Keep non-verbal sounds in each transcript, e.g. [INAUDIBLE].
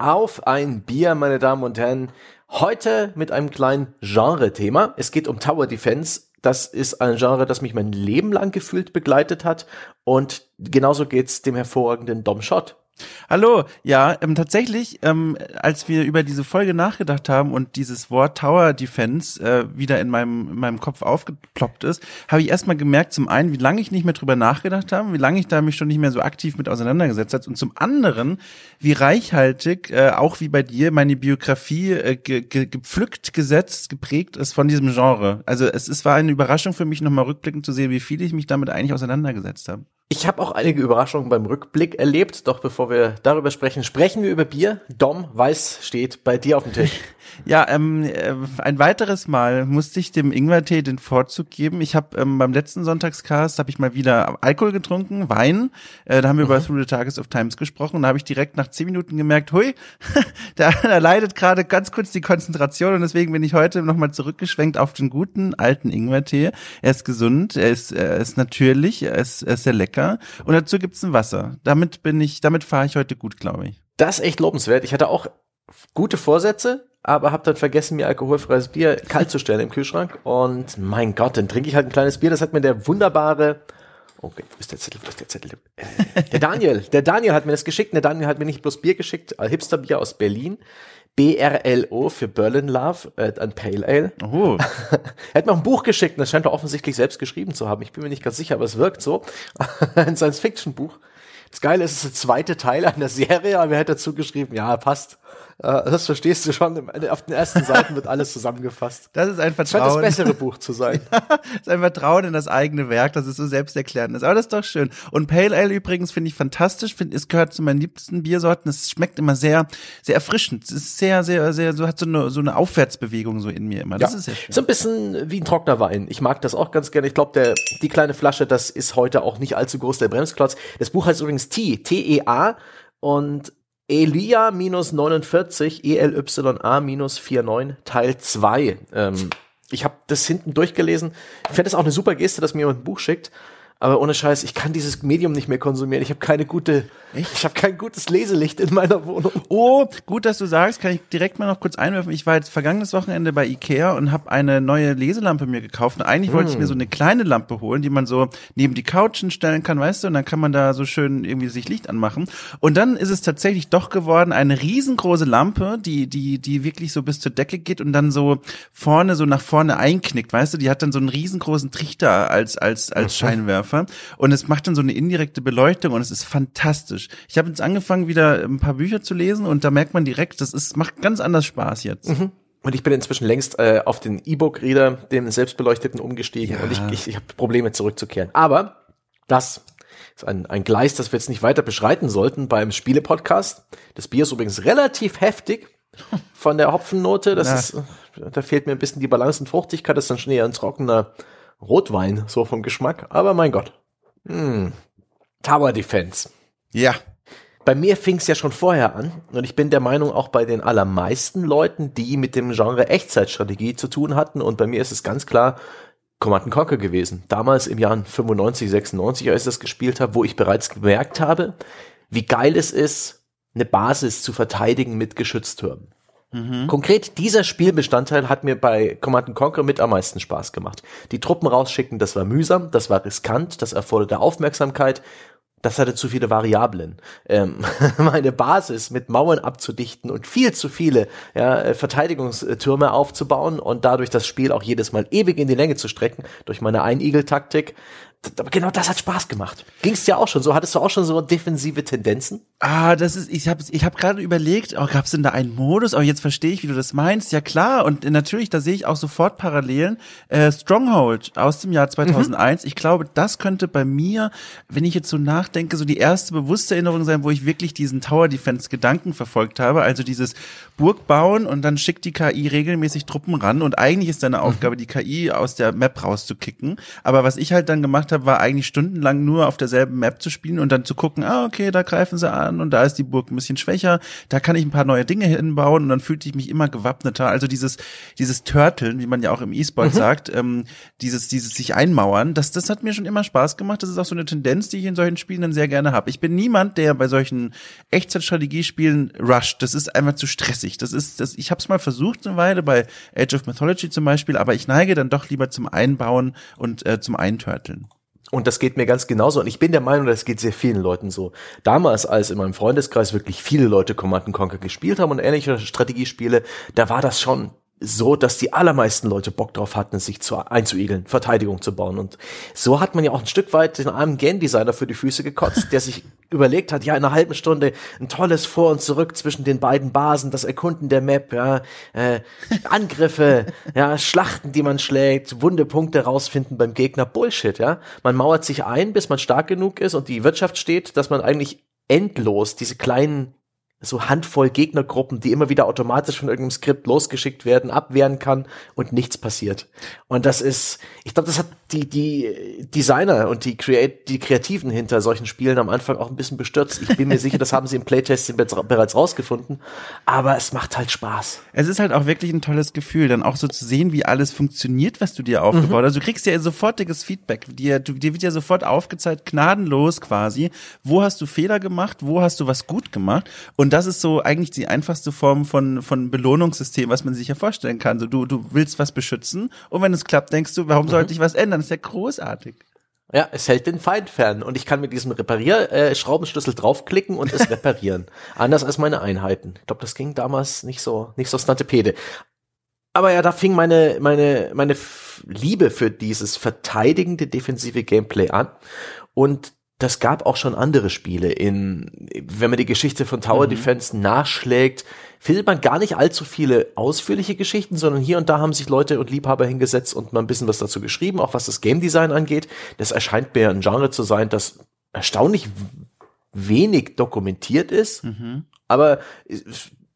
auf ein Bier, meine Damen und Herren. Heute mit einem kleinen Genre-Thema. Es geht um Tower Defense. Das ist ein Genre, das mich mein Leben lang gefühlt begleitet hat. Und genauso geht's dem hervorragenden Dom Schott. Hallo, ja, ähm, tatsächlich, ähm, als wir über diese Folge nachgedacht haben und dieses Wort Tower Defense äh, wieder in meinem, in meinem Kopf aufgeploppt ist, habe ich erstmal gemerkt, zum einen, wie lange ich nicht mehr drüber nachgedacht habe, wie lange ich da mich schon nicht mehr so aktiv mit auseinandergesetzt habe und zum anderen, wie reichhaltig, äh, auch wie bei dir, meine Biografie äh, ge ge gepflückt, gesetzt, geprägt ist von diesem Genre. Also es, es war eine Überraschung für mich, nochmal rückblickend zu sehen, wie viel ich mich damit eigentlich auseinandergesetzt habe. Ich habe auch einige Überraschungen beim Rückblick erlebt, doch bevor wir darüber sprechen, sprechen wir über Bier. Dom Weiß steht bei dir auf dem Tisch. [LAUGHS] Ja, ähm, äh, ein weiteres Mal musste ich dem Ingwertee den Vorzug geben. Ich habe ähm, beim letzten Sonntagscast habe ich mal wieder Alkohol getrunken, Wein. Äh, da haben wir mhm. über Through the Targets of Times gesprochen. Da habe ich direkt nach zehn Minuten gemerkt, hui, [LAUGHS] da, da leidet gerade ganz kurz die Konzentration und deswegen bin ich heute nochmal zurückgeschwenkt auf den guten alten Ingwertee. Er ist gesund, er ist, er ist natürlich, er ist, er ist sehr lecker und dazu gibt's ein Wasser. Damit bin ich, damit fahre ich heute gut, glaube ich. Das ist echt lobenswert. Ich hatte auch gute Vorsätze, aber habe dann vergessen, mir alkoholfreies Bier kalt zu stellen im Kühlschrank. Und mein Gott, dann trinke ich halt ein kleines Bier. Das hat mir der wunderbare, okay, wo ist der Zettel, wo ist der Zettel? Äh, der Daniel, der Daniel hat mir das geschickt. Der Daniel hat mir nicht bloß Bier geschickt, äh, Hipsterbier aus Berlin. BRLO für Berlin Love, äh, ein Pale Ale. Oh. er [LAUGHS] hat mir auch ein Buch geschickt und das scheint er offensichtlich selbst geschrieben zu haben. Ich bin mir nicht ganz sicher, aber es wirkt so. [LAUGHS] ein Science-Fiction-Buch. Das Geile ist, es ist der zweite Teil einer Serie, aber er hat dazu geschrieben, ja, passt. Äh, das verstehst du schon. Auf den ersten Seiten wird alles zusammengefasst. Das ist ein Vertrauen. Das scheint das bessere Buch zu sein. [LAUGHS] das ist ein Vertrauen in das eigene Werk, das ist so selbsterklärend ist. Aber das ist doch schön. Und Pale Ale übrigens finde ich fantastisch. Find, es gehört zu meinen liebsten Biersorten. Es schmeckt immer sehr, sehr erfrischend. Es ist sehr, sehr, sehr, so hat so eine, so eine Aufwärtsbewegung so in mir immer. Das ja. ist sehr schön. So ein bisschen wie ein trockener Wein. Ich mag das auch ganz gerne. Ich glaube, der, die kleine Flasche, das ist heute auch nicht allzu groß, der Bremsklotz. Das Buch heißt übrigens T, T-E-A. Und Elia minus 49, ELYA minus 49, Teil 2. Ähm, ich habe das hinten durchgelesen. Ich fände es auch eine super Geste, dass mir jemand ein Buch schickt. Aber ohne Scheiß, ich kann dieses Medium nicht mehr konsumieren. Ich habe keine gute, Echt? ich habe kein gutes Leselicht in meiner Wohnung. Oh, gut, dass du sagst, kann ich direkt mal noch kurz einwerfen. Ich war jetzt vergangenes Wochenende bei Ikea und habe eine neue Leselampe mir gekauft. Und eigentlich hm. wollte ich mir so eine kleine Lampe holen, die man so neben die Couchen stellen kann, weißt du, und dann kann man da so schön irgendwie sich Licht anmachen. Und dann ist es tatsächlich doch geworden eine riesengroße Lampe, die die die wirklich so bis zur Decke geht und dann so vorne so nach vorne einknickt, weißt du, die hat dann so einen riesengroßen Trichter als als als Scheinwerfer. Scheinwerfer und es macht dann so eine indirekte Beleuchtung und es ist fantastisch. Ich habe jetzt angefangen wieder ein paar Bücher zu lesen und da merkt man direkt, das ist macht ganz anders Spaß jetzt. Mhm. Und ich bin inzwischen längst äh, auf den E-Book-Reader, den selbstbeleuchteten, umgestiegen ja. und ich, ich, ich habe Probleme zurückzukehren. Aber das ist ein, ein Gleis, das wir jetzt nicht weiter beschreiten sollten beim Spiele-Podcast. Das Bier ist übrigens relativ heftig von der Hopfennote. Das ist, da fehlt mir ein bisschen die Balance und Fruchtigkeit. Das ist dann schon eher ein trockener Rotwein, so vom Geschmack. Aber mein Gott. Hm. Tower Defense. Ja. Bei mir fing es ja schon vorher an und ich bin der Meinung auch bei den allermeisten Leuten, die mit dem Genre Echtzeitstrategie zu tun hatten und bei mir ist es ganz klar Command Conquer gewesen. Damals im Jahr 95, 96, als ich das gespielt habe, wo ich bereits gemerkt habe, wie geil es ist, eine Basis zu verteidigen mit Geschütztürmen. Mhm. Konkret dieser Spielbestandteil hat mir bei Command Conquer mit am meisten Spaß gemacht. Die Truppen rausschicken, das war mühsam, das war riskant, das erforderte Aufmerksamkeit. Das hatte zu viele Variablen. Ähm, [LAUGHS] meine Basis mit Mauern abzudichten und viel zu viele ja, Verteidigungstürme aufzubauen und dadurch das Spiel auch jedes Mal ewig in die Länge zu strecken durch meine Einigel-Taktik aber genau das hat Spaß gemacht. Ging's dir auch schon so? Hattest du auch schon so defensive Tendenzen? Ah, das ist, ich habe ich hab gerade überlegt, oh, gab's denn da einen Modus? Aber oh, jetzt verstehe ich, wie du das meinst. Ja klar, und natürlich, da sehe ich auch sofort Parallelen. Äh, Stronghold aus dem Jahr 2001. Mhm. Ich glaube, das könnte bei mir, wenn ich jetzt so nachdenke, so die erste bewusste Erinnerung sein, wo ich wirklich diesen Tower Defense Gedanken verfolgt habe. Also dieses Burg bauen und dann schickt die KI regelmäßig Truppen ran und eigentlich ist deine mhm. Aufgabe, die KI aus der Map rauszukicken. Aber was ich halt dann gemacht gemacht habe, war eigentlich stundenlang nur auf derselben Map zu spielen und dann zu gucken, ah, okay, da greifen sie an und da ist die Burg ein bisschen schwächer, da kann ich ein paar neue Dinge hinbauen und dann fühlte ich mich immer gewappneter. Also dieses, dieses Turteln, wie man ja auch im E-Sport mhm. sagt, ähm, dieses, dieses sich einmauern, das, das hat mir schon immer Spaß gemacht. Das ist auch so eine Tendenz, die ich in solchen Spielen dann sehr gerne habe. Ich bin niemand, der bei solchen Echtzeitstrategiespielen rusht. Das ist einfach zu stressig. Das ist, das, ich habe es mal versucht eine Weile bei Age of Mythology zum Beispiel, aber ich neige dann doch lieber zum Einbauen und äh, zum Eintörteln. Und das geht mir ganz genauso. Und ich bin der Meinung, das geht sehr vielen Leuten so. Damals, als in meinem Freundeskreis wirklich viele Leute Command Conquer gespielt haben und ähnliche Strategiespiele, da war das schon so, dass die allermeisten Leute Bock drauf hatten, sich zu, einzuigeln, Verteidigung zu bauen. Und so hat man ja auch ein Stück weit den armen Game-Designer für die Füße gekotzt, der sich [LAUGHS] überlegt hat, ja, in einer halben Stunde ein tolles Vor und Zurück zwischen den beiden Basen, das Erkunden der Map, ja, äh, Angriffe, [LAUGHS] ja, Schlachten, die man schlägt, wunde Punkte rausfinden beim Gegner, Bullshit, ja. Man mauert sich ein, bis man stark genug ist und die Wirtschaft steht, dass man eigentlich endlos diese kleinen so Handvoll Gegnergruppen, die immer wieder automatisch von irgendeinem Skript losgeschickt werden, abwehren kann und nichts passiert. Und das ist, ich glaube, das hat die, die Designer und die, Create, die Kreativen hinter solchen Spielen am Anfang auch ein bisschen bestürzt. Ich bin mir sicher, das haben sie im Playtest bereits rausgefunden. Aber es macht halt Spaß. Es ist halt auch wirklich ein tolles Gefühl, dann auch so zu sehen, wie alles funktioniert, was du dir aufgebaut mhm. hast. Also du kriegst ja sofortiges Feedback. Dir, du, dir wird ja sofort aufgezeigt, gnadenlos quasi. Wo hast du Fehler gemacht? Wo hast du was gut gemacht? Und und das ist so eigentlich die einfachste Form von, von Belohnungssystem, was man sich ja vorstellen kann. So, du, du willst was beschützen und wenn es klappt, denkst du, warum mhm. sollte ich was ändern? Das ist ja großartig. Ja, es hält den Feind fern und ich kann mit diesem Reparier-Schraubenschlüssel äh, draufklicken und es [LAUGHS] reparieren. Anders als meine Einheiten. Ich glaube, das ging damals nicht so, nicht so snantepede. Aber ja, da fing meine, meine, meine Liebe für dieses verteidigende defensive Gameplay an. Und das gab auch schon andere Spiele. In, wenn man die Geschichte von Tower mhm. Defense nachschlägt, findet man gar nicht allzu viele ausführliche Geschichten, sondern hier und da haben sich Leute und Liebhaber hingesetzt und mal ein bisschen was dazu geschrieben, auch was das Game Design angeht. Das erscheint mir ein Genre zu sein, das erstaunlich wenig dokumentiert ist. Mhm. Aber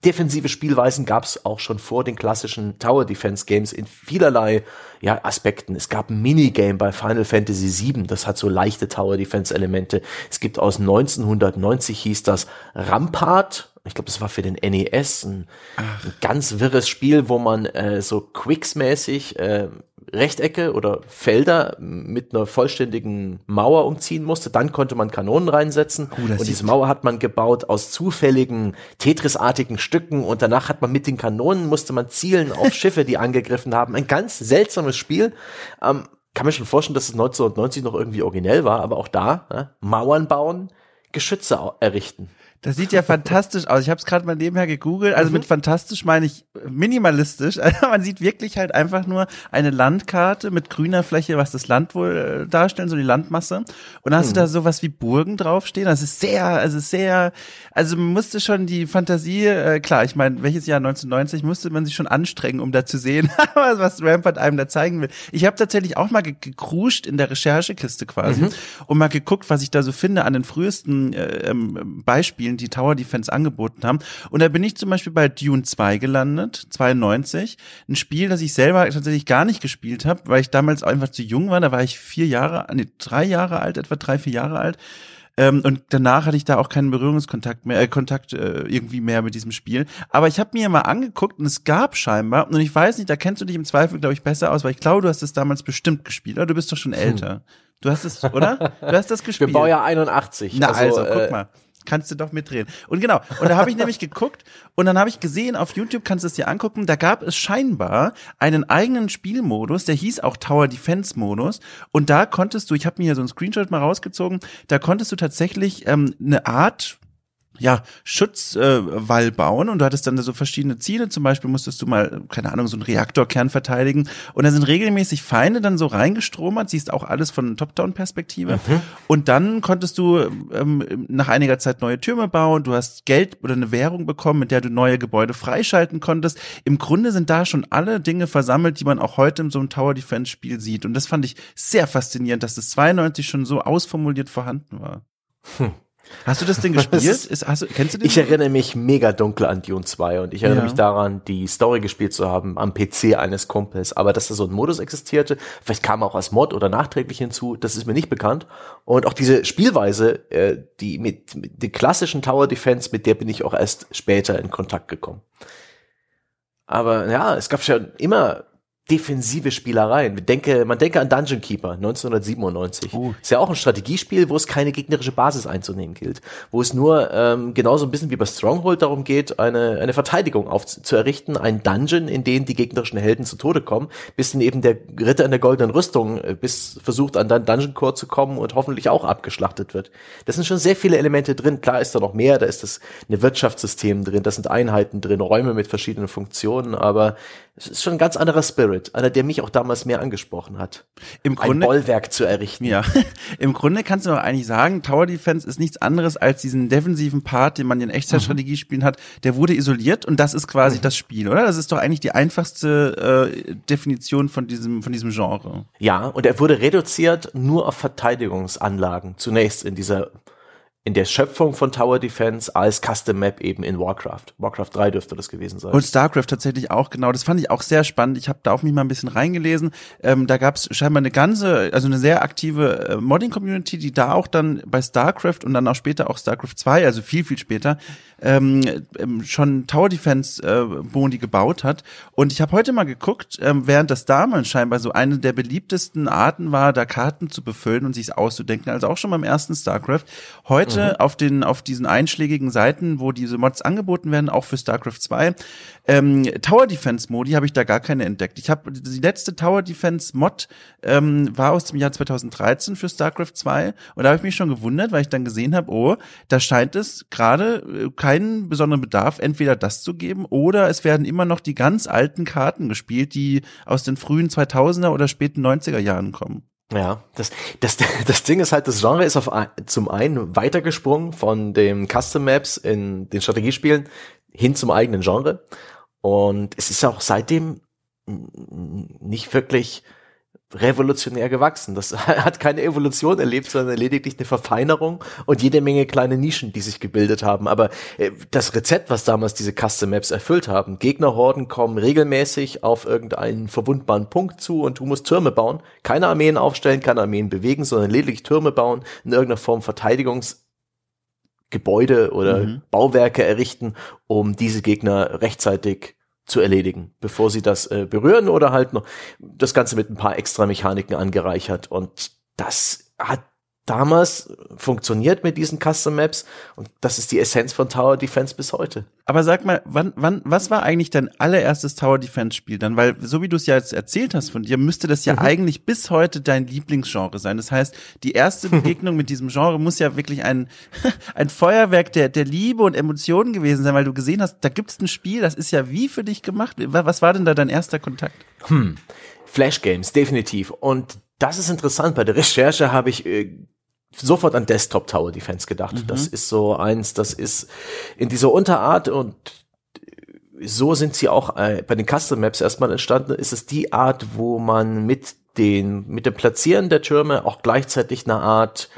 defensive Spielweisen gab es auch schon vor den klassischen Tower Defense Games in vielerlei ja, Aspekten. Es gab ein Minigame bei Final Fantasy VII, das hat so leichte Tower Defense Elemente. Es gibt aus 1990 hieß das Rampart. Ich glaube, das war für den NES ein, ein ganz wirres Spiel, wo man äh, so Quicks-mäßig äh, Rechtecke oder Felder mit einer vollständigen Mauer umziehen musste. Dann konnte man Kanonen reinsetzen. Oh, und diese Mauer hat man gebaut aus zufälligen Tetris-artigen Stücken. Und danach hat man mit den Kanonen musste man zielen auf [LAUGHS] Schiffe, die angegriffen haben. Ein ganz seltsames Spiel. Ähm, kann mir schon vorstellen, dass es 1990 noch irgendwie originell war, aber auch da, ne? Mauern bauen, Geschütze errichten. Das sieht ja fantastisch aus. Ich habe es gerade mal nebenher gegoogelt. Also mhm. mit fantastisch meine ich minimalistisch. [LAUGHS] Also man sieht wirklich halt einfach nur eine Landkarte mit grüner Fläche, was das Land wohl äh, darstellen, so die Landmasse. Und dann hast mhm. du da sowas wie Burgen draufstehen. Das ist sehr, also sehr, also man musste schon die Fantasie, äh, klar, ich meine, welches Jahr 1990 musste man sich schon anstrengen, um da zu sehen, [LAUGHS] was Rampart einem da zeigen will. Ich habe tatsächlich auch mal gekruscht in der Recherchekiste quasi mhm. und mal geguckt, was ich da so finde an den frühesten äh, ähm, Beispielen Spielen, die Tower Defense angeboten haben. Und da bin ich zum Beispiel bei Dune 2 gelandet, 92. Ein Spiel, das ich selber tatsächlich gar nicht gespielt habe, weil ich damals einfach zu jung war. Da war ich vier Jahre, nee, drei Jahre alt, etwa drei, vier Jahre alt. Ähm, und danach hatte ich da auch keinen Berührungskontakt mehr, äh, Kontakt äh, irgendwie mehr mit diesem Spiel. Aber ich habe mir mal angeguckt und es gab scheinbar, und ich weiß nicht, da kennst du dich im Zweifel, glaube ich, besser aus, weil ich glaube, du hast es damals bestimmt gespielt, oder du bist doch schon älter. Hm. Du hast es, oder? Du hast das gespielt. Für Baujahr 81. Na also, also guck äh, mal kannst du doch mitdrehen. Und genau, und da habe ich nämlich geguckt und dann habe ich gesehen, auf YouTube kannst du es dir angucken, da gab es scheinbar einen eigenen Spielmodus, der hieß auch Tower Defense Modus und da konntest du, ich habe mir hier so einen Screenshot mal rausgezogen, da konntest du tatsächlich ähm, eine Art ja, Schutzwall äh, bauen und du hattest dann so verschiedene Ziele. Zum Beispiel musstest du mal, keine Ahnung, so einen Reaktorkern verteidigen. Und da sind regelmäßig Feinde dann so reingestromert, siehst auch alles von Top-Down-Perspektive. Mhm. Und dann konntest du ähm, nach einiger Zeit neue Türme bauen. Du hast Geld oder eine Währung bekommen, mit der du neue Gebäude freischalten konntest. Im Grunde sind da schon alle Dinge versammelt, die man auch heute in so einem Tower Defense Spiel sieht. Und das fand ich sehr faszinierend, dass das 92 schon so ausformuliert vorhanden war. Hm. Hast du das Ding [LAUGHS] gespielt? Ist, hast du, kennst du den? Ich erinnere mich mega dunkel an Dune 2 und ich erinnere Ja. mich daran, die Story gespielt zu haben am PC eines Kumpels. Aber dass da so ein Modus existierte, vielleicht kam er auch als Mod oder nachträglich hinzu, das ist mir nicht bekannt. Und auch diese Spielweise, äh, die mit, mit den klassischen Tower Defense, mit der bin ich auch erst später in Kontakt gekommen. Aber ja, es gab schon immer defensive Spielereien. Denke, man denke an Dungeon Keeper 1997. Uh. Ist ja auch ein Strategiespiel, wo es keine gegnerische Basis einzunehmen gilt. Wo es nur ähm, genauso ein bisschen wie bei Stronghold darum geht, eine, eine Verteidigung auf, zu errichten, ein Dungeon, in dem die gegnerischen Helden zu Tode kommen, bis dann eben der Ritter in der goldenen Rüstung äh, bis versucht, an den Dungeon Core zu kommen und hoffentlich auch abgeschlachtet wird. Das sind schon sehr viele Elemente drin. Klar ist da noch mehr, da ist das eine Wirtschaftssystem drin, da sind Einheiten drin, Räume mit verschiedenen Funktionen, aber es ist schon ein ganz anderer Spirit, einer, der mich auch damals mehr angesprochen hat. Im Ein Grunde, Bollwerk zu errichten. ja, [LAUGHS] im Grunde kannst du doch eigentlich sagen, Tower Defense ist nichts anderes als diesen defensiven Part, den man in Echtzeitstrategiespielen hat. Der wurde isoliert und das ist quasi das Spiel, oder? Das ist doch eigentlich die einfachste äh, Definition von diesem von diesem Genre. Ja, und er wurde reduziert nur auf Verteidigungsanlagen. Zunächst in dieser, in der Schöpfung von Tower Defense als Custom Map eben in Warcraft. Warcraft 3 dürfte das gewesen sein. Und StarCraft tatsächlich auch, genau. Das fand ich auch sehr spannend. Ich habe da auch mich mal ein bisschen reingelesen. Ähm, da gab es scheinbar eine ganze, also eine sehr aktive äh, Modding-Community, die da auch dann bei StarCraft und dann auch später auch StarCraft 2, also viel, viel später, ähm, ähm, schon Tower Defense äh, gebaut hat. Und ich habe heute mal geguckt, ähm, während das damals scheinbar so eine der beliebtesten Arten war, da Karten zu befüllen und sich auszudenken, also auch schon beim ersten StarCraft. Heute auf den auf diesen einschlägigen Seiten, wo diese Mods angeboten werden, auch für StarCraft 2, ähm, Tower Defense Modi habe ich da gar keine entdeckt. Ich habe die letzte Tower Defense Mod ähm, war aus dem Jahr 2013 für StarCraft 2 und da habe ich mich schon gewundert, weil ich dann gesehen habe, oh, da scheint es gerade äh, keinen besonderen Bedarf, entweder das zu geben oder es werden immer noch die ganz alten Karten gespielt, die aus den frühen 2000er oder späten 90er Jahren kommen. Ja, das, das, [LAUGHS] das Ding ist halt, das Genre ist auf zum einen weitergesprungen von den Custom Maps in den Strategiespielen hin zum eigenen Genre. Und es ist auch seitdem nicht wirklich revolutionär gewachsen. Das [LAUGHS] hat keine Evolution erlebt, sondern lediglich eine Verfeinerung und jede Menge kleine Nischen, die sich gebildet haben. Aber äh, das Rezept, was damals diese Custom Maps erfüllt haben, Gegnerhorden kommen regelmäßig auf irgendeinen verwundbaren Punkt zu und du musst Türme bauen. Keine Armeen aufstellen, keine Armeen bewegen, sondern lediglich Türme bauen, in irgendeiner Form Verteidigungsgebäude oder Bauwerke errichten, um diese Gegner rechtzeitig zu erledigen, bevor sie das äh, berühren oder halt noch das Ganze mit ein paar extra Mechaniken angereichert. Und das hat damals funktioniert mit diesen Custom Maps und das ist die Essenz von Tower Defense bis heute. Aber sag mal, wann, wann, was war eigentlich dein allererstes Tower Defense Spiel dann? Weil, so wie du es ja jetzt erzählt hast von dir, müsste das ja eigentlich bis heute dein Lieblingsgenre sein. Das heißt, die erste [LAUGHS] Begegnung mit diesem Genre muss ja wirklich ein, [LAUGHS] ein Feuerwerk der, der Liebe und Emotionen gewesen sein, weil du gesehen hast, da gibt's ein Spiel, das ist ja wie für dich gemacht. Wa- Was war denn da dein erster Kontakt? Flash Games, definitiv. Und das ist interessant. Bei der Recherche habe ich äh, sofort an Desktop Tower Defense gedacht. Das ist so eins, das ist in dieser Unterart und so sind sie auch äh, bei den Custom Maps erstmal entstanden. Ist es die Art, wo man mit den, mit dem Platzieren der Türme auch gleichzeitig eine Art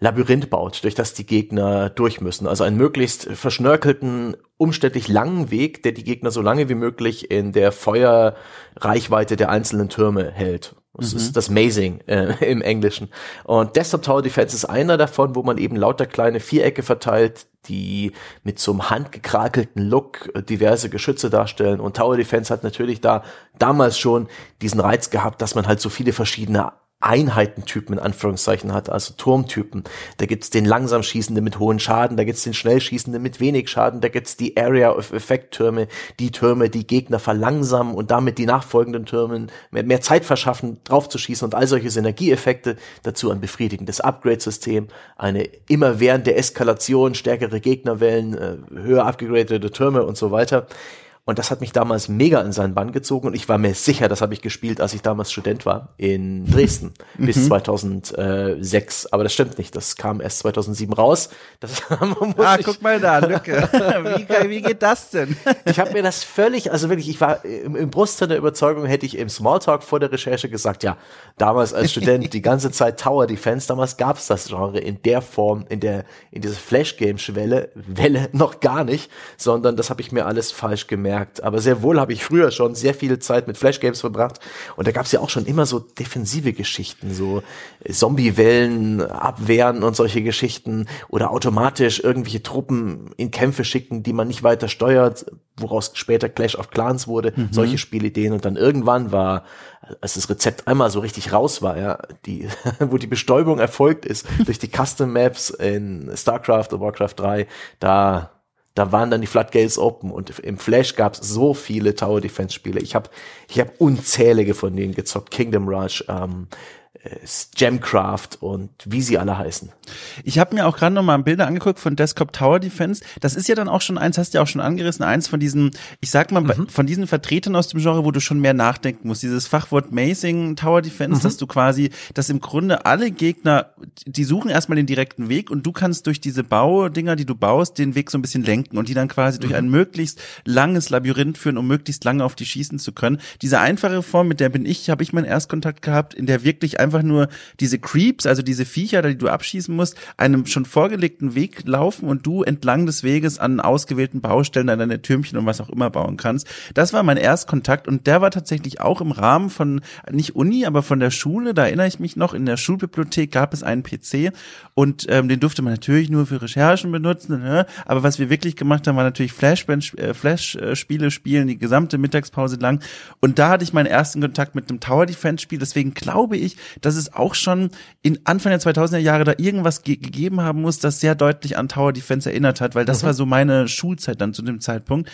Labyrinth baut, durch das die Gegner durch müssen. Also einen möglichst verschnörkelten, umständlich langen Weg, der die Gegner so lange wie möglich in der Feuerreichweite der einzelnen Türme hält. Das ist das Mazing äh, [LAUGHS] im Englischen. Und Desktop Tower Defense ist einer davon, wo man eben lauter kleine Vierecke verteilt, die mit so einem handgekrakelten Look äh, diverse Geschütze darstellen. Und Tower Defense hat natürlich da damals schon diesen Reiz gehabt, dass man halt so viele verschiedene Einheitentypen in Anführungszeichen hat, also Turmtypen. Da gibt's den langsam schießenden mit hohen Schaden, da gibt's den schnell schießenden mit wenig Schaden, da gibt's die Area of Effect Türme, die Türme, die Gegner verlangsamen und damit die nachfolgenden Türmen mehr, mehr Zeit verschaffen, drauf zu schießen und all solche Synergieeffekte. Dazu ein befriedigendes Upgrade-System, eine immerwährende Eskalation, stärkere Gegnerwellen, äh, höher abgegradete Türme und so weiter. Und das hat mich damals mega in seinen Bann gezogen und ich war mir sicher, das habe ich gespielt, als ich damals Student war in Dresden bis 2006. Aber das stimmt nicht, das kam erst 2007 raus. Das [LAUGHS] ah, guck mal da, Lücke. [LAUGHS] wie, wie geht das denn? ich habe mir das völlig, also wirklich, ich war im, im Brust der Überzeugung, hätte ich im Smalltalk vor der Recherche gesagt, ja, damals als Student die ganze Zeit Tower Defense, damals gab es das Genre in der Form, in der, in dieser Flash-Game-Schwelle, Welle noch gar nicht, sondern das habe ich mir alles falsch gemerkt. Aber sehr wohl habe ich früher schon sehr viel Zeit mit Flash-Games verbracht. Und da gab es ja auch schon immer so defensive Geschichten, so Zombie-Wellen abwehren und solche Geschichten oder automatisch irgendwelche Truppen in Kämpfe schicken, die man nicht weiter steuert, woraus später Clash of Clans wurde, mhm. solche Spielideen. Und dann irgendwann war als das Rezept einmal so richtig raus war, ja, die, [LAUGHS] wo die Bestäubung erfolgt ist [LAUGHS] durch die Custom Maps in StarCraft oder Warcraft 3, da, da waren dann die Floodgates open und im Flash gab es so viele Tower Defense Spiele. Ich habe ich hab unzählige von denen gezockt, Kingdom Rush, ähm, Gemcraft und wie sie alle heißen. Ich habe mir auch gerade noch mal Bilder angeguckt von Desktop Tower Defense. Das ist ja dann auch schon eins, hast du ja auch schon angerissen, eins von diesen, ich sag mal, mhm. von diesen Vertretern aus dem Genre, wo du schon mehr nachdenken musst. Dieses Fachwort Mazing Tower Defense, mhm. dass du quasi, dass im Grunde alle Gegner, die suchen erstmal den direkten Weg und du kannst durch diese Baudinger, die du baust, den Weg so ein bisschen lenken und die dann quasi mhm. durch ein möglichst langes Labyrinth führen, um möglichst lange auf die schießen zu können. Diese einfache Form, mit der bin ich, habe ich meinen Erstkontakt gehabt, in der wirklich einfach nur diese Creeps, also diese Viecher, die du abschießen musst, einem schon vorgelegten Weg laufen und du entlang des Weges an ausgewählten Baustellen an deine Türmchen und was auch immer bauen kannst. Das war mein Erstkontakt und der war tatsächlich auch im Rahmen von, nicht Uni, aber von der Schule, da erinnere ich mich noch, in der Schulbibliothek gab es einen PC und ähm, den durfte man natürlich nur für Recherchen benutzen, ne? aber was wir wirklich gemacht haben, war natürlich äh, Flash-Spiele spielen, die gesamte Mittagspause lang und da hatte ich meinen ersten Kontakt mit einem Tower Defense Spiel, deswegen glaube ich, dass es auch schon in Anfang der 2000er Jahre da irgendwas ge gegeben haben muss, das sehr deutlich an Tower Defense erinnert hat, weil das mhm. war so meine Schulzeit dann zu dem Zeitpunkt.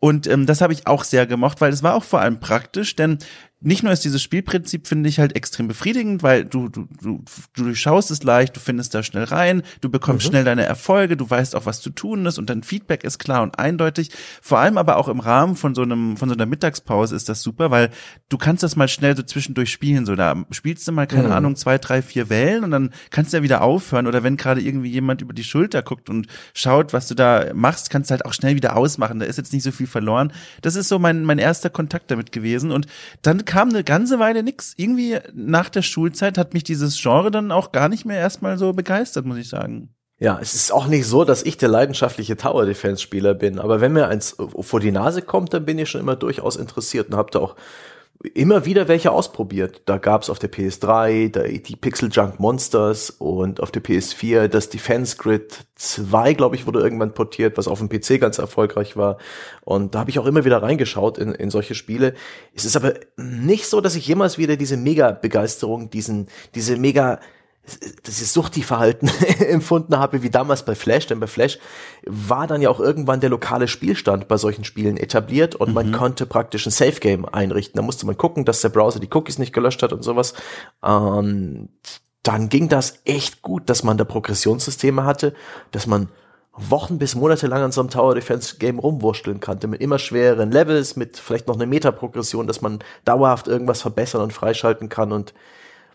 Und ähm, das habe ich auch sehr gemocht, weil es war auch vor allem praktisch, denn nicht nur ist dieses Spielprinzip, finde ich, halt extrem befriedigend, weil du, du, du, du durchschaust es leicht, du findest da schnell rein, du bekommst mhm. schnell deine Erfolge, du weißt auch, was zu tun ist und dein Feedback ist klar und eindeutig. Vor allem aber auch im Rahmen von so einem, von so einer Mittagspause ist das super, weil du kannst das mal schnell so zwischendurch spielen, so da spielst du mal, keine mhm. Ahnung, zwei, drei, vier Wellen und dann kannst du ja wieder aufhören oder wenn gerade irgendwie jemand über die Schulter guckt und schaut, was du da machst, kannst du halt auch schnell wieder ausmachen, da ist jetzt nicht so viel verloren. Das ist so mein, mein erster Kontakt damit gewesen und dann kam eine ganze Weile nix. Irgendwie nach der Schulzeit hat mich dieses Genre dann auch gar nicht mehr erstmal so begeistert, muss ich sagen. Ja, es ist auch nicht so, dass ich der leidenschaftliche Tower Defense Spieler bin, aber wenn mir eins vor die Nase kommt, dann bin ich schon immer durchaus interessiert und habe da auch immer wieder welche ausprobiert. Da gab's auf der PS3 da, die Pixel Junk Monsters und auf der PS4 das Defense Grid 2, glaube ich, wurde irgendwann portiert, was auf dem PC ganz erfolgreich war. Und da habe ich auch immer wieder reingeschaut in, in solche Spiele. Es ist aber nicht so, dass ich jemals wieder diese Mega-Begeisterung, diesen, diese mega dieses Suchti-Verhalten [LAUGHS] empfunden habe, wie damals bei Flash, denn bei Flash war dann ja auch irgendwann der lokale Spielstand bei solchen Spielen etabliert und mhm. man konnte praktisch ein Safe-Game einrichten. Da musste man gucken, dass der Browser die Cookies nicht gelöscht hat und sowas. Und dann ging das echt gut, dass man da Progressionssysteme hatte, dass man Wochen bis Monate lang an so einem Tower Defense Game rumwurschteln konnte, mit immer schwereren Levels, mit vielleicht noch eine Metaprogression, dass man dauerhaft irgendwas verbessern und freischalten kann und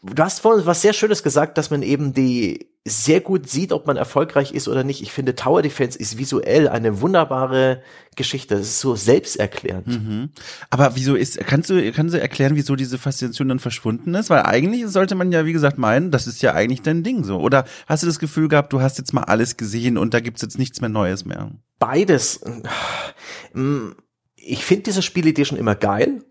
Du hast vorhin was sehr Schönes gesagt, dass man eben die sehr gut sieht, ob man erfolgreich ist oder nicht. Ich finde, Tower Defense ist visuell eine wunderbare Geschichte. Das ist so selbsterklärend. Mhm. Aber wieso ist, kannst du, kannst du erklären, wieso diese Faszination dann verschwunden ist? Weil eigentlich sollte man ja, wie gesagt, meinen, das ist ja eigentlich dein Ding so. Oder hast du das Gefühl gehabt, du hast jetzt mal alles gesehen und da gibt's jetzt nichts mehr Neues mehr? Beides. Ich finde diese Spielidee schon immer geil.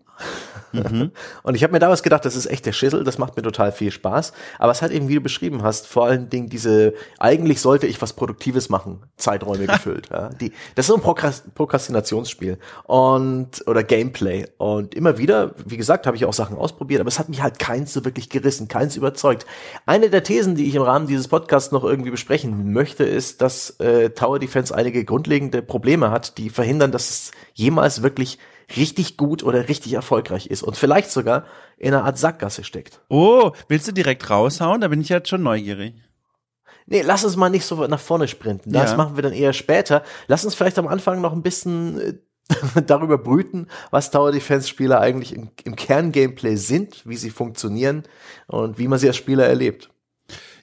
Mhm. [LAUGHS] Und ich habe mir damals gedacht, das ist echt der Schissel, das macht mir total viel Spaß. Aber es hat eben, wie du beschrieben hast, vor allen Dingen diese, eigentlich sollte ich was Produktives machen, Zeiträume [LAUGHS] gefüllt. Ja. Die, das ist so ein Prokrastinationsspiel und oder Gameplay. Und immer wieder, wie gesagt, habe ich auch Sachen ausprobiert, aber es hat mich halt keins so wirklich gerissen, keins überzeugt. Eine der Thesen, die ich im Rahmen dieses Podcasts noch irgendwie besprechen möchte, ist, dass äh, Tower Defense einige grundlegende Probleme hat, die verhindern, dass es jemals wirklich richtig gut oder richtig erfolgreich ist und vielleicht sogar in einer Art Sackgasse steckt. Oh, willst du direkt raushauen? Da bin ich jetzt schon neugierig. Nee, lass uns mal nicht so nach vorne sprinten. Das ja. machen wir dann eher später. Lass uns vielleicht am Anfang noch ein bisschen äh, [LAUGHS] darüber brüten, was Tower Defense Spieler eigentlich im, im Kern-Gameplay sind, wie sie funktionieren und wie man sie als Spieler erlebt.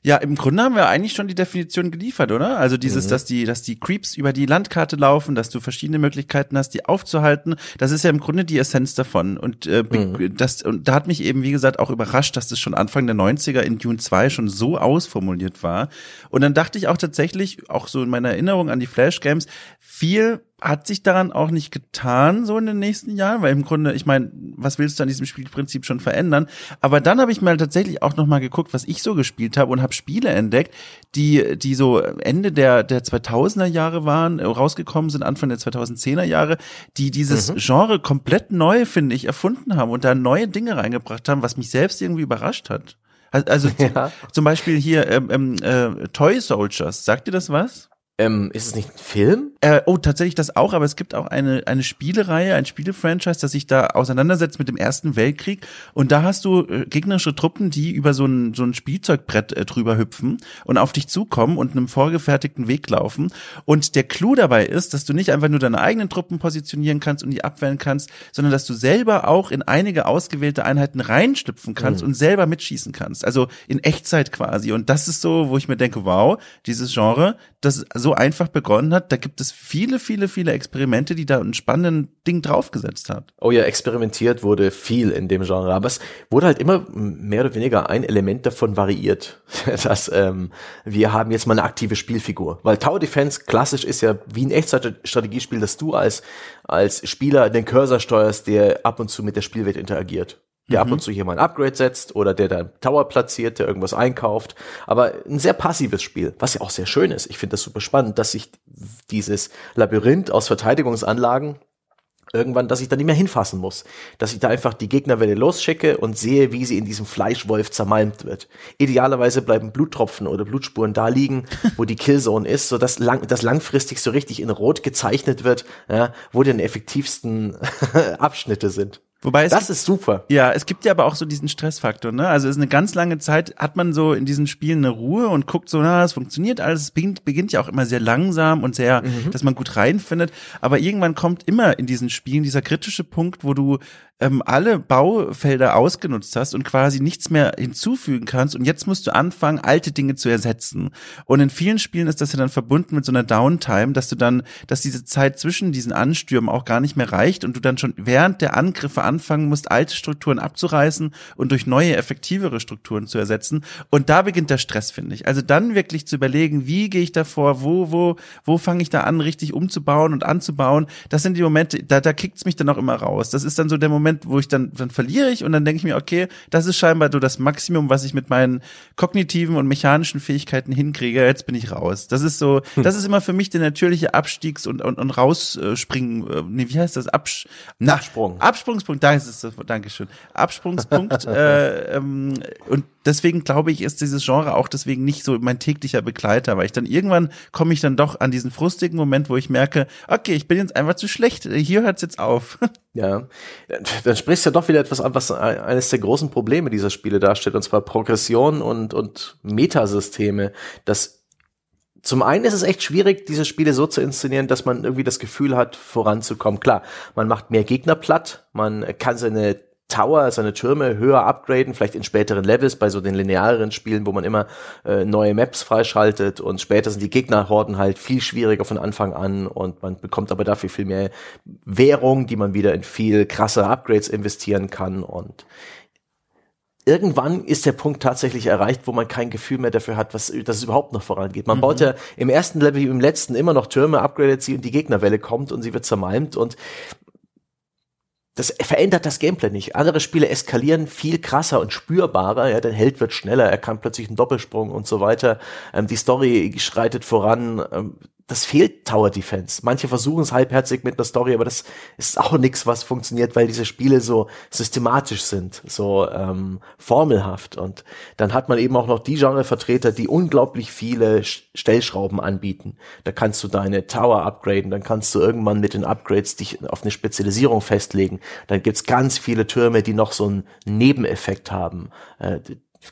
Ja, im Grunde haben wir eigentlich schon die Definition geliefert, oder? Also dieses, mhm. dass die, dass die Creeps über die Landkarte laufen, dass du verschiedene Möglichkeiten hast, die aufzuhalten. Das ist ja im Grunde die Essenz davon. Und äh, mhm. das, und da hat mich eben, wie gesagt, auch überrascht, dass das schon Anfang der 90er in Dune 2 schon so ausformuliert war. Und dann dachte ich auch tatsächlich, auch so in meiner Erinnerung an die Flash Games, viel hat sich daran auch nicht getan, so in den nächsten Jahren, weil im Grunde, ich meine, was willst du an diesem Spielprinzip schon verändern? Aber dann habe ich mal tatsächlich auch noch mal geguckt, was ich so gespielt habe und habe Spiele entdeckt, die die so Ende der der 2000er Jahre waren, äh, rausgekommen sind, Anfang der 2010er Jahre, die dieses mhm. Genre komplett neu, finde ich, erfunden haben und da neue Dinge reingebracht haben, was mich selbst irgendwie überrascht hat. Also [LAUGHS] ja. zum Beispiel hier ähm, ähm, äh, Toy Soldiers, sagt dir das was? Ähm, ist es nicht ein Film? Äh, oh, tatsächlich das auch, aber es gibt auch eine, eine Spielereihe, ein Spielefranchise, das sich da auseinandersetzt mit dem Ersten Weltkrieg. Und da hast du äh, gegnerische Truppen, die über so ein, so ein Spielzeugbrett äh, drüber hüpfen und auf dich zukommen und einem vorgefertigten Weg laufen. Und der Clou dabei ist, dass du nicht einfach nur deine eigenen Truppen positionieren kannst und die abwehren kannst, sondern dass du selber auch in einige ausgewählte Einheiten reinstüpfen kannst mhm. und selber mitschießen kannst. Also in Echtzeit quasi. Und das ist so, wo ich mir denke, wow, dieses Genre, das so einfach begonnen hat, da gibt es viele, viele, viele Experimente, die da ein spannendes Ding draufgesetzt hat. Oh ja, experimentiert wurde viel in dem Genre, aber es wurde halt immer mehr oder weniger ein Element davon variiert, [LAUGHS] dass ähm, wir haben jetzt mal eine aktive Spielfigur, weil Tower Defense klassisch ist ja wie ein Echtzeitstrategiespiel, dass du als als Spieler den Cursor steuerst, der ab und zu mit der Spielwelt interagiert der mhm. ab und zu hier mal ein Upgrade setzt oder der da Tower platziert, der irgendwas einkauft. Aber ein sehr passives Spiel, was ja auch sehr schön ist. Ich finde das super spannend, dass sich dieses Labyrinth aus Verteidigungsanlagen irgendwann, dass ich da nicht mehr hinfassen muss. Dass ich da einfach die Gegnerwelle losschicke und sehe, wie sie in diesem Fleischwolf zermalmt wird. Idealerweise bleiben Bluttropfen oder Blutspuren da liegen, wo die Killzone ist, so dass lang, das langfristig so richtig in Rot gezeichnet wird, ja, wo die effektivsten [LAUGHS] Abschnitte sind. Wobei es das ist super. Ja, es gibt ja aber auch so diesen Stressfaktor, ne? Also es ist eine ganz lange Zeit, hat man so in diesen Spielen eine Ruhe und guckt so, na, es funktioniert alles. Es beginnt, beginnt ja auch immer sehr langsam und sehr, mhm. dass man gut reinfindet. Aber irgendwann kommt immer in diesen Spielen dieser kritische Punkt, wo du ähm, alle Baufelder ausgenutzt hast und quasi nichts mehr hinzufügen kannst und jetzt musst du anfangen, alte Dinge zu ersetzen. Und in vielen Spielen ist das ja dann verbunden mit so einer Downtime, dass du dann, dass diese Zeit zwischen diesen Anstürmen auch gar nicht mehr reicht und du dann schon während der Angriffe anfangen musst, alte Strukturen abzureißen und durch neue, effektivere Strukturen zu ersetzen. Und da beginnt der Stress, finde ich. Also dann wirklich zu überlegen, wie gehe ich da vor, wo, wo, wo fange ich da an, richtig umzubauen und anzubauen. Das sind die Momente, da, da kickt's mich dann auch immer raus. Das ist dann so der Moment, Moment, wo ich dann, dann verliere ich und dann denke ich mir, okay, das ist scheinbar so das Maximum, was ich mit meinen kognitiven und mechanischen Fähigkeiten hinkriege. Jetzt bin ich raus. Das ist so, hm. das ist immer für mich der natürliche Abstiegs- und, und, und rausspringen, äh, nee, wie heißt das? Absch Na, Absprung. Absprungspunkt, da ist es, Dankeschön. Absprungspunkt, [LAUGHS] äh, ähm, und deswegen glaube ich, ist dieses Genre auch deswegen nicht so mein täglicher Begleiter, weil ich dann irgendwann komme ich dann doch an diesen frustigen Moment, wo ich merke, okay, ich bin jetzt einfach zu schlecht, hier hört's jetzt auf. [LAUGHS] Ja, dann sprichst du ja doch wieder etwas an, was eines der großen Probleme dieser Spiele darstellt, und zwar Progression und, und Metasysteme. Das zum einen ist es echt schwierig, diese Spiele so zu inszenieren, dass man irgendwie das Gefühl hat, voranzukommen. Klar, man macht mehr Gegner platt, man kann seine Tower, seine Türme höher upgraden, vielleicht in späteren Levels bei so den linearen Spielen, wo man immer äh, neue Maps freischaltet und später sind die Gegnerhorden halt viel schwieriger von Anfang an und man bekommt aber dafür viel mehr Währung, die man wieder in viel krassere Upgrades investieren kann und irgendwann ist der Punkt tatsächlich erreicht, wo man kein Gefühl mehr dafür hat, was, dass es überhaupt noch vorangeht. Man mhm. baut ja im ersten Level wie im letzten immer noch Türme, upgradet sie und die Gegnerwelle kommt und sie wird zermalmt und das verändert das Gameplay nicht. Andere Spiele eskalieren viel krasser und spürbarer. Ja, der Held wird schneller, er kann plötzlich einen Doppelsprung und so weiter. Ähm, die Story schreitet voran. Ähm, das fehlt Tower Defense. Manche versuchen es halbherzig mit einer Story, aber das ist auch nichts, was funktioniert, weil diese Spiele so systematisch sind, so ähm, formelhaft. Und dann hat man eben auch noch die Genrevertreter, die unglaublich viele Stellschrauben anbieten. Da kannst du deine Tower upgraden, dann kannst du irgendwann mit den Upgrades dich auf eine Spezialisierung festlegen. Dann gibt's ganz viele Türme, die noch so einen Nebeneffekt haben. Äh,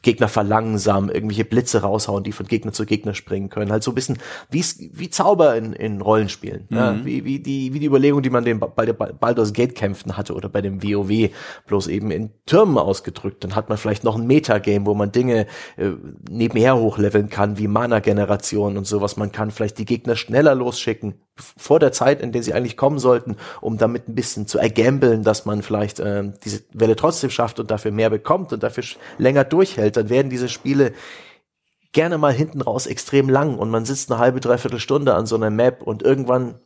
Gegner verlangsamen, irgendwelche Blitze raushauen, die von Gegner zu Gegner springen können. Halt so ein bisschen wie, wie Zauber in, in Rollenspielen. Mhm. Ja, wie, wie, die, wie die Überlegung, die man den, bei der Baldur's Gate kämpfen hatte oder bei dem WoW, bloß eben in Türmen ausgedrückt. Dann hat man vielleicht noch ein Metagame, wo man Dinge äh, nebenher hochleveln kann, wie Mana-Generation und sowas. Man kann vielleicht die Gegner schneller losschicken, vor der Zeit, in der sie eigentlich kommen sollten, um damit ein bisschen zu ergambeln, dass man vielleicht äh, diese Welle trotzdem schafft und dafür mehr bekommt und dafür länger durchhält, dann werden diese Spiele gerne mal hinten raus extrem lang und man sitzt eine halbe, dreiviertel Stunde an so einer Map und irgendwann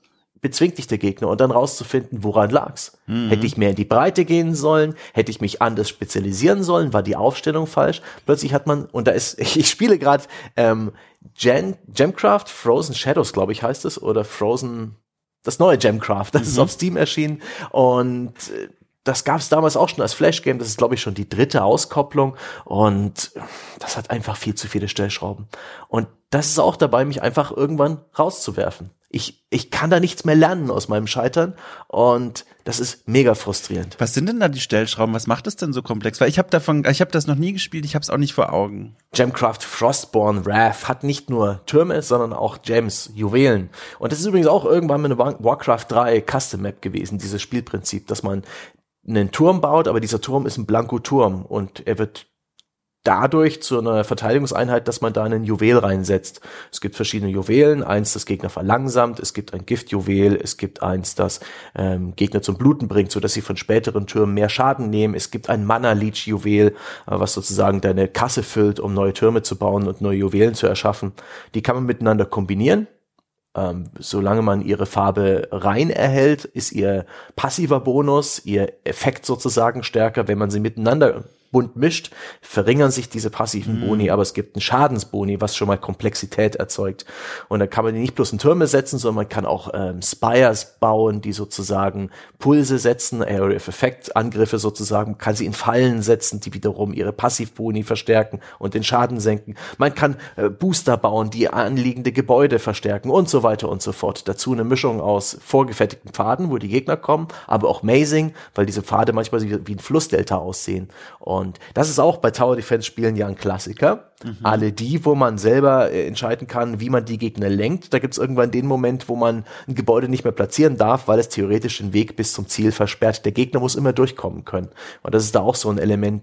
bezwingt dich der Gegner und dann rauszufinden, woran lag's. Mhm. Hätte ich mehr in die Breite gehen sollen? Hätte ich mich anders spezialisieren sollen? War die Aufstellung falsch? Plötzlich hat man, und da ist, [LAUGHS] ich spiele gerade ähm, Gen, Gemcraft Frozen Shadows, glaube ich, heißt es, oder Frozen, das neue Gemcraft, das mhm. ist auf Steam erschienen und äh, das gab es damals auch schon als Flash-Game. Das ist, glaube ich, schon die dritte Auskopplung. Und das hat einfach viel zu viele Stellschrauben. Und das ist auch dabei, mich einfach irgendwann rauszuwerfen. Ich, ich kann da nichts mehr lernen aus meinem Scheitern. Und das ist mega frustrierend. Was sind denn da die Stellschrauben? Was macht es denn so komplex? Weil ich habe davon, ich habe das noch nie gespielt, ich habe es auch nicht vor Augen. Gemcraft Frostborn Wrath hat nicht nur Türme, sondern auch Gems, Juwelen. Und das ist übrigens auch irgendwann mit einer Warcraft 3 Custom Map gewesen, dieses Spielprinzip, dass man einen Turm baut, aber dieser Turm ist ein Blanko-Turm und er wird dadurch zu einer Verteidigungseinheit, dass man da einen Juwel reinsetzt. Es gibt verschiedene Juwelen, eins, das Gegner verlangsamt, es gibt ein Giftjuwel, es gibt eins, das ähm, Gegner zum Bluten bringt, so dass sie von späteren Türmen mehr Schaden nehmen. Es gibt ein Mana-Leech-Juwel, äh, was sozusagen deine Kasse füllt, um neue Türme zu bauen und neue Juwelen zu erschaffen. Die kann man miteinander kombinieren ähm, solange man ihre Farbe rein erhält, ist ihr passiver Bonus, ihr Effekt sozusagen stärker, wenn man sie miteinander bunt mischt, verringern sich diese passiven mhm. Boni, aber es gibt einen Schadensboni, was schon mal Komplexität erzeugt. Und da kann man die nicht bloß in Türme setzen, sondern man kann auch ähm, Spires bauen, die sozusagen Pulse setzen, Area of Effect Angriffe sozusagen, kann sie in Fallen setzen, die wiederum ihre Passivboni verstärken und den Schaden senken. Man kann äh, Booster bauen, die anliegende Gebäude verstärken und so weiter und so fort. Dazu eine Mischung aus vorgefertigten Pfaden, wo die Gegner kommen, aber auch Mazing, weil diese Pfade manchmal wie ein Flussdelta aussehen. Und und das ist auch bei Tower Defense Spielen ja ein Klassiker. Mhm. Alle die, wo man selber äh, entscheiden kann, wie man die Gegner lenkt. Da gibt es irgendwann den Moment, wo man ein Gebäude nicht mehr platzieren darf, weil es theoretisch den Weg bis zum Ziel versperrt. Der Gegner muss immer durchkommen können. Und das ist da auch so ein Element,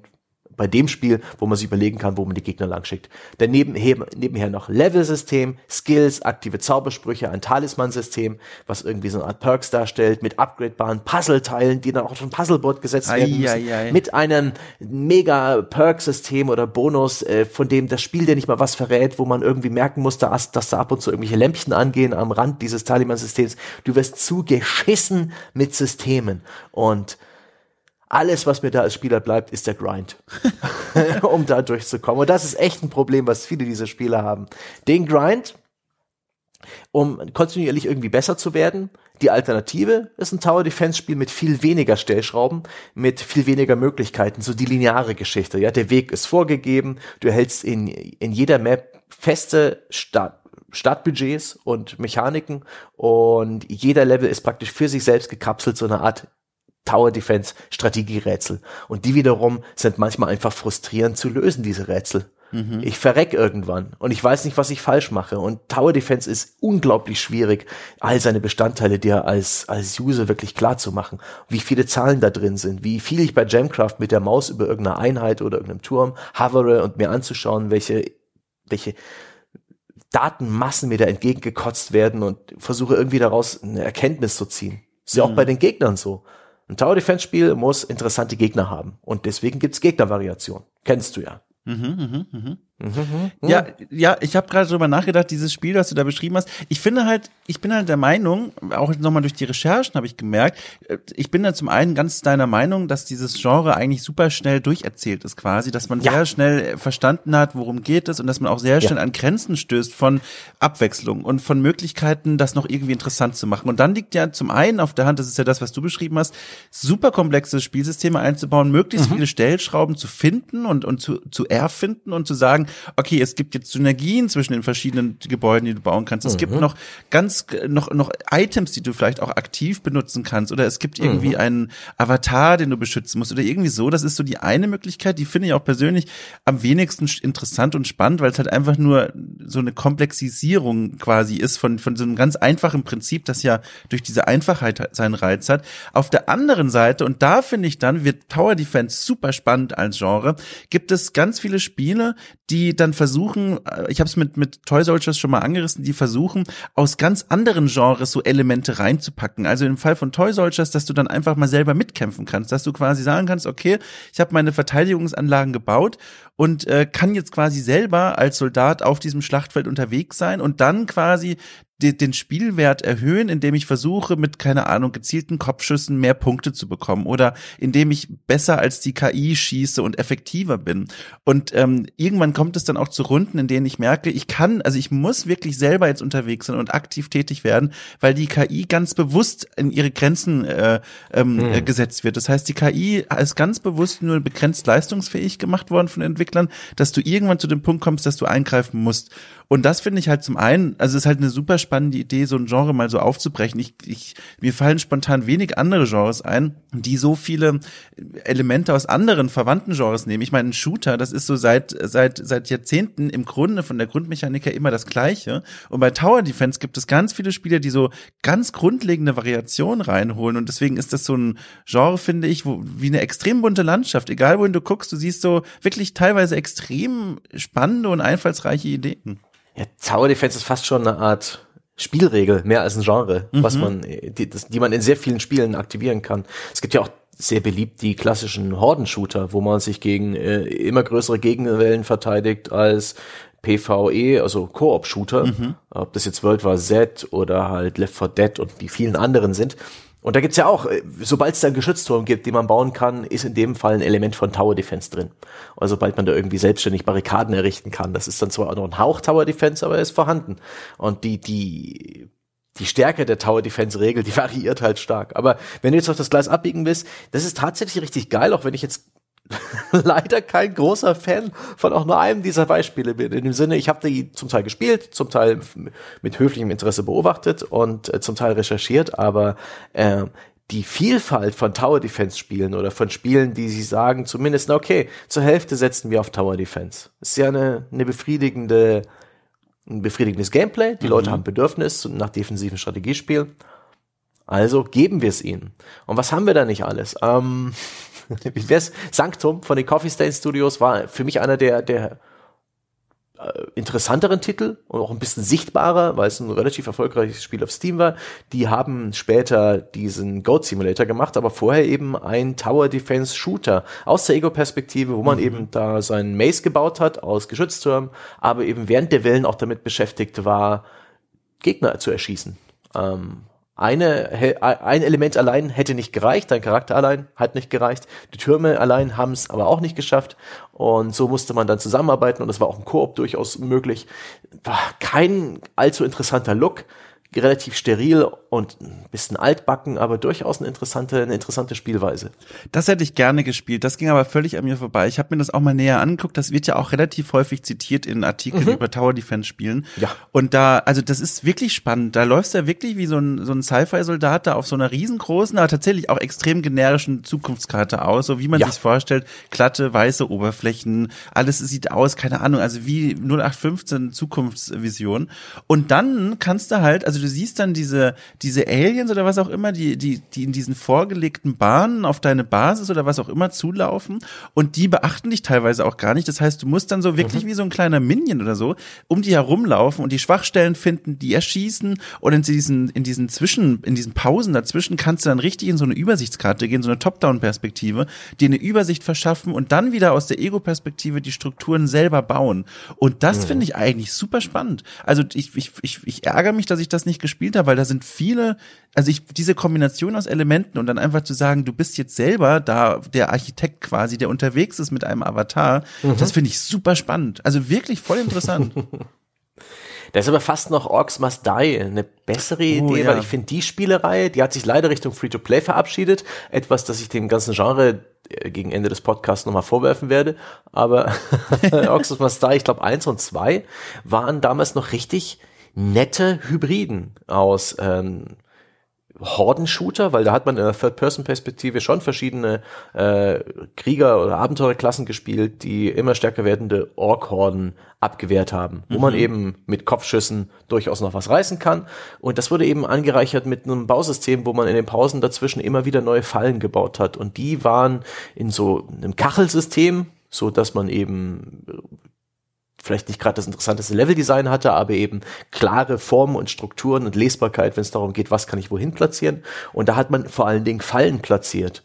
bei dem Spiel, wo man sich überlegen kann, wo man die Gegner lang schickt. Daneben nebenher noch Level-System, Skills, aktive Zaubersprüche, ein Talisman-System, was irgendwie so eine Art Perks darstellt, mit upgradebaren Puzzleteilen, die dann auch auf ein Puzzleboard gesetzt ai, werden müssen, ai, ai. mit einem mega Perk-System oder Bonus, äh, von dem das Spiel dir nicht mal was verrät, wo man irgendwie merken muss, dass, dass da ab und zu irgendwelche Lämpchen angehen am Rand dieses Talisman-Systems. Du wirst zugeschissen mit Systemen und alles, was mir da als Spieler bleibt, ist der Grind, [LAUGHS] [LAUGHS] um da durchzukommen. Und das ist echt ein Problem, was viele dieser Spieler haben. Den Grind, um kontinuierlich irgendwie besser zu werden. Die Alternative ist ein Tower Defense Spiel mit viel weniger Stellschrauben, mit viel weniger Möglichkeiten, so die lineare Geschichte. Ja, der Weg ist vorgegeben. Du hältst in, in jeder Map feste Start, Startbudgets und Mechaniken und jeder Level ist praktisch für sich selbst gekapselt, so eine Art Tower Defense Strategierätsel. Und die wiederum sind manchmal einfach frustrierend zu lösen, diese Rätsel. Mhm. Ich verreck irgendwann und ich weiß nicht, was ich falsch mache. Und Tower Defense ist unglaublich schwierig, all seine Bestandteile dir als, als User wirklich klar zu machen. Wie viele Zahlen da drin sind, wie viel ich bei Jamcraft mit der Maus über irgendeine Einheit oder irgendeinem Turm hovere und mir anzuschauen, welche, welche Datenmassen mir da entgegengekotzt werden und versuche irgendwie daraus eine Erkenntnis zu ziehen. Ist ja mhm. auch bei den Gegnern so. Ein Tower Defense Spiel muss interessante Gegner haben. Und deswegen gibt's Gegnervariationen. Kennst du ja. Mhm, mh, mh. Mhm, ja, ja, ich habe gerade darüber nachgedacht, dieses Spiel, was du da beschrieben hast. Ich finde halt, ich bin halt der Meinung, auch nochmal durch die Recherchen habe ich gemerkt, äh, ich bin da zum einen ganz deiner Meinung, dass dieses Genre eigentlich super schnell durcherzählt ist quasi, dass man ja. sehr schnell verstanden hat, worum geht es und dass man auch sehr schnell ja. an Grenzen stößt von Abwechslung und von Möglichkeiten, das noch irgendwie interessant zu machen. Und dann liegt ja zum einen auf der Hand, das ist ja das, was du beschrieben hast, super komplexe Spielsysteme einzubauen, möglichst mhm. viele Stellschrauben zu finden und, und zu, zu erfinden und zu sagen, okay, es gibt jetzt Synergien zwischen den verschiedenen Gebäuden, die du bauen kannst. Es mhm. gibt noch ganz, noch, noch Items, die du vielleicht auch aktiv benutzen kannst oder es gibt irgendwie mhm. einen Avatar, den du beschützen musst oder irgendwie so. Das ist so die eine Möglichkeit, die finde ich auch persönlich am wenigsten interessant und spannend, weil es halt einfach nur so eine Komplexisierung quasi ist von, von so einem ganz einfachen Prinzip, das ja durch diese Einfachheit seinen Reiz hat. Auf der anderen Seite, und da finde ich dann, wird Tower Defense super spannend als Genre, gibt es ganz viele Spiele, die dann versuchen, äh, ich habe es mit, mit Toy Soldiers schon mal angerissen, die versuchen, aus ganz anderen Genres so Elemente reinzupacken. Also im Fall von Toy Soldiers, dass du dann einfach mal selber mitkämpfen kannst, dass du quasi sagen kannst, okay, ich habe meine Verteidigungsanlagen gebaut und äh, kann jetzt quasi selber als Soldat auf diesem Schlachtfeld unterwegs sein und dann quasi den Spielwert erhöhen, indem ich versuche, mit, keine Ahnung, gezielten Kopfschüssen mehr Punkte zu bekommen oder indem ich besser als die KI schieße und effektiver bin. Und ähm, irgendwann kommt es dann auch zu Runden, in denen ich merke, ich kann, also ich muss wirklich selber jetzt unterwegs sein und aktiv tätig werden, weil die KI ganz bewusst in ihre Grenzen äh, ähm, hm. äh, gesetzt wird. Das heißt, die KI ist ganz bewusst nur begrenzt leistungsfähig gemacht worden von Entwicklern, dass du irgendwann zu dem Punkt kommst, dass du eingreifen musst. Und das finde ich halt zum einen, also es ist halt eine super spannende Idee, so ein Genre mal so aufzubrechen. Ich, ich, mir fallen spontan wenig andere Genres ein, die so viele Elemente aus anderen verwandten Genres nehmen. Ich meine, ein Shooter, das ist so seit, seit, seit Jahrzehnten im Grunde von der Grundmechanik her immer das Gleiche. Und bei Tower Defense gibt es ganz viele Spieler, die so ganz grundlegende Variationen reinholen. Und deswegen ist das so ein Genre, finde ich, wo, wie eine extrem bunte Landschaft. Egal, wohin du guckst, du siehst so wirklich teilweise extrem spannende und einfallsreiche Ideen. Ja, Tower Defense ist fast schon eine Art Spielregel, mehr als ein Genre, mhm. was man, die, das, die man in sehr vielen Spielen aktivieren kann. Es gibt ja auch sehr beliebt die klassischen Horden-Shooter, wo man sich gegen äh, immer größere Gegenwellen verteidigt als PvE, also Koop-Shooter, mhm. ob das jetzt World War Z oder halt Left 4 Dead und die vielen anderen sind. Und da gibt's ja auch, äh, sobald es da einen Geschützturm gibt, den man bauen kann, ist in dem Fall ein Element von Tower Defense drin. Also sobald man da irgendwie selbstständig Barrikaden errichten kann, das ist dann zwar auch noch ein Hauch Tower Defense, aber er ist vorhanden. Und die, die, die Stärke der Tower Defense Regel, die [LAUGHS] variiert halt stark. Aber wenn du jetzt auf das Gleis abbiegen willst, das ist tatsächlich richtig geil, auch wenn ich jetzt [LAUGHS] leider kein großer Fan von auch nur einem dieser Beispiele bin. In dem Sinne, ich habe die zum Teil gespielt, zum Teil mit höflichem Interesse beobachtet und äh, zum Teil recherchiert, aber äh, die Vielfalt von Tower Defense Spielen oder von Spielen, die sie sagen, zumindest, okay, zur Hälfte setzen wir auf Tower Defense. Ist ja eine, eine befriedigende, ein befriedigendes Gameplay. Die mhm. Leute haben Bedürfnis nach defensiven Strategiespielen. Also geben wir es ihnen. Und was haben wir da nicht alles? Ähm? [LAUGHS] Sanctum von den Coffee Stain Studios war für mich einer der, der äh, interessanteren Titel und auch ein bisschen sichtbarer, weil es ein relativ erfolgreiches Spiel auf Steam war. Die haben später diesen Goat Simulator gemacht, aber vorher eben ein Tower Defense Shooter aus der Ego-Perspektive, wo man mhm. eben da seinen Maze gebaut hat aus Geschütztürmen, aber eben während der Wellen auch damit beschäftigt war, Gegner zu erschießen. Ähm, eine, ein Element allein hätte nicht gereicht, dein Charakter allein hat nicht gereicht, die Türme allein haben es aber auch nicht geschafft. Und so musste man dann zusammenarbeiten und es war auch im Koop durchaus möglich. War kein allzu interessanter Look, relativ steril und ein bisschen altbacken, aber durchaus eine interessante, eine interessante Spielweise. Das hätte ich gerne gespielt. Das ging aber völlig an mir vorbei. Ich habe mir das auch mal näher angeguckt. Das wird ja auch relativ häufig zitiert in Artikeln mhm. über Tower Defense Spielen. Ja. Und da, also das ist wirklich spannend. Da läufst du ja wirklich wie so ein, so ein Sci-Fi-Soldat da auf so einer riesengroßen, aber tatsächlich auch extrem generischen Zukunftskarte aus, so wie man ja. sich vorstellt. Glatte, weiße Oberflächen, alles sieht aus, keine Ahnung, also wie 0815 Zukunftsvision. Und dann kannst du halt, also du siehst dann diese, diese Aliens oder was auch immer, die, die, die in diesen vorgelegten Bahnen auf deine Basis oder was auch immer zulaufen und die beachten dich teilweise auch gar nicht. Das heißt, du musst dann so wirklich mhm. wie so ein kleiner Minion oder so um die herumlaufen und die Schwachstellen finden, die erschießen und in diesen, in diesen Zwischen, in diesen Pausen dazwischen kannst du dann richtig in so eine Übersichtskarte gehen, so eine Top-Down-Perspektive, dir eine Übersicht verschaffen und dann wieder aus der Ego-Perspektive die Strukturen selber bauen. Und das mhm. finde ich eigentlich super spannend. Also ich, ich, ich, ich ärgere mich, dass ich das nicht nicht gespielt habe, weil da sind viele, also ich, diese Kombination aus Elementen und dann einfach zu sagen, du bist jetzt selber da der Architekt quasi, der unterwegs ist mit einem Avatar, mhm. das finde ich super spannend. Also wirklich voll interessant. [LAUGHS] Das ist aber fast noch Orcs Must Die eine bessere Idee, oh, ja. weil ich finde die Spielereihe, die hat sich leider Richtung Free-to-Play verabschiedet. Etwas, das ich dem ganzen Genre äh, gegen Ende des Podcasts nochmal vorwerfen werde. Aber [LAUGHS] Orcs Must Die, ich glaube eins und zwei waren damals noch richtig nette Hybriden aus ähm, Horden-Shooter, weil da hat man in der Third-Person-Perspektive schon verschiedene äh, Krieger- oder Abenteurerklassen gespielt, die immer stärker werdende Ork-Horden abgewehrt haben, wo mhm. man eben mit Kopfschüssen durchaus noch was reißen kann. Und das wurde eben angereichert mit einem Bausystem, wo man in den Pausen dazwischen immer wieder neue Fallen gebaut hat. Und die waren in so einem Kachelsystem, so dass man eben vielleicht nicht gerade das interessanteste Leveldesign hatte, aber eben klare Formen und Strukturen und Lesbarkeit, wenn es darum geht, was kann ich wohin platzieren. Und da hat man vor allen Dingen Fallen platziert.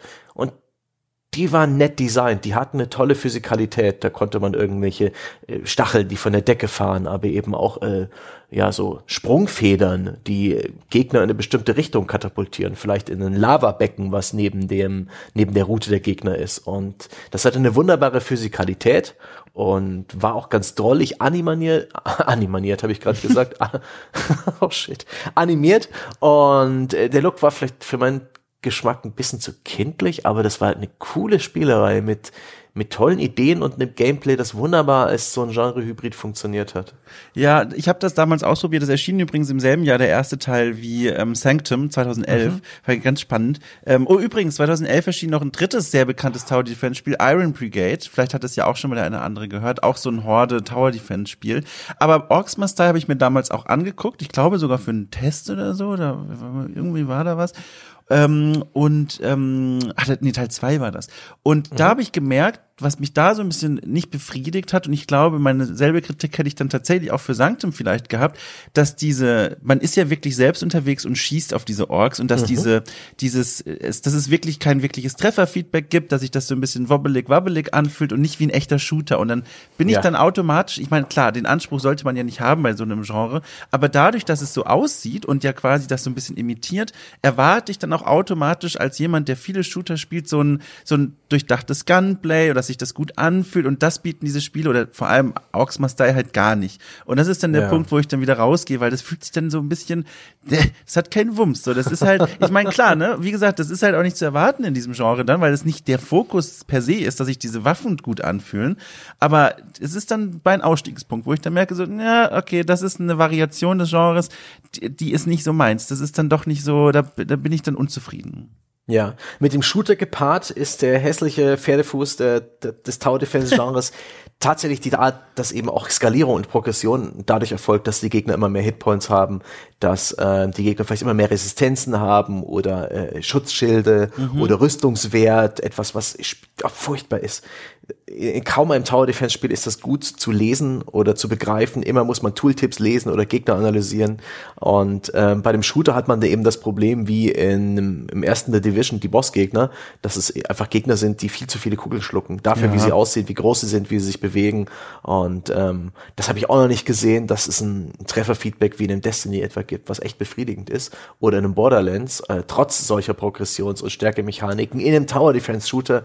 Die waren nett designt, die hatten eine tolle Physikalität, da konnte man irgendwelche äh, Stacheln, die von der Decke fahren, aber eben auch äh, ja so Sprungfedern, die Gegner in eine bestimmte Richtung katapultieren, vielleicht in ein Lavabecken, was neben dem neben der Route der Gegner ist. Und das hatte eine wunderbare Physikalität und war auch ganz drollig animaniert, [LAUGHS] animaniert habe ich gerade gesagt, [LAUGHS] [LAUGHS] oh shit, animiert. Und äh, der Look war vielleicht für meinen Geschmack ein bisschen zu kindlich, aber das war halt eine coole Spielerei mit mit tollen Ideen und einem Gameplay, das wunderbar als so ein Genre-Hybrid funktioniert hat. Ja, ich habe das damals ausprobiert. Das erschien übrigens im selben Jahr der erste Teil wie ähm, Sanctum 2011. Mhm. War ganz spannend. Ähm, oh, übrigens, 2011 erschien noch ein drittes sehr bekanntes Tower Defense-Spiel, Iron Brigade. Vielleicht hat es ja auch schon mal der eine andere gehört. Auch so ein Horde Tower Defense-Spiel. Aber Orcs Must Die habe ich mir damals auch angeguckt. Ich glaube sogar für einen Test oder so. Oder irgendwie war da was. Ähm, und ähm, ach, nee, Teil zwei war das. Und mhm. da habe ich gemerkt, was mich da so ein bisschen nicht befriedigt hat, und ich glaube, meine selbe Kritik hätte ich dann tatsächlich auch für Sanctum vielleicht gehabt, dass diese, man ist ja wirklich selbst unterwegs und schießt auf diese Orks und dass mhm. diese, dieses, dass es wirklich kein wirkliches Trefferfeedback gibt, dass sich das so ein bisschen wobbelig, wabbelig anfühlt und nicht wie ein echter Shooter. Und dann bin ja. ich dann automatisch, ich meine, klar, den Anspruch sollte man ja nicht haben bei so einem Genre, aber dadurch, dass es so aussieht und ja quasi das so ein bisschen imitiert, erwarte ich dann auch automatisch als jemand, der viele Shooter spielt, so ein, so ein durchdachtes Gunplay oder sich das gut anfühlt und das bieten diese Spiele oder vor allem Aux Must Die halt gar nicht. Und das ist dann der ja. Punkt, wo ich dann wieder rausgehe, weil das fühlt sich dann so ein bisschen, [LAUGHS] das hat keinen Wumms. So, das ist halt, ich meine, klar, ne, wie gesagt, das ist halt auch nicht zu erwarten in diesem Genre dann, weil es nicht der Fokus per se ist, dass sich diese Waffen gut anfühlen. Aber es ist dann bei einem Ausstiegspunkt, wo ich dann merke, so, ja, okay, das ist eine Variation des Genres, die, die ist nicht so meins. Das ist dann doch nicht so, da, da bin ich dann unzufrieden. Ja, mit dem Shooter gepaart ist der hässliche Pferdefuß der, der, des Tower Defense Genres [LAUGHS] tatsächlich die Art, dass eben auch Skalierung und Progression dadurch erfolgt, dass die Gegner immer mehr Hitpoints haben, dass äh, die Gegner vielleicht immer mehr Resistenzen haben oder äh, Schutzschilde mhm. oder Rüstungswert, etwas, was furchtbar ist in kaum einem Tower Defense Spiel ist das gut zu lesen oder zu begreifen. Immer muss man Tooltips lesen oder Gegner analysieren. Und ähm, bei dem Shooter hat man da eben das Problem wie in, im ersten der Division die Bossgegner, dass es einfach Gegner sind, die viel zu viele Kugeln schlucken. Dafür, ja. wie sie aussehen, wie groß sie sind, wie sie sich bewegen. Und ähm, das habe ich auch noch nicht gesehen, dass es ein Trefferfeedback wie in einem Destiny etwa gibt, was echt befriedigend ist. Oder in einem Borderlands, äh, trotz solcher Progressions- und Stärkemechaniken in einem Tower Defense Shooter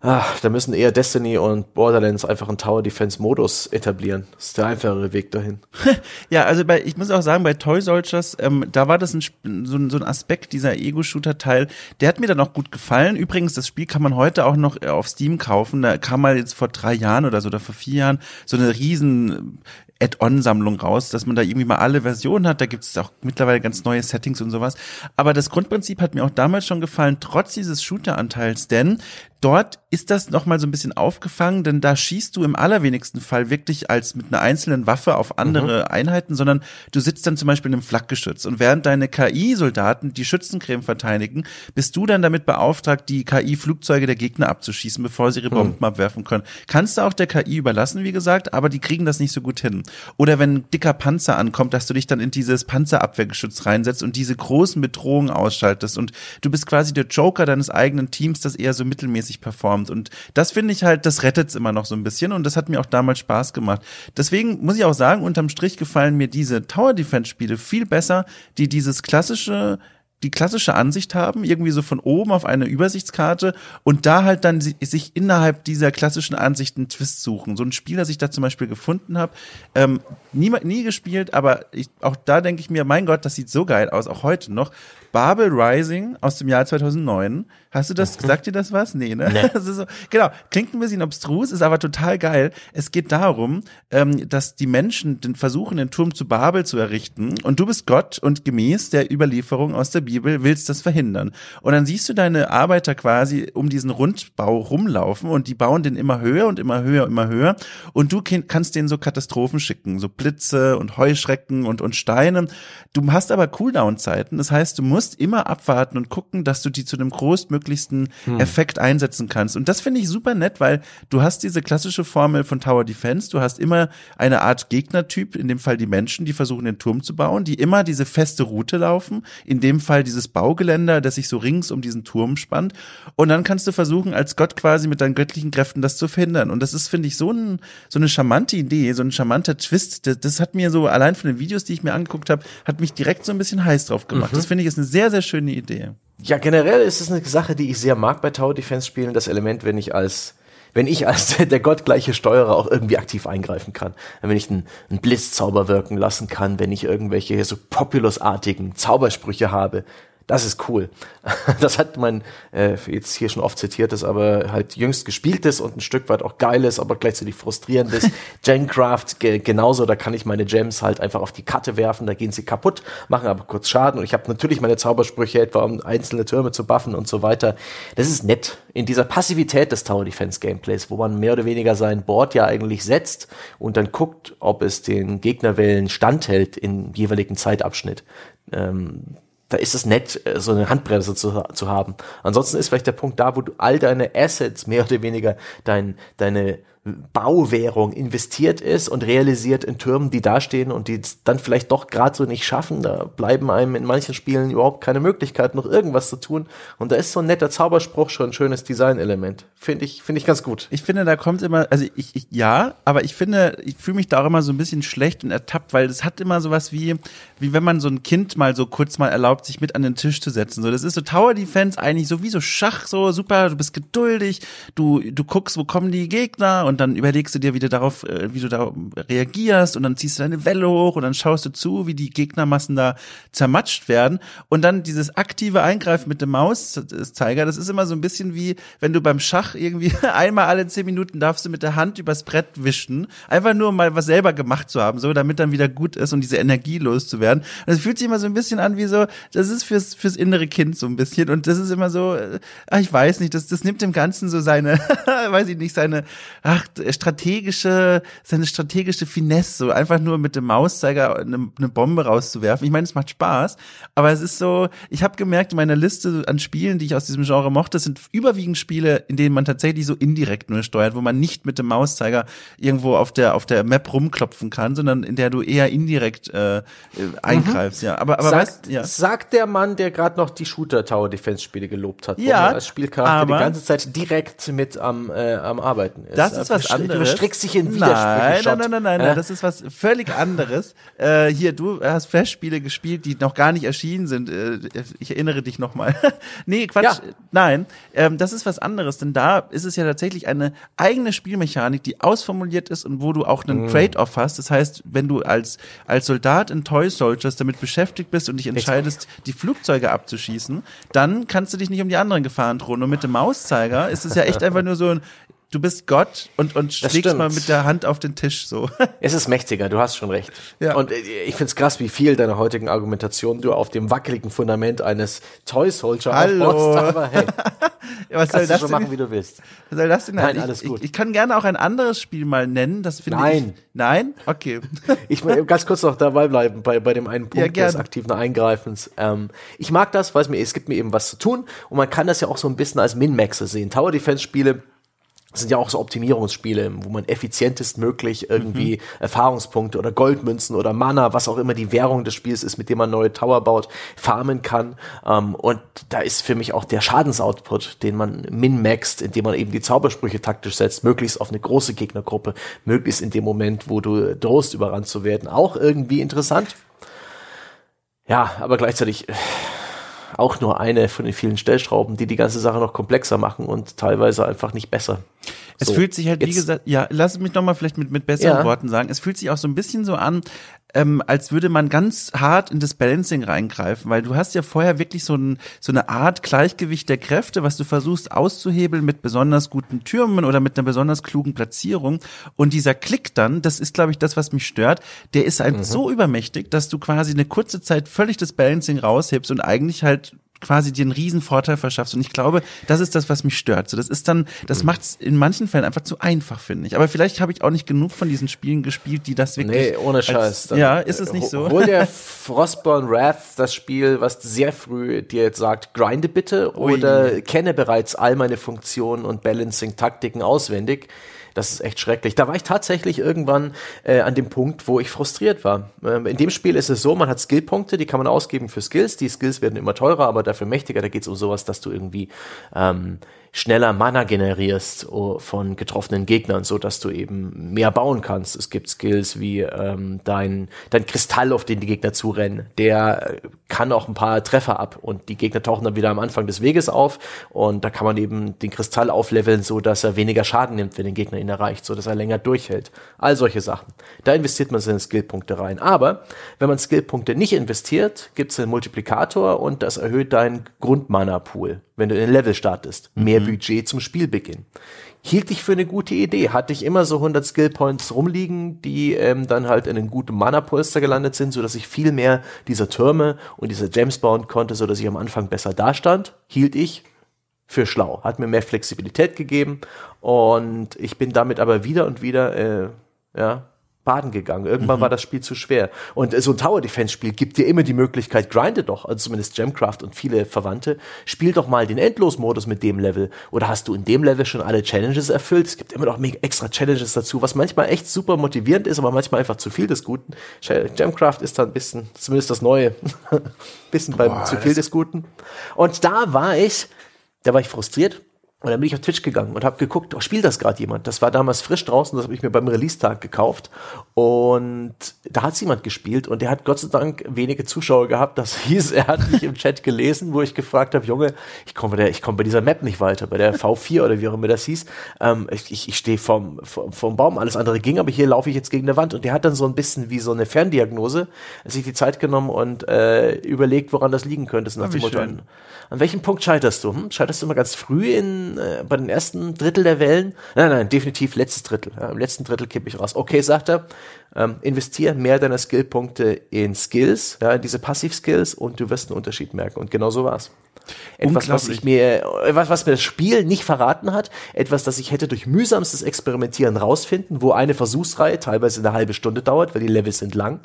Ach, da müssen eher Destiny und Borderlands einfach einen Tower Defense Modus etablieren. Das ist der einfachere Weg dahin. [LAUGHS] ja, also bei, ich muss auch sagen, bei Toy Soldiers, ähm, da war das ein, so, ein, so ein Aspekt, dieser Ego-Shooter-Teil, der hat mir dann auch gut gefallen. Übrigens, das Spiel kann man heute auch noch auf Steam kaufen. Da kam mal jetzt vor drei Jahren oder so, oder vor vier Jahren, so eine riesen Add-on-Sammlung raus, dass man da irgendwie mal alle Versionen hat. Da gibt es auch mittlerweile ganz neue Settings und sowas. Aber das Grundprinzip hat mir auch damals schon gefallen, trotz dieses Shooter-Anteils, denn dort ist das nochmal so ein bisschen aufgefangen, denn da schießt du im allerwenigsten Fall wirklich als mit einer einzelnen Waffe auf andere mhm. Einheiten, sondern du sitzt dann zum Beispiel in einem Flakgeschütz und während deine KI-Soldaten die Schützencreme verteidigen, bist du dann damit beauftragt, die KI-Flugzeuge der Gegner abzuschießen, bevor sie ihre Bomben mhm. abwerfen können. Kannst du auch der KI überlassen, wie gesagt, aber die kriegen das nicht so gut hin. Oder wenn ein dicker Panzer ankommt, dass du dich dann in dieses Panzerabwehrgeschütz reinsetzt und diese großen Bedrohungen ausschaltest und du bist quasi der Joker deines eigenen Teams, das eher so mittelmäßig performt. Und das finde ich halt, das rettet es immer noch so ein bisschen und das hat mir auch damals Spaß gemacht. Deswegen muss ich auch sagen, unterm Strich gefallen mir diese Tower Defense Spiele viel besser, die dieses klassische die klassische Ansicht haben, irgendwie so von oben auf eine Übersichtskarte und da halt dann sich innerhalb dieser klassischen Ansicht einen Twist suchen. So ein Spiel, das ich da zum Beispiel gefunden habe, ähm, nie, nie gespielt, aber ich, auch da denke ich mir, mein Gott, das sieht so geil aus, auch heute noch. Babel Rising aus dem Jahr 2009. Hast du das, mhm. sagt dir das was? Nee, ne? Nee. [LAUGHS] So, genau, klingt ein bisschen obstrus, ist aber total geil. Es geht darum, ähm, dass die Menschen den versuchen, den Turm zu Babel zu errichten und du bist Gott und gemäß der Überlieferung aus der Bibel willst das verhindern. Und dann siehst du deine Arbeiter quasi um diesen Rundbau rumlaufen und die bauen den immer höher und immer höher, immer höher und du kannst denen so Katastrophen schicken, so Blitze und Heuschrecken und, und Steine. Du hast aber Cooldown-Zeiten, das heißt, du musst immer abwarten und gucken, dass du die zu dem größtmöglichsten hm. Effekt einsetzen kannst. Und das finde ich super nett, weil du hast diese klassische Formel von Tower Defense. Du hast immer eine Art Gegnertyp, in dem Fall die Menschen, die versuchen, den Turm zu bauen, die immer diese feste Route laufen. In dem Fall dieses Baugeländer, das sich so rings um diesen Turm spannt. Und dann kannst du versuchen, als Gott quasi mit deinen göttlichen Kräften das zu verhindern. Und das ist, finde ich, so, ein, so eine charmante Idee, so ein charmanter Twist. Das, das, hat mir so, allein von den Videos, die ich mir angeguckt habe, hat mich direkt so ein bisschen heiß drauf gemacht. Mhm. Das finde ich ist eine sehr, sehr schöne Idee. Ja, generell ist es eine Sache, die ich sehr mag bei Tower Defense Spielen, das Element, wenn ich als wenn ich als [LAUGHS] der gottgleiche Steuerer auch irgendwie aktiv eingreifen kann, wenn ich einen, einen Blitzzauber wirken lassen kann, wenn ich irgendwelche so Populus-artigen Zaubersprüche habe, das ist cool. [LAUGHS] Das hat man äh, jetzt hier schon oft zitiertes, aber halt jüngst gespieltes und ein Stück weit auch geiles, aber gleichzeitig frustrierendes [LAUGHS] Gencraft ge genauso. Da kann ich meine Gems halt einfach auf die Karte werfen, da gehen sie kaputt, machen aber kurz Schaden und ich habe natürlich meine Zaubersprüche etwa, um einzelne Türme zu buffen und so weiter. Das ist nett in dieser Passivität des Tower Defense Gameplays, wo man mehr oder weniger sein Board ja eigentlich setzt und dann guckt, ob es den Gegnerwellen standhält im jeweiligen Zeitabschnitt. Ähm, da ist es nett, äh, so eine Handbremse zu, zu haben. Ansonsten ist vielleicht der Punkt da, wo du all deine Assets mehr oder weniger dein, deine Bauwährung investiert ist und realisiert in Türmen, die dastehen und die es dann vielleicht doch gerade so nicht schaffen. Da bleiben einem in manchen Spielen überhaupt keine Möglichkeit, noch irgendwas zu tun. Und da ist so ein netter Zauberspruch schon ein schönes Designelement. Finde ich, finde ich ganz gut. Ich finde, da kommt immer, also ich, ich ja, aber ich finde, ich fühle mich da auch immer so ein bisschen schlecht und ertappt, weil das hat immer sowas wie, wie wenn man so ein Kind mal so kurz mal erlaubt, sich mit an den Tisch zu setzen. So, das ist so Tower Defense eigentlich so wie so Schach, so super, du bist geduldig, du, du guckst, wo kommen die Gegner und dann überlegst du dir, wie du darauf, äh, wie du da reagierst und dann ziehst du deine Welle hoch und dann schaust du zu, wie die Gegnermassen da zermatscht werden. Und dann dieses aktive Eingreifen mit dem Mauszeiger, das ist immer so ein bisschen wie, wenn du beim Schach irgendwie [LAUGHS] einmal alle zehn Minuten darfst du mit der Hand übers Brett wischen, einfach nur mal was selber gemacht zu haben, so damit dann wieder gut ist und diese Energie loszuwerden. Und es fühlt sich immer so ein bisschen an wie so, das ist fürs fürs innere Kind so ein bisschen. Und das ist immer so, äh, ach, ich weiß nicht, das das nimmt dem Ganzen so seine, [LAUGHS] weiß ich nicht, seine, ach, strategische, seine strategische Finesse, so einfach nur mit dem Mauszeiger eine, eine Bombe rauszuwerfen. Ich meine, es macht Spaß, aber es ist so, ich habe gemerkt, in meiner Liste an Spielen, die ich aus diesem Genre mochte, sind überwiegend Spiele, in denen man tatsächlich so indirekt nur steuert, wo man nicht mit dem Mauszeiger irgendwo auf der auf der Map rumklopfen kann, sondern in der du eher indirekt äh, eingreifst. Mhm. Ja, aber aber sagt, weißt, ja. sagt der Mann, der gerade noch die Shooter Tower Defense Spiele gelobt hat, ja, als Spielcharakter die ganze Zeit direkt mit am äh, am arbeiten ist. Das ist was anderes. Du strickst dich in Widersprüche. Nein, nein, nein, nein, nein, nein, das ist was völlig anderes. äh, hier, du hast Flash-Spiele gespielt, die noch gar nicht erschienen sind. Äh, ich erinnere dich nochmal. [LAUGHS] nee, Quatsch. Ja. Nein, ähm, das ist was anderes, denn da ist es ja tatsächlich eine eigene Spielmechanik, die ausformuliert ist und wo du auch einen mm. Trade-off hast. Das heißt, wenn du als, als Soldat in Toy Soldiers damit beschäftigt bist und dich entscheidest, die Flugzeuge abzuschießen, dann kannst du dich nicht um die anderen Gefahren drohen. Und mit dem Mauszeiger ist es ja echt einfach nur so ein, du bist Gott und, und schlägst mal mit der Hand auf den Tisch so. [LAUGHS] Es ist mächtiger, du hast schon recht. Ja. Und äh, ich find's krass, wie viel deiner heutigen Argumentation du auf dem wackeligen Fundament eines Toy Soldier Hallo. aufbaust. Aber hey, [LAUGHS] ja, was soll das schon denn, machen, wie du [LAUGHS] willst. Was soll das denn? Nein, ich, alles gut. Ich, ich, kann gerne auch ein anderes Spiel mal nennen. Das finde Nein. Ich, nein? Okay. ich will ganz kurz noch dabei bleiben bei, bei dem einen Punkt ja, des aktiven Eingreifens. Ähm, ich mag das, weil es mir, es gibt mir eben was zu tun und man kann das ja auch so ein bisschen als Min-Maxer sehen. Tower Defense Spiele sind ja auch so Optimierungsspiele, wo man effizientest möglich irgendwie mhm. Erfahrungspunkte oder Goldmünzen oder Mana, was auch immer die Währung des Spiels ist, mit dem man neue Tower baut, farmen kann. Ähm, und da ist für mich auch der Schadensoutput, den man min-maxt, indem man eben die Zaubersprüche taktisch setzt, möglichst auf eine große Gegnergruppe, möglichst in dem Moment, wo du drohst, überrannt zu werden, auch irgendwie interessant. Ja, aber gleichzeitig auch nur eine von den vielen Stellschrauben, die die ganze Sache noch komplexer machen und teilweise einfach nicht besser. Es so, fühlt sich halt, wie gesagt, ja, lass mich noch mal vielleicht mit, mit besseren ja. Worten sagen. Es fühlt sich auch so ein bisschen so an, ähm, als würde man ganz hart in das Balancing reingreifen, weil du hast ja vorher wirklich so, ein, so eine Art Gleichgewicht der Kräfte, was du versuchst auszuhebeln mit besonders guten Türmen oder mit einer besonders klugen Platzierung. Und dieser Klick dann, das ist, glaube ich, das, was mich stört, der ist halt mhm. so übermächtig, dass du quasi eine kurze Zeit völlig das Balancing raushebst und eigentlich halt quasi dir einen riesen Vorteil verschaffst. Und ich glaube, das ist das, was mich stört. So, das ist dann, das mhm. macht es in manchen Fällen einfach zu einfach, finde ich. Aber vielleicht habe ich auch nicht genug von diesen Spielen gespielt, die das wirklich. Nee, ohne Scheiß. Als, ja, ist es nicht so? Hol dir [LAUGHS] Frostborn Wrath, das Spiel, was sehr früh dir jetzt sagt, grinde bitte Ui. oder kenne bereits all meine Funktionen und Balancing-Taktiken auswendig. Das ist echt schrecklich. Da war ich tatsächlich irgendwann äh, an dem Punkt, wo ich frustriert war. Ähm, in dem Spiel ist es so, man hat Skillpunkte, die kann man ausgeben für Skills. Die Skills werden immer teurer, aber dafür mächtiger. Da geht es um sowas, dass du irgendwie ähm, schneller Mana generierst oh, von getroffenen Gegnern, so dass du eben mehr bauen kannst. Es gibt Skills wie ähm, dein, dein Kristall, auf den die Gegner zurennen. Der äh, kann auch ein paar Treffer ab und die Gegner tauchen dann wieder am Anfang des Weges auf und da kann man eben den Kristall aufleveln, so dass er weniger Schaden nimmt, wenn den Gegner ihn erreicht, so dass er länger durchhält. All solche Sachen. Da investiert man seine Skillpunkte rein. Aber wenn man Skillpunkte nicht investiert, gibt es einen Multiplikator und das erhöht deinen Grundmana-Pool wenn du in den Level startest. Mehr mhm. Budget zum Spielbeginn. Hielt ich für eine gute Idee. Hatte ich immer so 100 Skill Points rumliegen, die ähm, dann halt in einem guten Mana-Polster gelandet sind, so dass ich viel mehr dieser Türme und dieser Gems bauen konnte, so dass ich am Anfang besser dastand. Hielt ich für schlau. Hat mir mehr Flexibilität gegeben und ich bin damit aber wieder und wieder äh, ja, baden gegangen. Irgendwann mhm. war das Spiel zu schwer. Und so ein Tower Defense Spiel gibt dir immer die Möglichkeit, grinde doch, also zumindest Gemcraft und viele Verwandte, spiel doch mal den Endlosmodus mit dem Level. Oder hast du in dem Level schon alle Challenges erfüllt? Es gibt immer noch extra Challenges dazu, was manchmal echt super motivierend ist, aber manchmal einfach zu viel des Guten. Gemcraft ist da ein bisschen, zumindest das Neue, [LAUGHS] bisschen Boah, beim zu viel des Guten. Und da war ich, da war ich frustriert und dann bin ich auf Twitch gegangen und habe geguckt, oh, spielt das gerade jemand? Das war damals frisch draußen, das habe ich mir beim Release-Tag gekauft. Und da hat jemand gespielt und der hat Gott sei Dank wenige Zuschauer gehabt. Das [LAUGHS] hieß, er hat mich im Chat gelesen, wo ich gefragt habe, Junge, ich komme bei, der, ich komm bei dieser Map nicht weiter, bei der V4 oder wie auch immer das hieß. Ähm, ich ich, ich stehe vom, vom, vom Baum, alles andere ging, aber hier laufe ich jetzt gegen eine Wand. Und der hat dann so ein bisschen wie so eine Ferndiagnose sich die Zeit genommen und äh, überlegt, woran das liegen könnte. So nach dem Motto, an, an welchem Punkt scheiterst du? Hm? Scheiterst du immer ganz früh in, äh, bei den ersten Drittel der Wellen? Nein, nein, definitiv letztes Drittel. Ja, Im letzten Drittel kippe ich raus. Okay, sagt er, ähm, investiere mehr deiner Skillpunkte in Skills, ja, in diese Passiv-Skills und du wirst einen Unterschied merken. Und genau so war's. Etwas, was ich mir, was, was mir das Spiel nicht verraten hat, etwas, das ich hätte durch mühsamstes Experimentieren rausfinden, wo eine Versuchsreihe teilweise eine halbe Stunde dauert, weil die Levels sind lang.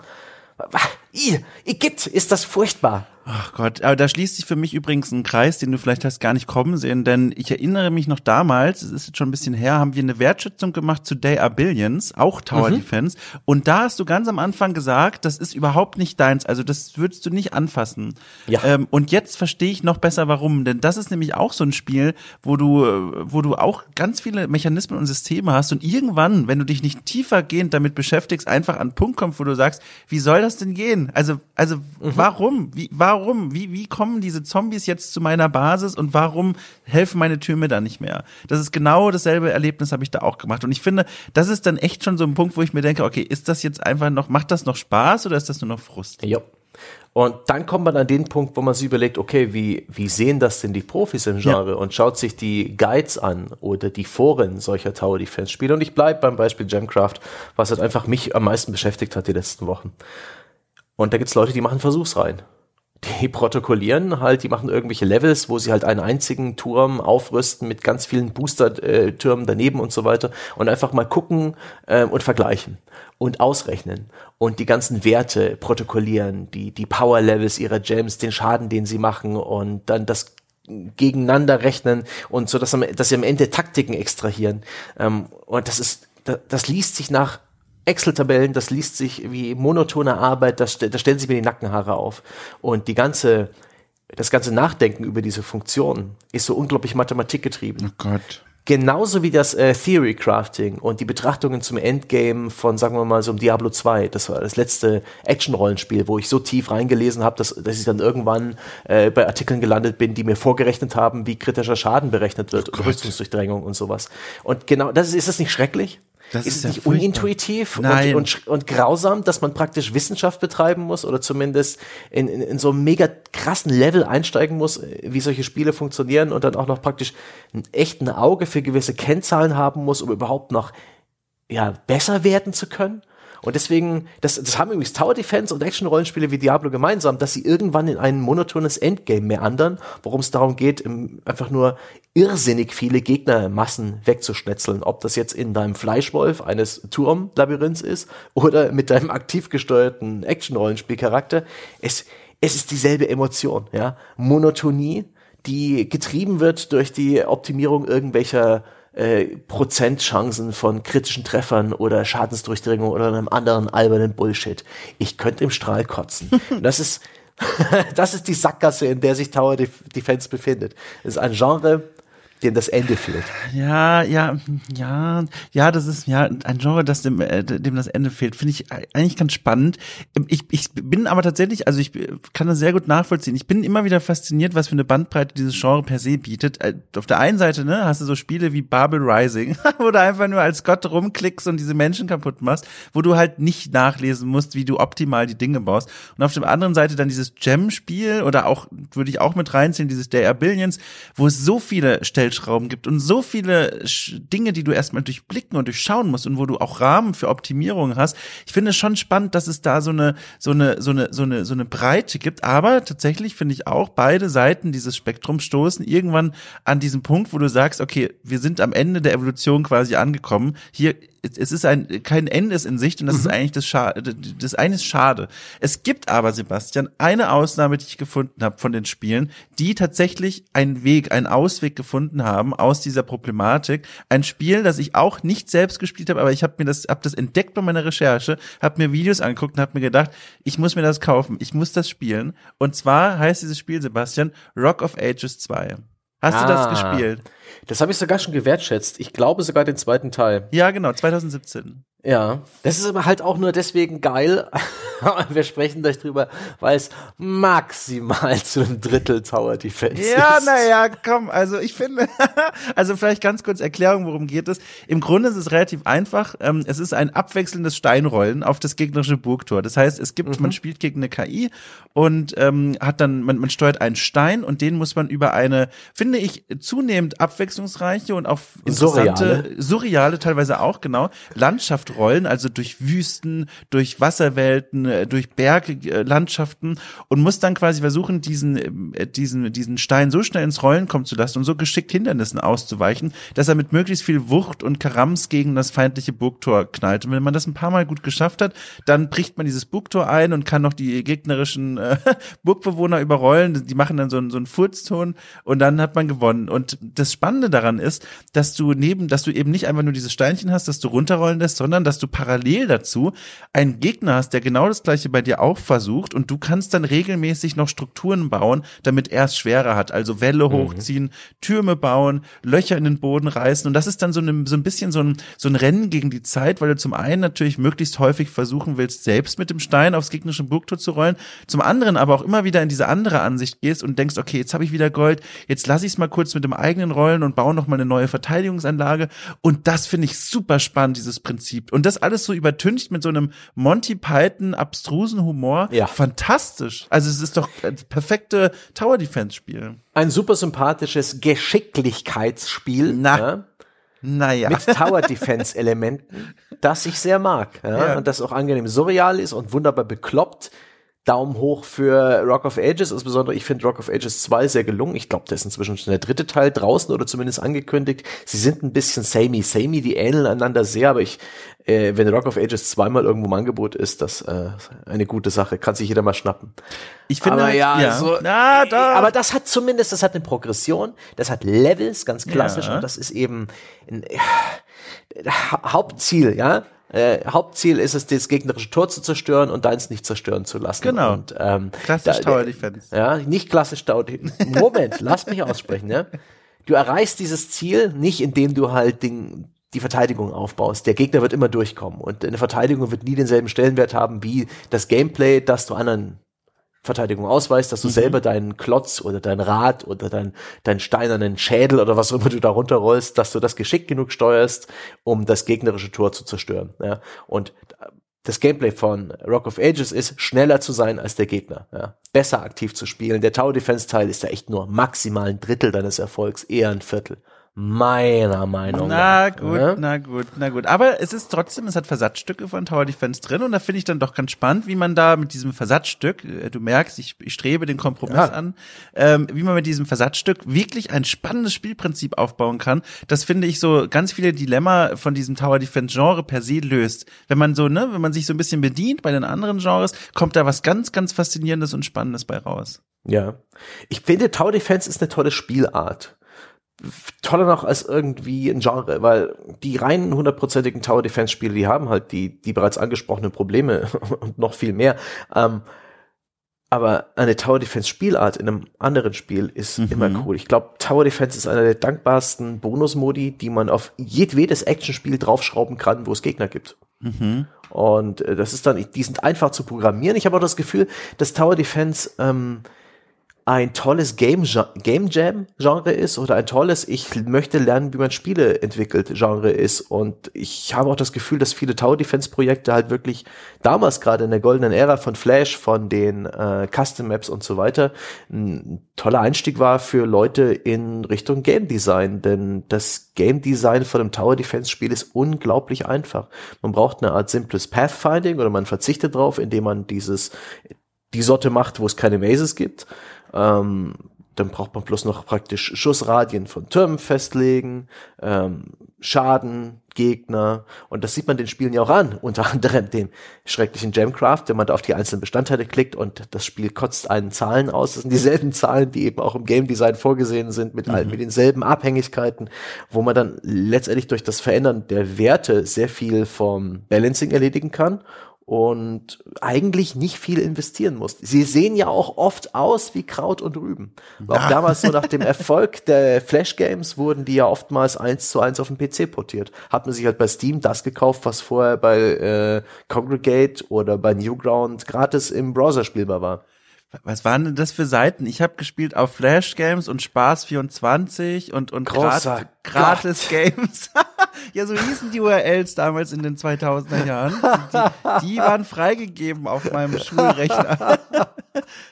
Igitt, ist das furchtbar. Ach Gott, aber da schließt sich für mich übrigens ein Kreis, den du vielleicht hast gar nicht kommen sehen, denn ich erinnere mich noch damals, es ist jetzt schon ein bisschen her, haben wir eine Wertschätzung gemacht zu Day Are Billions, auch Tower mhm. Defense, und da hast du ganz am Anfang gesagt, das ist überhaupt nicht deins, also das würdest du nicht anfassen. Ja. Ähm, und jetzt verstehe ich noch besser, warum, denn das ist nämlich auch so ein Spiel, wo du, wo du auch ganz viele Mechanismen und Systeme hast und irgendwann, wenn du dich nicht tiefergehend damit beschäftigst, einfach an einen Punkt kommst, wo du sagst, wie soll das denn gehen? Also, also mhm. warum? Wie, warum warum? Wie, wie kommen diese Zombies jetzt zu meiner Basis und warum helfen meine Türme da nicht mehr? Das ist genau dasselbe Erlebnis habe ich da auch gemacht. Und ich finde, das ist dann echt schon so ein Punkt, wo ich mir denke, okay, ist das jetzt einfach noch, macht das noch Spaß oder ist das nur noch Frust? Ja. Und dann kommt man an den Punkt, wo man sich überlegt, okay, wie, wie sehen das denn die Profis im Genre ja. und schaut sich die Guides an oder die Foren solcher Tower Defense Spiele. Und ich bleibe beim Beispiel Gemcraft, was halt einfach mich am meisten beschäftigt hat die letzten Wochen. Und da gibt's Leute, die machen Versuchsreihen die protokollieren halt, die machen irgendwelche Levels, wo sie halt einen einzigen Turm aufrüsten mit ganz vielen Booster-Türmen daneben und so weiter und einfach mal gucken äh, und vergleichen und ausrechnen und die ganzen Werte protokollieren, die, die Power-Levels ihrer Gems, den Schaden, den sie machen und dann das gegeneinander rechnen und so, dass, dass sie am Ende Taktiken extrahieren. Ähm, und das ist, das, das liest sich nach Excel-Tabellen, das liest sich wie monotone Arbeit, das, da stellen sich mir die Nackenhaare auf. Und die ganze, das ganze Nachdenken über diese Funktion ist so unglaublich mathematikgetrieben. Oh Gott. Genauso wie das äh, Theory Crafting und die Betrachtungen zum Endgame von, sagen wir mal, so einem Diablo 2. Das war das letzte Action-Rollenspiel, wo ich so tief reingelesen habe, dass, dass ich dann irgendwann äh, bei Artikeln gelandet bin, die mir vorgerechnet haben, wie kritischer Schaden berechnet wird, Oh Rüstungsdurchdrängung und sowas. Und genau, das ist, ist das nicht schrecklich? Das ist, ist es ja nicht furchtbar. unintuitiv und, und, und grausam, dass man praktisch Wissenschaft betreiben muss oder zumindest in, in, in so einem mega krassen Level einsteigen muss, wie solche Spiele funktionieren und dann auch noch praktisch ein echten Auge für gewisse Kennzahlen haben muss, um überhaupt noch ja, besser werden zu können? Und deswegen, das, das haben übrigens Tower Defense und Action-Rollenspiele wie Diablo gemeinsam, dass sie irgendwann in ein monotones Endgame meandern, worum es darum geht, einfach nur irrsinnig viele Gegnermassen wegzuschnetzeln. Ob das jetzt in deinem Fleischwolf eines Turmlabyrinths ist oder mit deinem aktiv gesteuerten Action-Rollenspielcharakter. Es, es ist dieselbe Emotion, ja. Monotonie, die getrieben wird durch die Optimierung irgendwelcher äh, Prozentchancen von kritischen Treffern oder Schadensdurchdringung oder einem anderen albernen Bullshit. Ich könnte im Strahl kotzen. [LAUGHS] Das ist, [LAUGHS] das ist die Sackgasse, in der sich Tower Def Defense befindet. Es ist ein Genre, dem das Ende fehlt. Ja, ja, ja, ja, das ist ja ein Genre, das dem, äh, dem das Ende fehlt. Finde ich eigentlich ganz spannend. Ich, ich bin aber tatsächlich, also ich kann das sehr gut nachvollziehen. Ich bin immer wieder fasziniert, was für eine Bandbreite dieses Genre per se bietet. Äh, Auf der einen Seite, ne, hast du so Spiele wie Babel Rising, [LAUGHS] wo du einfach nur als Gott rumklickst und diese Menschen kaputt machst, wo du halt nicht nachlesen musst, wie du optimal die Dinge baust. Und auf der anderen Seite dann dieses Gem-Spiel oder auch, würde ich auch mit reinziehen, dieses Day Are Billions, wo es so viele Stellschrauben gibt und so viele Dinge, die du erstmal durchblicken und durchschauen musst und wo du auch Rahmen für Optimierung hast. Ich finde es schon spannend, dass es da so eine, so eine, so eine, so eine, so eine Breite gibt. Aber tatsächlich finde ich auch, beide Seiten dieses Spektrums stoßen irgendwann an diesen Punkt, wo du sagst, okay, wir sind am Ende der Evolution quasi angekommen. Hier es ist ein kein Ende ist in Sicht und das ist eigentlich das Schade, das eine ist schade. Es gibt aber Sebastian eine Ausnahme, die ich gefunden habe von den Spielen, die tatsächlich einen Weg, einen Ausweg gefunden haben aus dieser Problematik. Ein Spiel, das ich auch nicht selbst gespielt habe, aber ich habe mir das hab das entdeckt bei meiner Recherche, habe mir Videos angeguckt und habe mir gedacht, ich muss mir das kaufen, ich muss das spielen. Und zwar heißt dieses Spiel Sebastian Rock of Ages 2. Hast du das Ah. gespielt? Das habe ich sogar schon gewertschätzt. Ich glaube sogar den zweiten Teil. Ja, genau, 2017. Ja, das ist aber halt auch nur deswegen geil. [LAUGHS] Wir sprechen gleich drüber, weil es maximal zu einem Drittel Tower Defense Ja, ist. naja, komm, also ich finde, [LAUGHS] also vielleicht ganz kurz Erklärung, worum geht es. Im Grunde ist es relativ einfach. Ähm, es ist ein abwechselndes Steinrollen auf das gegnerische Burgtor. Das heißt, es gibt, man spielt gegen eine KI und ähm, hat dann, man, man steuert einen Stein und den muss man über eine, finde ich, zunehmend abwechslungsreiche und auch interessante, Surreale. surreale teilweise auch, genau, Landschaft rollen, also durch Wüsten, durch Wasserwelten, äh, durch Berglandschaften und muss dann quasi versuchen, diesen, äh, diesen, diesen Stein so schnell ins Rollen kommen zu lassen und so geschickt Hindernissen auszuweichen, dass er mit möglichst viel Wucht und Karams gegen das feindliche Burgtor knallt. Und wenn man das ein paar Mal gut geschafft hat, dann bricht man dieses Burgtor ein und kann noch die gegnerischen äh, [LAUGHS] Burgbewohner überrollen. Die machen dann so einen, so einen Furzton und dann hat man gewonnen. Und das Spannende daran ist, dass du neben, dass du eben nicht einfach nur dieses Steinchen hast, das du runterrollen lässt, sondern dass du parallel dazu einen Gegner hast, der genau das gleiche bei dir auch versucht und du kannst dann regelmäßig noch Strukturen bauen, damit er es schwerer hat. Also Welle hochziehen, Türme bauen, Löcher in den Boden reißen und das ist dann so, eine, so ein bisschen so ein, so ein Rennen gegen die Zeit, weil du zum einen natürlich möglichst häufig versuchen willst, selbst mit dem Stein aufs gegnerische Burgtor zu rollen, zum anderen aber auch immer wieder in diese andere Ansicht gehst und denkst, okay, jetzt habe ich wieder Gold, jetzt lass ich es mal kurz mit dem eigenen rollen und baue noch mal eine neue Verteidigungsanlage und das finde ich super spannend, dieses Prinzip. Und das alles so übertüncht mit so einem Monty Python abstrusen Humor. Ja. Fantastisch. Also es ist doch das perfekte Tower Defense Spiel. Ein super sympathisches Geschicklichkeitsspiel. Na. Ja? Naja. mit Tower Defense Elementen, [LAUGHS] das ich sehr mag. Ja? Ja. Und das auch angenehm surreal ist und wunderbar bekloppt. Daumen hoch für Rock of Ages, insbesondere ich finde Rock of Ages 2 sehr gelungen. Ich glaube, da ist inzwischen schon der dritte Teil draußen oder zumindest angekündigt. Sie sind ein bisschen samey, samey, die ähneln einander sehr, aber ich, äh, wenn Rock of Ages zweimal irgendwo im Angebot ist, das äh, eine gute Sache, kann sich jeder mal schnappen. Ich finde, aber ja, so, Na, doch. aber das hat zumindest, das hat eine Progression, das hat Levels, ganz klassisch, Ja. und das ist eben ein, äh, Ha- Hauptziel, ja. Äh, Hauptziel ist es, das gegnerische Tor zu zerstören und deins nicht zerstören zu lassen. Genau. Und, ähm, Klassisch da- Tower Defense. Ja, nicht klassisch Tower Moment, [LAUGHS] lass mich aussprechen, ja. du erreichst dieses Ziel nicht, indem du halt den, die Verteidigung aufbaust. Der Gegner wird immer durchkommen und eine Verteidigung wird nie denselben Stellenwert haben wie das Gameplay, das du anderen Verteidigung ausweist, dass du mhm. selber deinen Klotz oder dein Rad oder dein, dein steinernen Schädel oder was auch immer du da runterrollst, dass du das geschickt genug steuerst, um das gegnerische Tor zu zerstören. Ja? Und das Gameplay von Rock of Ages ist, schneller zu sein als der Gegner, ja? besser aktiv zu spielen. Der Tower Defense Teil ist da echt nur maximal ein Drittel deines Erfolgs, eher ein Viertel meiner Meinung nach. Na gut, ne? na gut, na gut. Aber es ist trotzdem, es hat Versatzstücke von Tower Defense drin und da finde ich dann doch ganz spannend, wie man da mit diesem Versatzstück, äh, du merkst, ich, ich strebe den Kompromiss ja. an, ähm, wie man mit diesem Versatzstück wirklich ein spannendes Spielprinzip aufbauen kann. Das finde ich so ganz viele Dilemma von diesem Tower Defense Genre per se löst. Wenn man so, ne, wenn man sich so ein bisschen bedient bei den anderen Genres, kommt da was ganz, ganz faszinierendes und spannendes bei raus. Ja. Ich finde, Tower Defense ist eine tolle Spielart toller noch als irgendwie ein Genre, weil die reinen hundertprozentigen Tower Defense Spiele, die haben halt die, die bereits angesprochenen Probleme [LAUGHS] und noch viel mehr. Ähm, aber eine Tower Defense Spielart in einem anderen Spiel ist mhm. immer cool. Ich glaube, Tower Defense ist einer der dankbarsten Bonusmodi, die man auf jedwedes Actionspiel draufschrauben kann, wo es Gegner gibt. Mhm. Und äh, das ist dann, die sind einfach zu programmieren. Ich habe auch das Gefühl, dass Tower Defense ähm, ein tolles Game, Jam Genre ist oder ein tolles Ich möchte lernen, wie man Spiele entwickelt Genre ist. Und ich habe auch das Gefühl, dass viele Tower Defense Projekte halt wirklich damals gerade in der goldenen Ära von Flash, von den äh, Custom Maps und so weiter, ein toller Einstieg war für Leute in Richtung Game Design. Denn das Game Design von einem Tower Defense Spiel ist unglaublich einfach. Man braucht eine Art simples Pathfinding oder man verzichtet drauf, indem man dieses die Sorte macht, wo es keine Mazes gibt. Ähm, dann braucht man bloß noch praktisch Schussradien von Türmen festlegen, ähm, Schaden, Gegner. Und das sieht man den Spielen ja auch an. Unter anderem den schrecklichen Gemcraft, wenn man da auf die einzelnen Bestandteile klickt und das Spiel kotzt einen Zahlen aus. Das sind dieselben Zahlen, die eben auch im Game Design vorgesehen sind, mit, mhm. mit denselben Abhängigkeiten, wo man dann letztendlich durch das Verändern der Werte sehr viel vom Balancing erledigen kann und eigentlich nicht viel investieren muss. Sie sehen ja auch oft aus wie Kraut und Rüben. Ja. Auch damals so nach dem [LAUGHS] Erfolg der Flash Games wurden die ja oftmals eins zu eins auf den PC portiert. Hat man sich halt bei Steam das gekauft, was vorher bei äh, Congregate oder bei Newground gratis im Browser spielbar war. Was waren denn das für Seiten? Ich habe gespielt auf Flash Games und Spaß 24 und und Grat gratis Games. [LAUGHS] ja, so hießen die URLs damals in den 2000er Jahren. Die, die waren freigegeben auf meinem Schulrechner.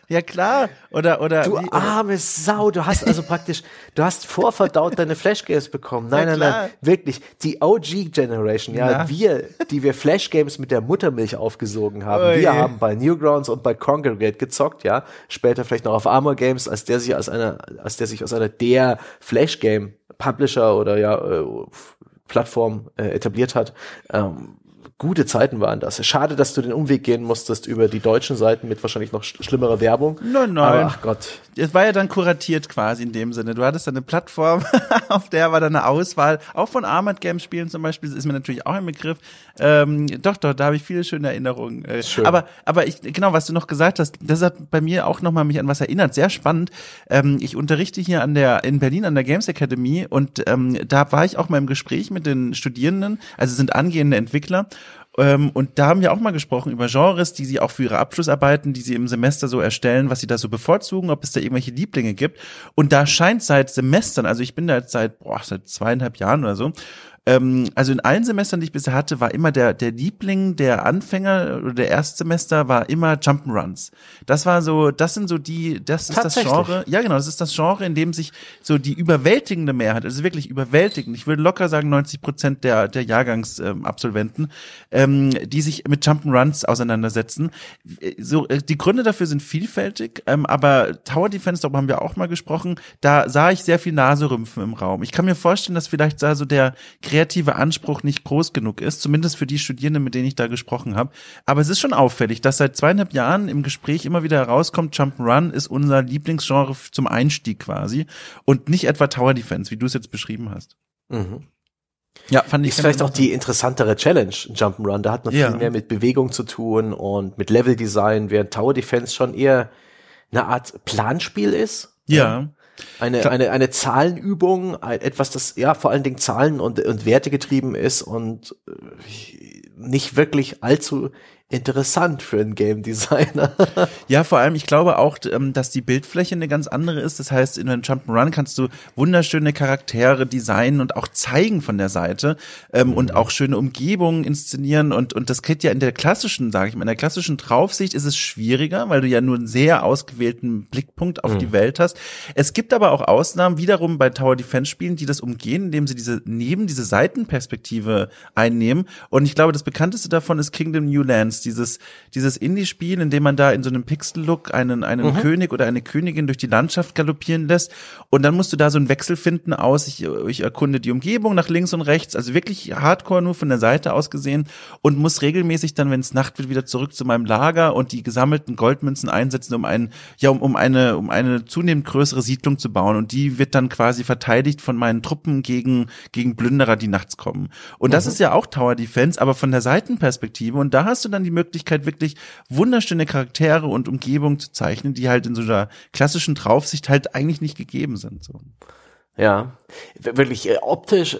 ja klar, oder oder Du wie, arme Sau, du hast also praktisch, du hast vorverdaut deine Flash Games bekommen. Nein, ja, nein, nein, wirklich, die OG Generation, ja, Na? wir, die wir Flash Games mit der Muttermilch aufgesogen haben. Oh, wir haben bei Newgrounds und bei Congregate gezockt, ja ja, später vielleicht noch auf Armor Games, als der sich als einer, als der sich aus einer der Flash Game Publisher oder ja äh, Plattform äh, etabliert hat. Ähm, gute Zeiten waren das. Schade, dass du den Umweg gehen musstest über die deutschen Seiten mit wahrscheinlich noch schlimmerer Werbung. Nein, nein. Aber, ach Gott. Es war ja dann kuratiert quasi in dem Sinne. Du hattest eine Plattform, [LAUGHS] auf der war dann eine Auswahl, auch von Armored Games Spielen zum Beispiel, ist mir natürlich auch ein Begriff. Ähm, doch, doch, da habe ich viele schöne Erinnerungen. Äh, Schön. Aber, aber ich, genau, was du noch gesagt hast, das hat bei mir auch nochmal mich an was erinnert. Sehr spannend. Ähm, ich unterrichte hier an der, in Berlin an der Games Academy und ähm, da war ich auch mal im Gespräch mit den Studierenden, also sind angehende Entwickler und da haben wir auch mal gesprochen über Genres, die sie auch für ihre Abschlussarbeiten, die sie im Semester so erstellen, was sie da so bevorzugen, ob es da irgendwelche Lieblinge gibt. Und da scheint seit Semestern, also ich bin da jetzt seit, boah, seit zweieinhalb Jahren oder so, ähm, also in allen Semestern, die ich bisher hatte, war immer der, der Liebling der Anfänger oder der Erstsemester war immer Jump'n'Runs. Das war so, das sind so die, das ist das Genre. Ja, genau, das ist das Genre, in dem sich so die überwältigende Mehrheit, also wirklich überwältigend, ich würde locker sagen 90 Prozent der, der Jahrgangsabsolventen, ähm, die sich mit Jump'n'Runs auseinandersetzen. So, äh, die Gründe dafür sind vielfältig, ähm, aber Tower Defense, darüber haben wir auch mal gesprochen, da sah ich sehr viel Naserümpfen im Raum. Ich kann mir vorstellen, dass vielleicht da so der kreative Anspruch nicht groß genug ist, zumindest für die Studierenden, mit denen ich da gesprochen habe. Aber es ist schon auffällig, dass seit zweieinhalb Jahren im Gespräch immer wieder herauskommt, Jump'n'Run ist unser Lieblingsgenre zum Einstieg quasi und nicht etwa Tower Defense, wie du es jetzt beschrieben hast. Mhm. Ja, fand ich. Ist vielleicht auch die interessantere Challenge, Jump'n'Run. Da hat man ja. viel mehr mit Bewegung zu tun und mit Leveldesign, während Tower Defense schon eher eine Art Planspiel ist. Ja. Eine, eine, eine Zahlenübung, etwas, das ja vor allen Dingen Zahlen und, und Werte getrieben ist und äh, nicht wirklich allzu interessant für einen Game Designer. [LAUGHS] ja, vor allem, ich glaube auch, ähm, dass die Bildfläche eine ganz andere ist. Das heißt, in einem Jump'n'Run kannst du wunderschöne Charaktere designen und auch zeigen von der Seite ähm, mhm. und auch schöne Umgebungen inszenieren und und das geht ja in der klassischen, sage ich mal, in der klassischen Draufsicht ist es schwieriger, weil du ja nur einen sehr ausgewählten Blickpunkt auf mhm. die Welt hast. Es gibt aber auch Ausnahmen wiederum bei Tower Defense Spielen, die das umgehen, indem sie diese neben diese Seitenperspektive einnehmen und ich glaube, das bekannteste davon ist Kingdom New Lands dieses, dieses Indie-Spiel, in dem man da in so einem Pixel-Look einen, einen mhm. König oder eine Königin durch die Landschaft galoppieren lässt. Und dann musst du da so einen Wechsel finden aus, ich, ich erkunde die Umgebung nach links und rechts, also wirklich hardcore nur von der Seite aus gesehen und muss regelmäßig dann, wenn es Nacht wird, wieder zurück zu meinem Lager und die gesammelten Goldmünzen einsetzen, um einen, ja, um, um eine, um eine zunehmend größere Siedlung zu bauen. Und die wird dann quasi verteidigt von meinen Truppen gegen, gegen Plünderer, die nachts kommen. Und das mhm. ist ja auch Tower Defense, aber von der Seitenperspektive. Und da hast du dann die die Möglichkeit, wirklich wunderschöne Charaktere und Umgebung zu zeichnen, die halt in so einer klassischen Draufsicht halt eigentlich nicht gegeben sind. So. Ja, wirklich äh, optisch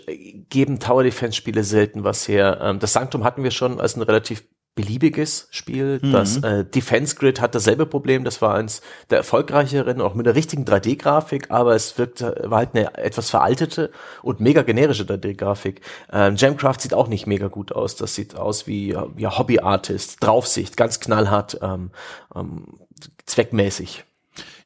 geben Tower Defense Spiele selten was her. Ähm, das Sanctum hatten wir schon als ein relativ beliebiges Spiel. Mhm. Das äh, Defense Grid hat dasselbe Problem. Das war eins der erfolgreicheren, auch mit der richtigen 3D-Grafik, aber es wirkt, war halt eine etwas veraltete und mega generische 3D-Grafik. Ähm, Jamcraft sieht auch nicht mega gut aus. Das sieht aus wie ja, Hobby-Artist, Draufsicht, ganz knallhart, ähm, ähm, zweckmäßig.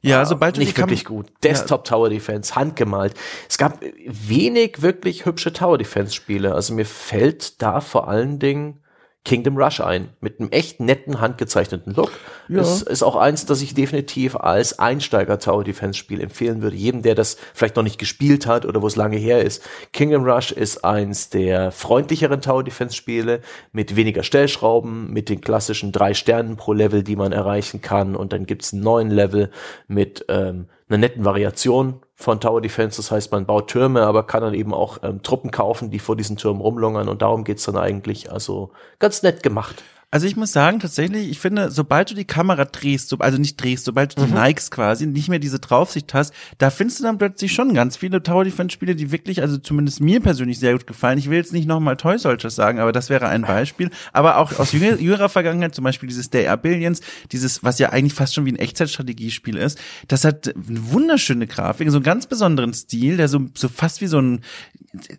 Ja, sobald du nicht wirklich gut. Desktop. Tower Defense, handgemalt. Es gab wenig wirklich hübsche Tower Defense Spiele. Also mir fällt da vor allen Dingen Kingdom Rush ein. Mit einem echt netten, handgezeichneten Look. Ja. Ist, ist auch eins, das ich definitiv als Einsteiger Tower Defense Spiel empfehlen würde. Jedem, der das vielleicht noch nicht gespielt hat oder wo es lange her ist. Kingdom Rush ist eins der freundlicheren Tower Defense Spiele mit weniger Stellschrauben, mit den klassischen drei Sternen pro Level, die man erreichen kann. Und dann gibt's einen neuen Level mit ähm, einer netten Variation von Tower Defense. Das heißt, man baut Türme, aber kann dann eben auch ähm, Truppen kaufen, die vor diesen Türmen rumlungern. Und darum geht's dann eigentlich. Also ganz nett gemacht. Also ich muss sagen, tatsächlich, ich finde, sobald du die Kamera drehst, so, also nicht drehst, sobald du die mhm. neigst quasi, nicht mehr diese Draufsicht hast, da findest du dann plötzlich schon ganz viele Tower Defense Spiele, die wirklich, also zumindest mir persönlich sehr gut gefallen. Ich will jetzt nicht nochmal Toy Soldiers sagen, aber das wäre ein Beispiel. Aber auch aus jünger, [LAUGHS] jüngerer Vergangenheit, zum Beispiel dieses Day Are Billions, dieses, was ja eigentlich fast schon wie ein Echtzeitstrategiespiel ist, das hat eine wunderschöne Grafik, so einen ganz besonderen Stil, der so, so fast wie so ein,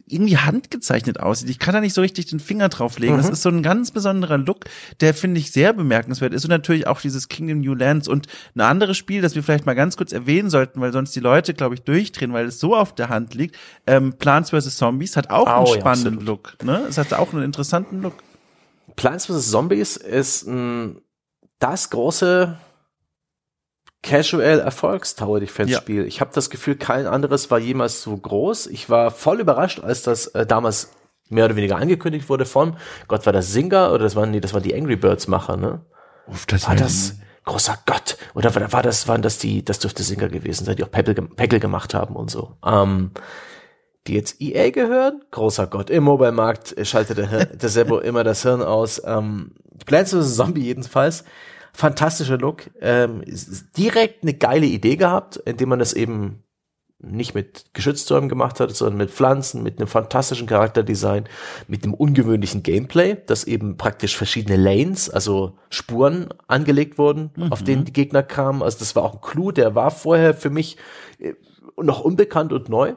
irgendwie handgezeichnet aussieht. Ich kann da nicht so richtig den Finger drauflegen. Mhm. Das ist so ein ganz besonderer Look, der finde ich sehr bemerkenswert ist und natürlich auch dieses Kingdom New Lands und ein anderes Spiel, das wir vielleicht mal ganz kurz erwähnen sollten, weil sonst die Leute, glaube ich, durchdrehen, weil es so auf der Hand liegt. Ähm, Plants vs. Zombies hat auch oh, einen spannenden ja, Look. Ne? Es hat auch einen interessanten Look. Plants vs. Zombies ist ein, das große Casual Erfolgs Tower Defense Spiel. Ja. Ich habe das Gefühl, kein anderes war jemals so groß. Ich war voll überrascht, als das äh, damals mehr oder weniger angekündigt wurde von, Gott, war das Singer oder das waren die, das waren die Angry Birds Macher, ne? Uff, das war das großer Gott oder war, war das waren das die, das dürfte Singer gewesen sein, die auch Pebble, Peggle gemacht haben und so. Ähm, die jetzt EA gehören, großer Gott, im Mobile-Markt schaltet der, der Sebo immer das Hirn aus. Ähm, vs. Zombie jedenfalls, fantastischer Look, ähm, direkt eine geile Idee gehabt, indem man das eben nicht mit Geschütztürmen gemacht hat, sondern mit Pflanzen, mit einem fantastischen Charakterdesign, mit einem ungewöhnlichen Gameplay, dass eben praktisch verschiedene Lanes, also Spuren angelegt wurden, mhm. auf denen die Gegner kamen. Also das war auch ein Clou, der war vorher für mich äh, noch unbekannt und neu.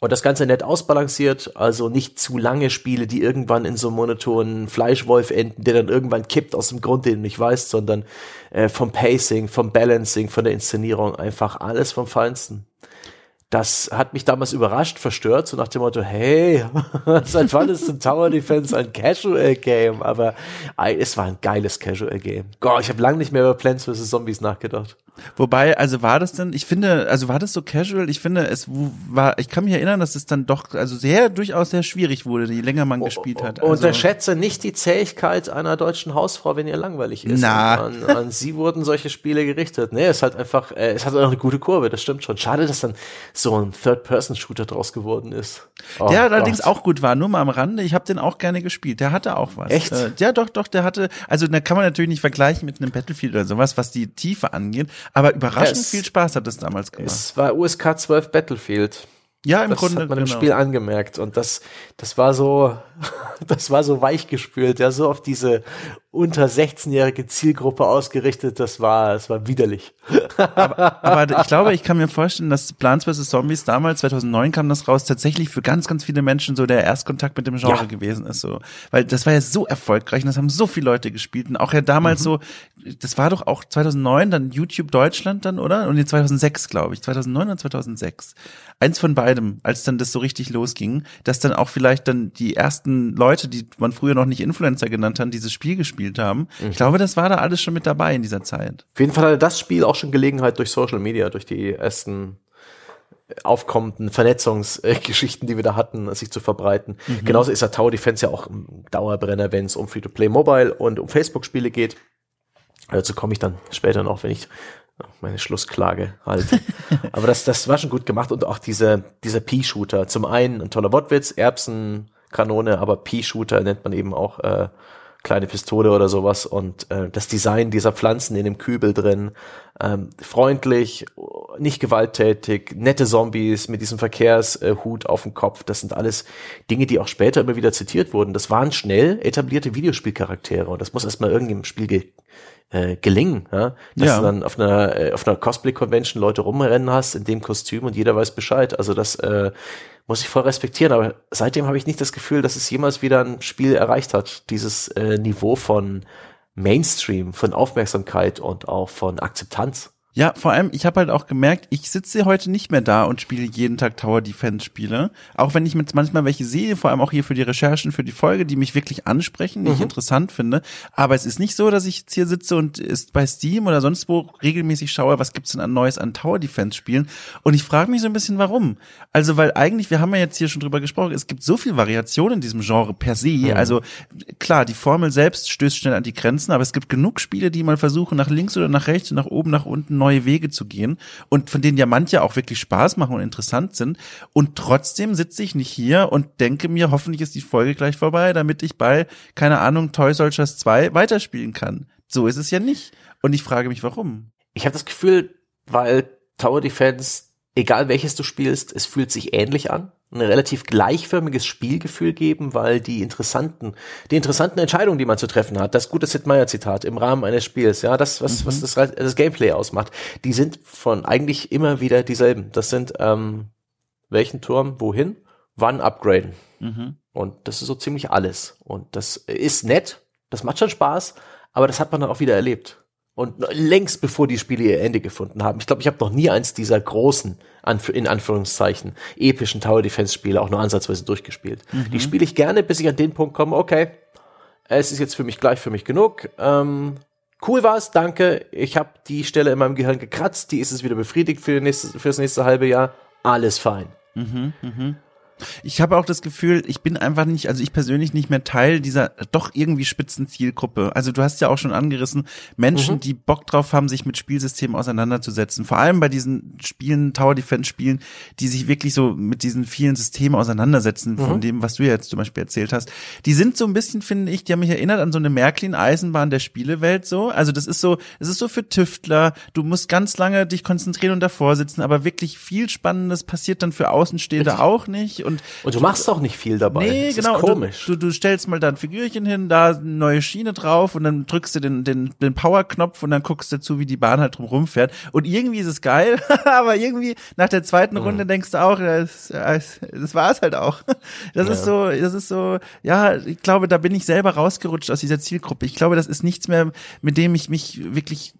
Und das Ganze nett ausbalanciert, also nicht zu lange Spiele, die irgendwann in so monotonen Fleischwolf enden, der dann irgendwann kippt aus dem Grund, den du nicht weißt, sondern äh, vom Pacing, vom Balancing, von der Inszenierung, einfach alles vom Feinsten das hat mich damals überrascht, verstört, so nach dem Motto, hey, [LAUGHS] seit wann ist ein Tower Defense ein Casual Game? Aber es war ein geiles Casual Game. Gott, ich habe lange nicht mehr über Plants vs. Zombies nachgedacht. Wobei, also war das denn, ich finde, also war das so casual? Ich finde, es war, ich kann mich erinnern, dass es dann doch, also sehr, durchaus sehr schwierig wurde, je länger man gespielt hat. Also Unterschätze nicht die Zähigkeit einer deutschen Hausfrau, wenn ihr langweilig ist. Na. An, an sie wurden solche Spiele gerichtet. Nee, es hat einfach, äh, es hat auch eine gute Kurve, das stimmt schon. Schade, dass dann so ein Third-Person-Shooter draus geworden ist. Oh, der allerdings auch gut war, nur mal am Rande. Ich habe den auch gerne gespielt. Der hatte auch was. Echt? Äh, ja, doch, doch, der hatte, also da kann man natürlich nicht vergleichen mit einem Battlefield oder sowas, was die Tiefe angeht. Aber überraschend es, viel Spaß hat es damals gemacht. Es war USK 12 Battlefield. Ja, im das Grunde. hat man genau. im Spiel angemerkt und das, das war so, [LAUGHS] das war so weichgespült, ja, so auf diese unter 16-jährige Zielgruppe ausgerichtet, das war, das war widerlich. aber, aber ich glaube, ich kann mir vorstellen, dass Plants vs. Zombies damals, 2009 kam das raus, tatsächlich für ganz, ganz viele Menschen so der Erstkontakt mit dem Genre ja. gewesen ist, so. Weil das war ja so erfolgreich und das haben so viele Leute gespielt und auch ja damals mhm. so, das war doch auch 2009 dann YouTube Deutschland dann, oder? Und in 2006, glaube ich, 2009 und 2006. Eins von beidem, als dann das so richtig losging, dass dann auch vielleicht dann die ersten Leute, die man früher noch nicht Influencer genannt hat, dieses Spiel gespielt haben. Mhm. Ich glaube, das war da alles schon mit dabei in dieser Zeit. Auf jeden Fall hatte das Spiel auch schon Gelegenheit durch Social Media, durch die ersten aufkommenden Vernetzungsgeschichten, die wir da hatten, sich zu verbreiten. Mhm. Genauso ist der Tower Defense ja auch ein Dauerbrenner, wenn es um Free-to-Play Mobile und um Facebook-Spiele geht. Dazu komme ich dann später noch, wenn ich meine Schlussklage halt. [LAUGHS] Aber das, das war schon gut gemacht und auch diese, dieser Pea-Shooter. Zum einen ein toller Wortwitz, Erbsenkanone, aber Pea-Shooter nennt man eben auch äh, kleine Pistole oder sowas und äh, das Design dieser Pflanzen in dem Kübel drin, ähm, freundlich, nicht gewalttätig, nette Zombies mit diesem Verkehrshut auf dem Kopf, das sind alles Dinge, die auch später immer wieder zitiert wurden. Das waren schnell etablierte Videospielcharaktere und das muss erstmal irgendwie im Spiel ge äh, gelingen, ja? dass ja. du dann auf einer äh, auf einer Cosplay Convention Leute rumrennen hast in dem Kostüm und jeder weiß Bescheid. Also das äh, muss ich voll respektieren, aber seitdem habe ich nicht das Gefühl, dass es jemals wieder ein Spiel erreicht hat, dieses äh, Niveau von Mainstream, von Aufmerksamkeit und auch von Akzeptanz. Ja, vor allem, ich habe halt auch gemerkt, ich sitze heute nicht mehr da und spiele jeden Tag Tower Defense Spiele. Auch wenn ich mit manchmal welche sehe, vor allem auch hier für die Recherchen, für die Folge, die mich wirklich ansprechen, die mhm. ich interessant finde. Aber es ist nicht so, dass ich jetzt hier sitze und ist bei Steam oder sonst wo regelmäßig schaue, was gibt's denn an Neues an Tower Defense Spielen. Und ich frage mich so ein bisschen, warum. Also, weil eigentlich, wir haben ja jetzt hier schon drüber gesprochen, es gibt so viel Variation in diesem Genre per se. Mhm. Also, klar, die Formel selbst stößt schnell an die Grenzen, aber es gibt genug Spiele, die mal versuchen, nach links oder nach rechts, nach oben, nach unten neue Wege zu gehen und von denen ja manche auch wirklich Spaß machen und interessant sind. Und trotzdem sitze ich nicht hier und denke mir, hoffentlich ist die Folge gleich vorbei, damit ich bei, keine Ahnung, Toy Soldiers 2 weiterspielen kann. So ist es ja nicht. Und ich frage mich, warum. Ich habe das Gefühl, weil Tower Defense, egal welches du spielst, es fühlt sich ähnlich an ein relativ gleichförmiges Spielgefühl geben, weil die interessanten, die interessanten Entscheidungen, die man zu treffen hat, das gute Sid Meier Zitat im Rahmen eines Spiels, ja, das, was, mhm. was das, das Gameplay ausmacht, die sind von eigentlich immer wieder dieselben. Das sind, ähm, welchen Turm, wohin, wann upgraden. Mhm. Und das ist so ziemlich alles. Und das ist nett, das macht schon Spaß, aber das hat man dann auch wieder erlebt. Und längst bevor die Spiele ihr Ende gefunden haben. Ich glaube, ich habe noch nie eins dieser großen, in Anführungszeichen, epischen Tower Defense Spiele auch nur ansatzweise durchgespielt. Mhm. Die spiele ich gerne, bis ich an den Punkt komme, okay, es ist jetzt für mich gleich für mich genug. Ähm, cool war's, danke. Ich habe die Stelle in meinem Gehirn gekratzt, die ist es wieder befriedigt für, nächste, für das nächste halbe Jahr. Alles fein. Mhm, mh. Ich habe auch das Gefühl, ich bin einfach nicht, also ich persönlich nicht mehr Teil dieser doch irgendwie spitzen Zielgruppe. Also du hast ja auch schon angerissen, Menschen, mhm. die Bock drauf haben, sich mit Spielsystemen auseinanderzusetzen. Vor allem bei diesen Spielen, Tower Defense Spielen, die sich wirklich so mit diesen vielen Systemen auseinandersetzen, mhm. von dem, was du jetzt zum Beispiel erzählt hast. Die sind so ein bisschen, finde ich, die haben mich erinnert an so eine Märklin-Eisenbahn der Spielewelt so. Also das ist so, es ist so für Tüftler. Du musst ganz lange dich konzentrieren und davor sitzen, aber wirklich viel Spannendes passiert dann für Außenstehende auch nicht und, und du machst auch nicht viel dabei. Nee, das genau. komisch. Du, du, du stellst mal da ein Figürchen hin, da eine neue Schiene drauf und dann drückst du den, den, den Power-Knopf und dann guckst du zu, wie die Bahn halt drum rumfährt. Und irgendwie ist es geil, [LAUGHS] aber irgendwie nach der zweiten Runde mhm. denkst du auch, das, das war es halt auch. Das ja. ist so, das ist so, ja, ich glaube, da bin ich selber rausgerutscht aus dieser Zielgruppe. Ich glaube, das ist nichts mehr, mit dem ich mich wirklich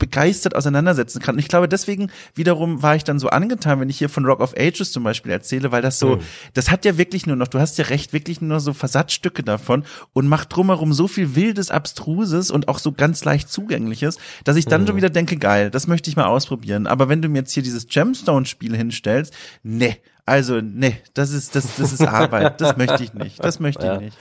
begeistert auseinandersetzen kann. Und ich glaube, deswegen wiederum war ich dann so angetan, wenn ich hier von Rock of Ages zum Beispiel erzähle, weil das so, mhm. das hat ja wirklich nur noch, du hast ja recht, wirklich nur so Versatzstücke davon und macht drumherum so viel wildes, abstruses und auch so ganz leicht zugängliches, dass ich dann mhm. schon wieder denke, geil, das möchte ich mal ausprobieren. Aber wenn du mir jetzt hier dieses Gemstone-Spiel hinstellst, ne, also ne, das ist, das, das ist Arbeit, das möchte ich nicht, das möchte ich nicht.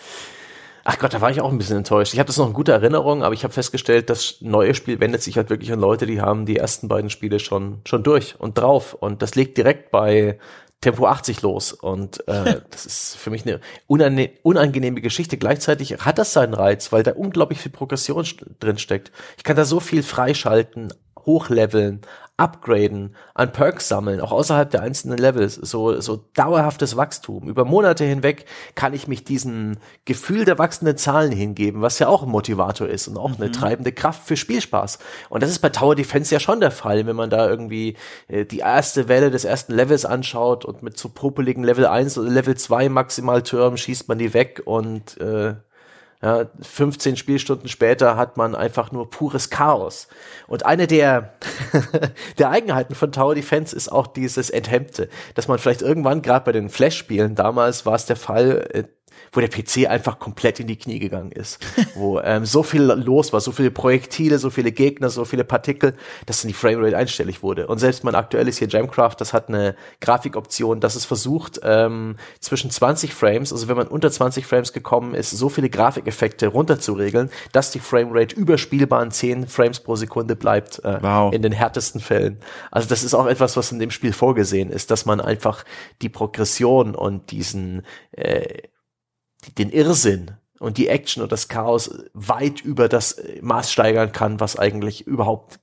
Ach Gott, da war ich auch ein bisschen enttäuscht. Ich habe das noch in guter Erinnerung, aber ich habe festgestellt, das neue Spiel wendet sich halt wirklich an Leute, die haben die ersten beiden Spiele schon schon durch und drauf und das legt direkt bei Tempo 80 los und äh, [LAUGHS] das ist für mich eine unangenehme Geschichte. Gleichzeitig hat das seinen Reiz, weil da unglaublich viel Progression drin steckt. Ich kann da so viel freischalten, hochleveln, upgraden, an Perks sammeln, auch außerhalb der einzelnen Levels, so, so dauerhaftes Wachstum. Über Monate hinweg kann ich mich diesem Gefühl der wachsenden Zahlen hingeben, was ja auch ein Motivator ist und auch mhm. eine treibende Kraft für Spielspaß. Und das ist bei Tower Defense ja schon der Fall, wenn man da irgendwie äh, die erste Welle des ersten Levels anschaut und mit so popeligen Level 1 oder Level 2 maximal Türmen schießt man die weg und äh, ja, 15 Spielstunden später hat man einfach nur pures Chaos. Und eine der, [LAUGHS] der Eigenheiten von Tower Defense ist auch dieses Enthemmte, dass man vielleicht irgendwann, gerade bei den Flash-Spielen damals war es der Fall, äh, wo der PC einfach komplett in die Knie gegangen ist, [LAUGHS] wo ähm, so viel los war, so viele Projektile, so viele Gegner, so viele Partikel, dass dann die Framerate einstellig wurde. Und selbst mein aktuelles hier Jamcraft, das hat eine Grafikoption, dass es versucht, ähm, zwischen 20 Frames, also wenn man unter 20 Frames gekommen ist, so viele Grafikeffekte runterzuregeln, dass die Framerate überspielbaren 10 Frames pro Sekunde bleibt äh, wow. in den härtesten Fällen. Also das ist auch etwas, was in dem Spiel vorgesehen ist, dass man einfach die Progression und diesen äh, den Irrsinn und die Action und das Chaos weit über das Maß steigern kann, was eigentlich überhaupt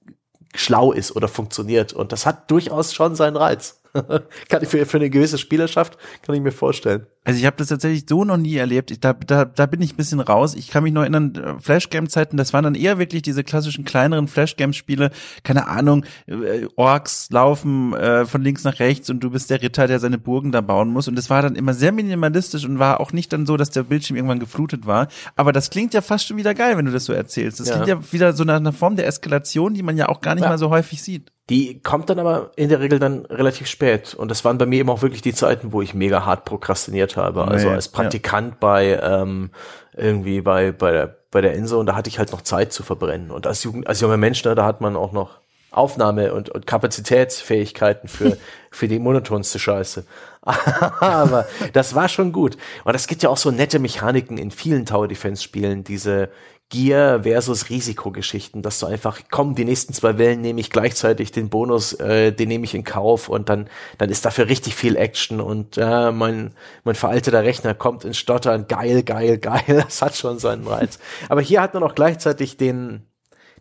schlau ist oder funktioniert. Und das hat durchaus schon seinen Reiz. [LAUGHS] kann ich für, für eine gewisse Spielerschaft, kann ich mir vorstellen. Also ich habe das tatsächlich so noch nie erlebt. Ich, da, da, da bin ich ein bisschen raus. Ich kann mich noch erinnern, äh, Flashgame-Zeiten, das waren dann eher wirklich diese klassischen kleineren Flashgame-Spiele. Keine Ahnung, äh, Orks laufen äh, von links nach rechts und du bist der Ritter, der seine Burgen da bauen muss. Und das war dann immer sehr minimalistisch und war auch nicht dann so, dass der Bildschirm irgendwann geflutet war. Aber das klingt ja fast schon wieder geil, wenn du das so erzählst. Das ja. klingt ja wieder so nach einer Form der Eskalation, die man ja auch gar nicht ja. mal so häufig sieht. Die kommt dann aber in der Regel dann relativ spät. Und das waren bei mir eben auch wirklich die Zeiten, wo ich mega hart prokrastiniert habe. Nee, also als Praktikant ja. bei ähm, irgendwie bei, bei der bei der Enso und da hatte ich halt noch Zeit zu verbrennen. Und als, Jugend, als junger Mensch, ne, da hat man auch noch Aufnahme und, und Kapazitätsfähigkeiten für, [LAUGHS] für die monotonste Scheiße. [LAUGHS] Aber das war schon gut. Und es gibt ja auch so nette Mechaniken in vielen Tower Defense Spielen, diese, Gier versus Risikogeschichten, dass du einfach, komm, die nächsten zwei Wellen nehme ich gleichzeitig den Bonus, äh, den nehme ich in Kauf und dann, dann ist dafür richtig viel Action und äh, mein, mein veralteter Rechner kommt ins Stottern, geil, geil, [LAUGHS] geil, das hat schon seinen Reiz. Aber hier hat man auch gleichzeitig den,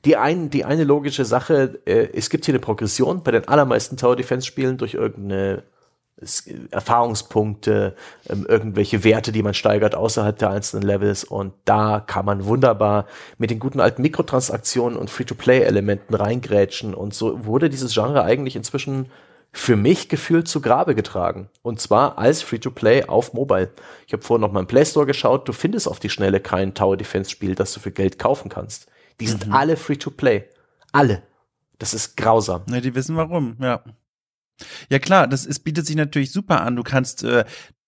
die, ein, die eine logische Sache, äh, es gibt hier eine Progression bei den allermeisten Tower Defense Spielen durch irgendeine Erfahrungspunkte, ähm, irgendwelche Werte, die man steigert außerhalb der einzelnen Levels und da kann man wunderbar mit den guten alten Mikrotransaktionen und Free-to-Play-Elementen reingrätschen und so wurde dieses Genre eigentlich inzwischen für mich gefühlt zu Grabe getragen. Und zwar als Free-to-Play auf Mobile. Ich habe vorhin noch mal im Play Store geschaut, du findest auf die Schnelle kein Tower Defense Spiel, das du für Geld kaufen kannst. Die sind mhm. alle Free-to-Play. Alle. Das ist grausam. Ja, die wissen warum, ja. Ja klar, das ist, bietet sich natürlich super an. Du kannst äh,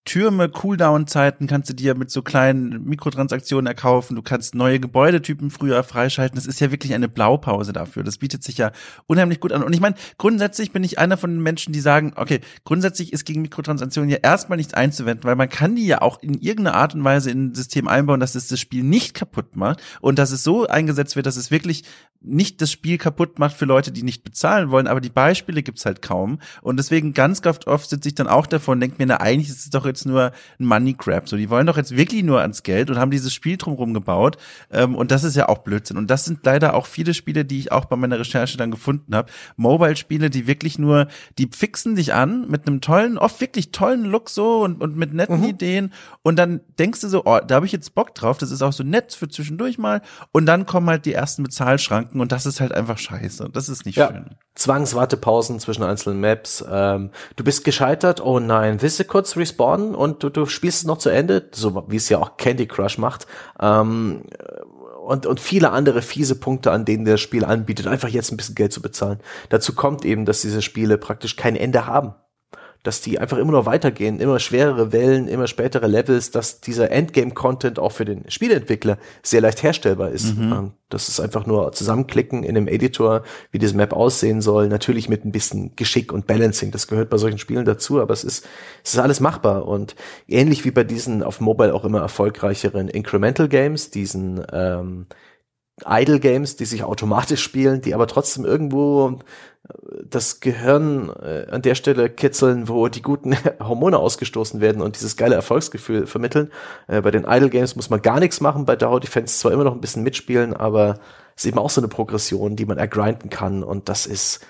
Türme, Cooldown-Zeiten kannst du dir mit so kleinen Mikrotransaktionen erkaufen. Du kannst neue Gebäudetypen früher freischalten. Das ist ja wirklich eine Blaupause dafür. Das bietet sich ja unheimlich gut an. Und ich meine, grundsätzlich bin ich einer von den Menschen, die sagen, okay, grundsätzlich ist gegen Mikrotransaktionen ja erstmal nichts einzuwenden, weil man kann die ja auch in irgendeiner Art und Weise in ein System einbauen, dass es das Spiel nicht kaputt macht und dass es so eingesetzt wird, dass es wirklich nicht das Spiel kaputt macht für Leute, die nicht bezahlen wollen, aber die Beispiele gibt's halt kaum. Und deswegen ganz oft sitze ich dann auch davor und denke mir, na, eigentlich ist es doch jetzt nur ein Money Grab. So, die wollen doch jetzt wirklich nur ans Geld und haben dieses Spiel drumherum gebaut. Ähm, und das ist ja auch Blödsinn. Und das sind leider auch viele Spiele, die ich auch bei meiner Recherche dann gefunden habe. Mobile-Spiele, die wirklich nur, die fixen dich an mit einem tollen, oft wirklich tollen Look so und, und mit netten mhm. Ideen. Und dann denkst du so, oh, da habe ich jetzt Bock drauf. Das ist auch so nett für zwischendurch mal. Und dann kommen halt die ersten Bezahlschranken und das ist halt einfach scheiße. Das ist nicht ja. schön. Zwangswartepausen zwischen einzelnen Maps. Ähm, du bist gescheitert, oh nein, willst du kurz respawnen und du, du spielst es noch zu Ende, so wie es ja auch Candy Crush macht. Ähm, und, und viele andere fiese Punkte, an denen das Spiel anbietet, einfach jetzt ein bisschen Geld zu bezahlen. Dazu kommt eben, dass diese Spiele praktisch kein Ende haben dass die einfach immer noch weitergehen, immer schwerere Wellen, immer spätere Levels, dass dieser Endgame-Content auch für den Spieleentwickler sehr leicht herstellbar ist. Mhm. Ähm, das ist einfach nur zusammenklicken in einem Editor, wie diese Map aussehen soll, natürlich mit ein bisschen Geschick und Balancing. Das gehört bei solchen Spielen dazu, aber es ist, es ist alles machbar und ähnlich wie bei diesen auf Mobile auch immer erfolgreicheren Incremental Games, diesen ähm, Idle Games, die sich automatisch spielen, die aber trotzdem irgendwo das Gehirn äh, an der Stelle kitzeln, wo die guten [LAUGHS] Hormone ausgestoßen werden und dieses geile Erfolgsgefühl vermitteln. Äh, bei den Idle Games muss man gar nichts machen, bei Tower Defense zwar immer noch ein bisschen mitspielen, aber ist eben auch so eine Progression, die man ergrinden kann und das ist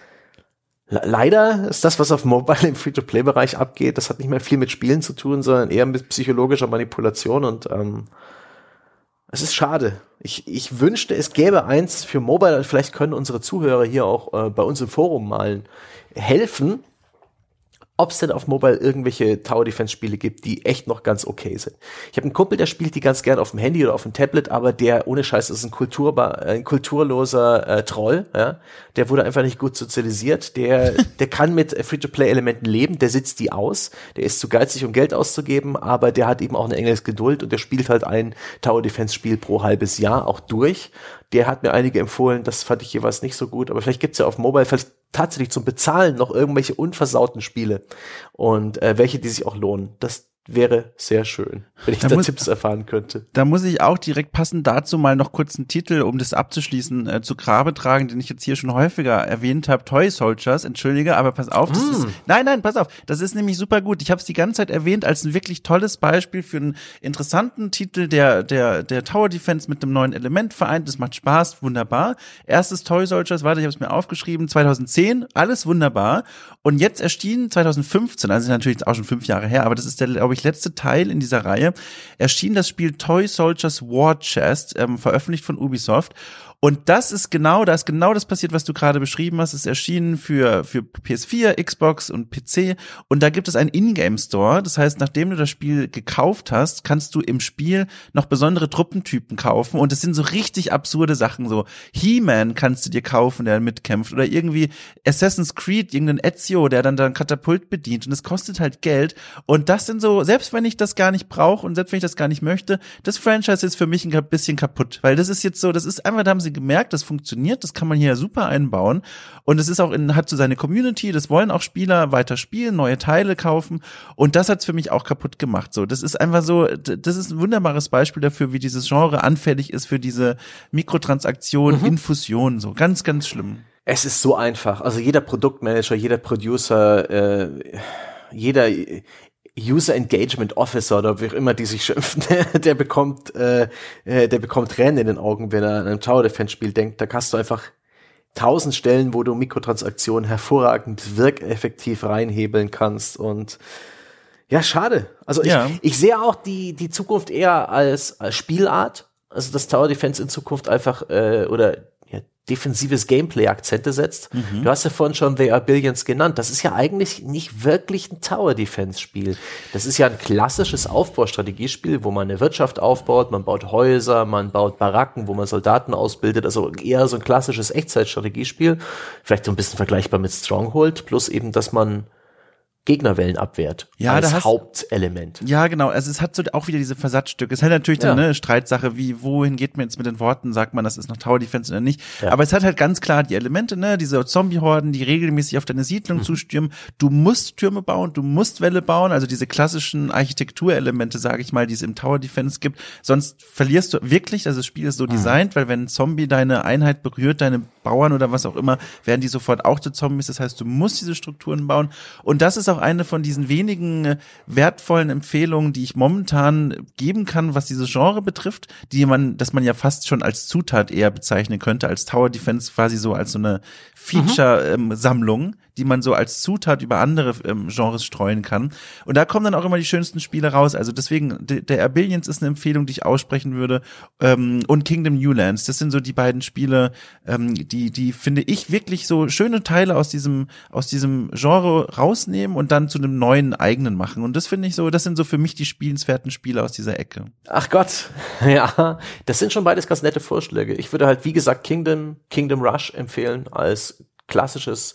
leider ist das, was auf Mobile im Free-to-Play-Bereich abgeht, das hat nicht mehr viel mit Spielen zu tun, sondern eher mit psychologischer Manipulation und ähm, es ist schade. Ich, ich wünschte, es gäbe eins für Mobile. Vielleicht können unsere Zuhörer hier auch äh, bei uns im Forum mal helfen, ob es denn auf Mobile irgendwelche Tower Defense Spiele gibt, die echt noch ganz okay sind. Ich habe einen Kumpel, der spielt die ganz gern auf dem Handy oder auf dem Tablet, aber der ohne Scheiß ist ein, Kulturba ein kulturloser äh, Troll. Ja? Der wurde einfach nicht gut sozialisiert. Der, [LAUGHS] der kann mit Free-to-Play-Elementen leben. Der sitzt die aus. Der ist zu geizig, um Geld auszugeben, aber der hat eben auch eine englische Geduld und der spielt halt ein Tower Defense Spiel pro halbes Jahr auch durch. Der hat mir einige empfohlen. Das fand ich jeweils nicht so gut, aber vielleicht gibt's ja auf Mobile vielleicht tatsächlich zum Bezahlen noch irgendwelche unversauten Spiele und äh, welche, die sich auch lohnen. Das wäre sehr schön, wenn ich da, da muss, Tipps erfahren könnte. Da muss ich auch direkt passend dazu mal noch kurz einen Titel, um das abzuschließen, äh, zu Grabe tragen, den ich jetzt hier schon häufiger erwähnt habe. Toy Soldiers, entschuldige, aber pass auf, das mm. ist, nein, nein, pass auf, das ist nämlich super gut. Ich habe es die ganze Zeit erwähnt als ein wirklich tolles Beispiel für einen interessanten Titel, der der der Tower Defense mit einem neuen Element vereint. Das macht Spaß, wunderbar. Erstes Toy Soldiers, warte, ich habe es mir aufgeschrieben, 2010, alles wunderbar. Und jetzt erschien 2015, also natürlich auch schon fünf Jahre her, aber das ist der, glaube ich, letzte Teil in dieser Reihe, erschien das Spiel Toy Soldiers War Chest, ähm, veröffentlicht von Ubisoft. Und das ist genau, da ist genau das passiert, was du gerade beschrieben hast. Es ist erschienen für, für PS4, Xbox und PC. Und da gibt es einen Ingame Store. Das heißt, nachdem du das Spiel gekauft hast, kannst du im Spiel noch besondere Truppentypen kaufen. Und es sind so richtig absurde Sachen. So He-Man kannst du dir kaufen, der mitkämpft. Oder irgendwie Assassin's Creed, irgendein Ezio, der dann dann Katapult bedient. Und es kostet halt Geld. Und das sind so, selbst wenn ich das gar nicht brauche und selbst wenn ich das gar nicht möchte, das Franchise ist für mich ein bisschen kaputt. Weil das ist jetzt so, das ist einfach, da haben sie gemerkt, das funktioniert, das kann man hier super einbauen. Und es ist auch in, hat so seine Community, das wollen auch Spieler weiter spielen, neue Teile kaufen. Und das hat's für mich auch kaputt gemacht. So, das ist einfach so, das ist ein wunderbares Beispiel dafür, wie dieses Genre anfällig ist für diese Mikrotransaktionen, mhm. Infusionen, so ganz, ganz schlimm. Es ist so einfach. Also jeder Produktmanager, jeder Producer, äh, jeder User Engagement Officer oder wie auch immer die sich schimpfen, [LAUGHS] der bekommt, äh, äh, der bekommt Tränen in den Augen, wenn er an einem Tower Defense Spiel denkt. Da hast du einfach tausend Stellen, wo du Mikrotransaktionen hervorragend wirkeffektiv reinhebeln kannst und ja, schade. Also ich, ja. ich sehe auch die, die Zukunft eher als, als Spielart. Also dass Tower Defense in Zukunft einfach äh, oder defensives Gameplay-Akzente setzt. Mhm. Du hast ja vorhin schon The Are Billions genannt. Das ist ja eigentlich nicht wirklich ein Tower-Defense-Spiel. Das ist ja ein klassisches Aufbaustrategiespiel, wo man eine Wirtschaft aufbaut, man baut Häuser, man baut Baracken, wo man Soldaten ausbildet. Also eher so ein klassisches Echtzeitstrategiespiel. Vielleicht so ein bisschen vergleichbar mit Stronghold, plus eben, dass man Gegnerwellen abwehrt. Ja, als hast, Hauptelement. Ja, genau. Also es hat so auch wieder diese Versatzstücke. Es hat natürlich ja. eine Streitsache, wie, wohin geht man jetzt mit den Worten? Sagt man, das ist noch Tower Defense oder nicht? Ja. Aber es hat halt ganz klar die Elemente, ne? Diese Zombie-Horden, die regelmäßig auf deine Siedlung mhm. zustürmen. Du musst Türme bauen, du musst Wälle bauen. Also diese klassischen Architekturelemente, sage ich mal, die es im Tower Defense gibt. Sonst verlierst du wirklich, also das Spiel ist so mhm. designt, weil wenn ein Zombie deine Einheit berührt, deine Bauern oder was auch immer, werden die sofort auch zu Zombies. Das heißt, du musst diese Strukturen bauen. Und das ist auch eine von diesen wenigen äh, wertvollen Empfehlungen, die ich momentan geben kann, was dieses Genre betrifft, die man, dass man ja fast schon als Zutat eher bezeichnen könnte, als Tower Defense quasi so als so eine Feature-Sammlung, ähm, die man so als Zutat über andere ähm, Genres streuen kann. Und da kommen dann auch immer die schönsten Spiele raus. Also deswegen, der Abillions ist eine Empfehlung, die ich aussprechen würde. Ähm, und Kingdom Newlands, das sind so die beiden Spiele, ähm, die, die finde ich wirklich so schöne Teile aus diesem, aus diesem Genre rausnehmen und dann zu einem neuen eigenen machen. Und das finde ich so, das sind so für mich die spielenswerten Spiele aus dieser Ecke. Ach Gott, [LAUGHS] ja, das sind schon beides ganz nette Vorschläge. Ich würde halt, wie gesagt, Kingdom, Kingdom Rush empfehlen als klassisches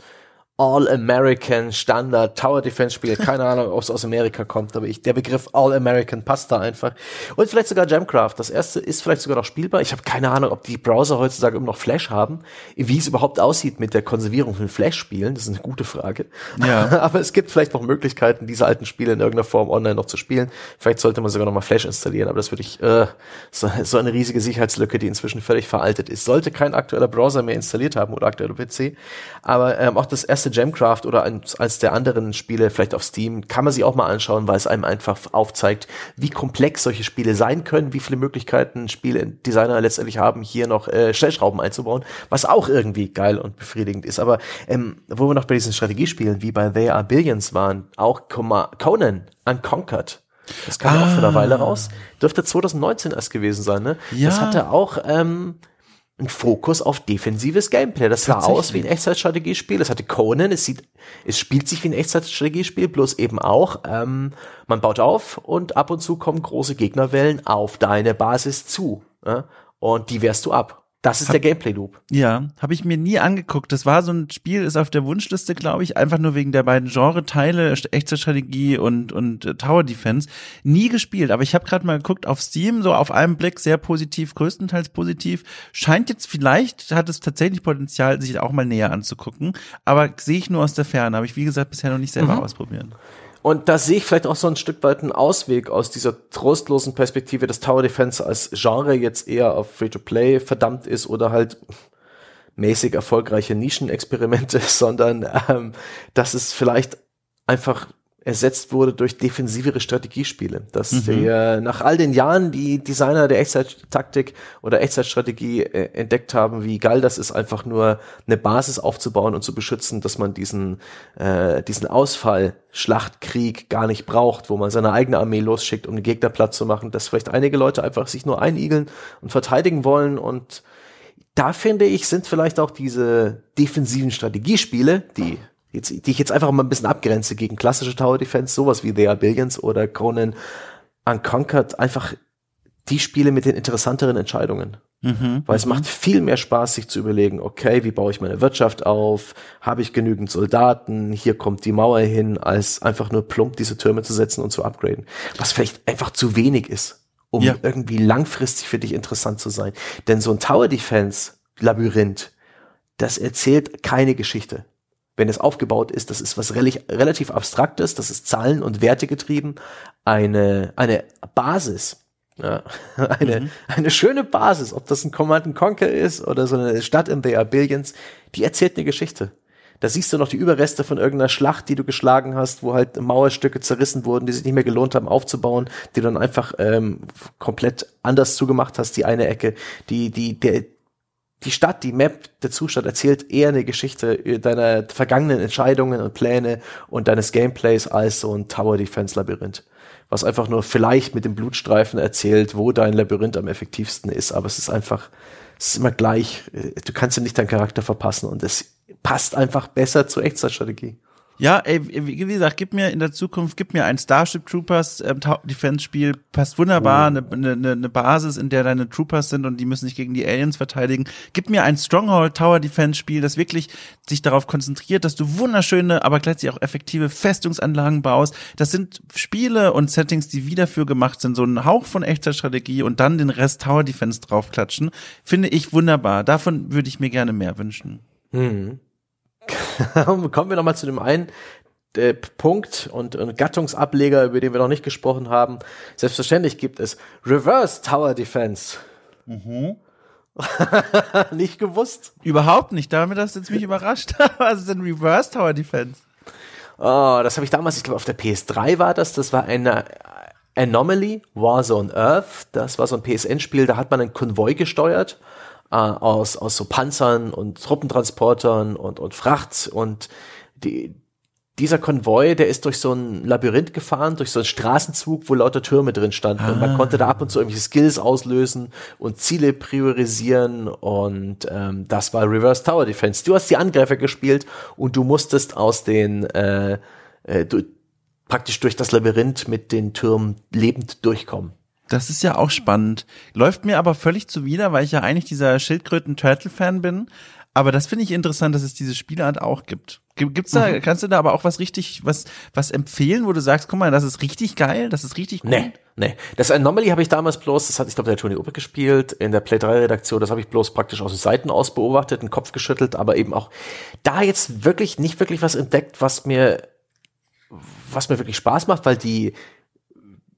All-American Standard Tower Defense Spiel. Keine Ahnung, ob es aus Amerika kommt, aber ich, der Begriff All-American passt da einfach. Und vielleicht sogar Gemcraft. Das erste ist vielleicht sogar noch spielbar. Ich habe keine Ahnung, ob die Browser heutzutage immer noch Flash haben. Wie es überhaupt aussieht mit der Konservierung von Flash-Spielen, das ist eine gute Frage. Ja. [LAUGHS] aber es gibt vielleicht noch Möglichkeiten, diese alten Spiele in irgendeiner Form online noch zu spielen. Vielleicht sollte man sogar noch mal Flash installieren, aber das würde ich, äh, so, so eine riesige Sicherheitslücke, die inzwischen völlig veraltet ist. Sollte kein aktueller Browser mehr installiert haben oder aktueller PC. Aber ähm, auch das erste Gemcraft oder als, als der anderen Spiele, vielleicht auf Steam, kann man sich auch mal anschauen, weil es einem einfach aufzeigt, wie komplex solche Spiele sein können, wie viele Möglichkeiten Spieledesigner letztendlich haben, hier noch äh, Stellschrauben einzubauen, was auch irgendwie geil und befriedigend ist. Aber ähm, wo wir noch bei diesen Strategiespielen wie bei They Are Billions waren, auch Conan Unconquered. Das kam ah. auch für eine Weile raus. Dürfte 2019 erst gewesen sein, ne? Ja. Das hatte auch ähm, ein Fokus auf defensives Gameplay. Das sah aus wie ein Echtzeitstrategiespiel. Es hatte Conan, es sieht, es spielt sich wie ein Echtzeitstrategiespiel, bloß eben auch, ähm, man baut auf und ab und zu kommen große Gegnerwellen auf deine Basis zu. Ja? Und die wehrst du ab. Das ist hab, der Gameplay-Loop. Ja, habe ich mir nie angeguckt. Das war so ein Spiel, ist auf der Wunschliste, glaube ich, einfach nur wegen der beiden Genre-Teile, Echtzeitstrategie und, und äh, Tower Defense. Nie gespielt, aber ich habe gerade mal geguckt auf Steam, so auf einen Blick sehr positiv, größtenteils positiv. Scheint jetzt vielleicht, hat es tatsächlich Potenzial, sich auch mal näher anzugucken, aber sehe ich nur aus der Ferne. Habe ich, wie gesagt, bisher noch nicht selber mhm. ausprobieren. Und da sehe ich vielleicht auch so ein Stück weit einen Ausweg aus dieser trostlosen Perspektive, dass Tower Defense als Genre jetzt eher auf Free-to-Play verdammt ist oder halt mäßig erfolgreiche Nischenexperimente, [LAUGHS] sondern ähm, dass es vielleicht einfach ersetzt wurde durch defensivere Strategiespiele. Dass mhm. wir nach all den Jahren die Designer der Echtzeittaktik oder Echtzeitstrategie äh, entdeckt haben, wie geil das ist, einfach nur eine Basis aufzubauen und zu beschützen, dass man diesen, äh, diesen Ausfall Schlachtkrieg gar nicht braucht, wo man seine eigene Armee losschickt, um den Gegner platt zu machen, dass vielleicht einige Leute einfach sich nur einigeln und verteidigen wollen und da finde ich, sind vielleicht auch diese defensiven Strategiespiele, die jetzt, die ich jetzt einfach mal ein bisschen abgrenze gegen klassische Tower Defense, sowas wie They Are Billions oder Conan Unconquered, einfach die Spiele mit den interessanteren Entscheidungen. Mhm, Weil es mhm. macht viel mehr Spaß, sich zu überlegen, okay, wie baue ich meine Wirtschaft auf? Habe ich genügend Soldaten? Hier kommt die Mauer hin, als einfach nur plump diese Türme zu setzen und zu upgraden. Was vielleicht einfach zu wenig ist, um ja. irgendwie langfristig für dich interessant zu sein. Denn so ein Tower Defense Labyrinth, das erzählt keine Geschichte wenn es aufgebaut ist, das ist was relativ abstraktes, das ist Zahlen und Werte getrieben, eine, eine Basis, ja, [LAUGHS] eine, mhm. eine schöne Basis, ob das ein Command Conquer ist oder so eine Stadt in The Billions, die erzählt eine Geschichte. Da siehst du noch die Überreste von irgendeiner Schlacht, die du geschlagen hast, wo halt Mauerstücke zerrissen wurden, die sich nicht mehr gelohnt haben aufzubauen, die du dann einfach ähm, komplett anders zugemacht hast, die eine Ecke. Die, die, der, die Stadt, die Map, der Zustand erzählt eher eine Geschichte deiner vergangenen Entscheidungen und Pläne und deines Gameplays als so ein Tower Defense Labyrinth. Was einfach nur vielleicht mit dem Blutstreifen erzählt, wo dein Labyrinth am effektivsten ist, aber es ist einfach, es ist immer gleich. Du kannst dir nicht deinen Charakter verpassen und es passt einfach besser zur Echtzeitstrategie. Ja, ey, wie gesagt, gib mir in der Zukunft, gib mir ein Starship Troopers ähm, Defense-Spiel, passt wunderbar, eine oh. ne, ne, ne Basis, in der deine Troopers sind und die müssen sich gegen die Aliens verteidigen. Gib mir ein Stronghold Tower Defense-Spiel, das wirklich sich darauf konzentriert, dass du wunderschöne, aber gleichzeitig auch effektive Festungsanlagen baust. Das sind Spiele und Settings, die wieder für gemacht sind, so ein Hauch von echter Strategie und dann den Rest Tower Defense draufklatschen. Finde ich wunderbar. Davon würde ich mir gerne mehr wünschen. Mhm. [LAUGHS] Kommen wir nochmal zu dem einen äh, Punkt und, und Gattungsableger, über den wir noch nicht gesprochen haben. Selbstverständlich gibt es Reverse Tower Defense. Mhm. [LAUGHS] nicht gewusst? Überhaupt nicht. Damit hast du jetzt mich überrascht. [LAUGHS] Was ist denn Reverse Tower Defense? Oh, das habe ich damals, ich glaube, auf der PS3 war das. Das war eine Anomaly, Warzone Earth. Das war so ein PSN-Spiel, da hat man einen Konvoi gesteuert äh, aus, aus so Panzern und Truppentransportern und, und Fracht und die, dieser Konvoi, der ist durch so ein Labyrinth gefahren, durch so einen Straßenzug, wo lauter Türme drin standen. Ah. Und man konnte da ab und zu irgendwelche Skills auslösen und Ziele priorisieren. Und ähm, das war Reverse Tower Defense. Du hast die Angreifer gespielt und du musstest aus den äh, äh, du, praktisch durch das Labyrinth mit den Türmen lebend durchkommen. Das ist ja auch spannend. Läuft mir aber völlig zuwider, weil ich ja eigentlich dieser Schildkröten-Turtle-Fan bin. Aber das finde ich interessant, dass es diese Spielart auch gibt. Gibt's da, mhm. kannst du da aber auch was richtig, was, was empfehlen, wo du sagst, guck mal, das ist richtig geil, das ist richtig gut? Nee, nee. Das Anomaly habe ich damals bloß, das hat, ich glaube, der Tony Uppe gespielt, in der Play 3 Redaktion, das habe ich bloß praktisch aus den Seiten aus beobachtet, den Kopf geschüttelt, aber eben auch da jetzt wirklich, nicht wirklich was entdeckt, was mir, was mir wirklich Spaß macht, weil die,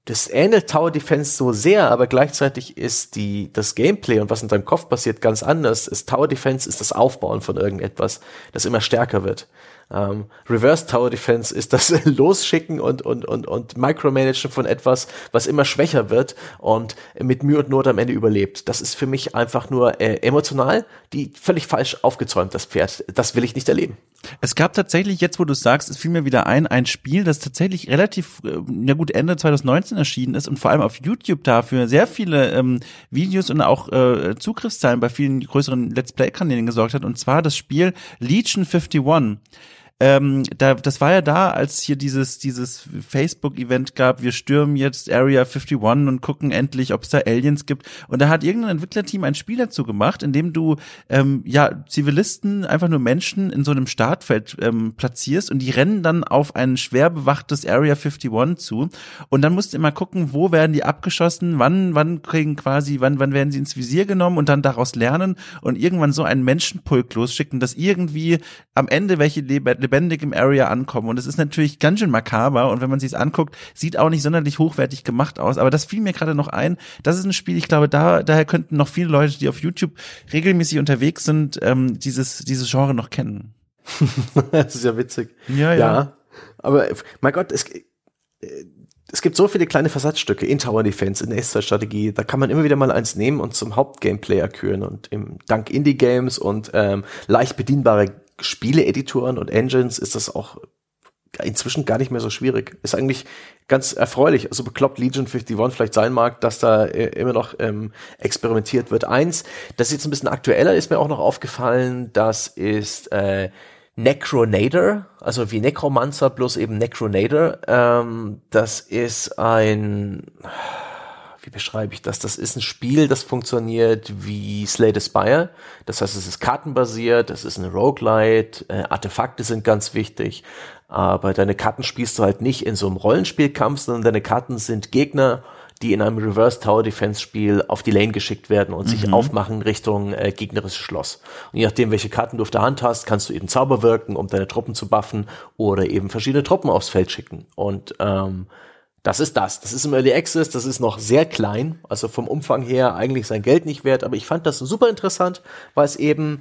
das ähnelt Tower Defense so sehr, aber gleichzeitig ist die, das Gameplay und was in deinem Kopf passiert ganz anders. Ist Tower Defense ist das Aufbauen von irgendetwas, das immer stärker wird. Ähm, Reverse Tower Defense ist das [LAUGHS] Losschicken und, und, und, und Micromanagen von etwas, was immer schwächer wird und mit Mühe und Not am Ende überlebt. Das ist für mich einfach nur äh, emotional, die völlig falsch aufgezäumt, das Pferd. Das will ich nicht erleben. Es gab tatsächlich, jetzt wo du sagst, es fiel mir wieder ein, ein Spiel, das tatsächlich relativ, äh, ja gut, Ende 2019 erschienen ist und vor allem auf YouTube dafür sehr viele ähm, Videos und auch äh, Zugriffszahlen bei vielen größeren Let's Play-Kanälen gesorgt hat. Und zwar das Spiel Legion 51. Ähm, da, das war ja da, als hier dieses, dieses Facebook-Event gab, wir stürmen jetzt Area 51 und gucken endlich, ob es da Aliens gibt. Und da hat irgendein Entwicklerteam ein Spiel dazu gemacht, in dem du ähm, ja Zivilisten, einfach nur Menschen in so einem Startfeld ähm, platzierst und die rennen dann auf ein schwer bewachtes Area 51 zu. Und dann musst du immer gucken, wo werden die abgeschossen, wann, wann kriegen quasi, wann, wann werden sie ins Visier genommen und dann daraus lernen und irgendwann so einen Menschenpulk losschicken, dass irgendwie am Ende welche lebendig im Area ankommen. Und es ist natürlich ganz schön makaber. Und wenn man sich anguckt, sieht auch nicht sonderlich hochwertig gemacht aus. Aber das fiel mir gerade noch ein. Das ist ein Spiel, ich glaube, da, daher könnten noch viele Leute, die auf YouTube regelmäßig unterwegs sind, ähm, dieses, dieses Genre noch kennen. [LAUGHS] das ist ja witzig. Ja, ja. ja aber mein Gott, es, äh, es gibt so viele kleine Versatzstücke in Tower Defense, in Echtzeit-Strategie, da kann man immer wieder mal eins nehmen und zum Hauptgameplay erküren und im, dank Indie-Games und ähm, leicht bedienbare Spieleeditoren und Engines ist das auch inzwischen gar nicht mehr so schwierig. Ist eigentlich ganz erfreulich. Also bekloppt Legion 51 vielleicht sein mag, dass da äh, immer noch ähm, experimentiert wird. Eins, das jetzt ein bisschen aktueller, ist mir auch noch aufgefallen, das ist äh, Necronator, also wie Necromancer, bloß eben Necronator. Ähm, das ist ein wie beschreibe ich das? Das ist ein Spiel, das funktioniert wie Slay the Spire. Das heißt, es ist kartenbasiert, es ist eine Roguelite, äh, Artefakte sind ganz wichtig, aber deine Karten spielst du halt nicht in so einem Rollenspielkampf, sondern deine Karten sind Gegner, die in einem Reverse Tower Defense Spiel auf die Lane geschickt werden und mhm. sich aufmachen Richtung äh, gegnerisches Schloss. Und je nachdem, welche Karten du auf der Hand hast, kannst du eben Zauber wirken, um deine Truppen zu buffen oder eben verschiedene Truppen aufs Feld schicken. Und ähm, das ist das. Das ist im Early Access, das ist noch sehr klein, also vom Umfang her eigentlich sein Geld nicht wert, aber ich fand das super interessant, weil es eben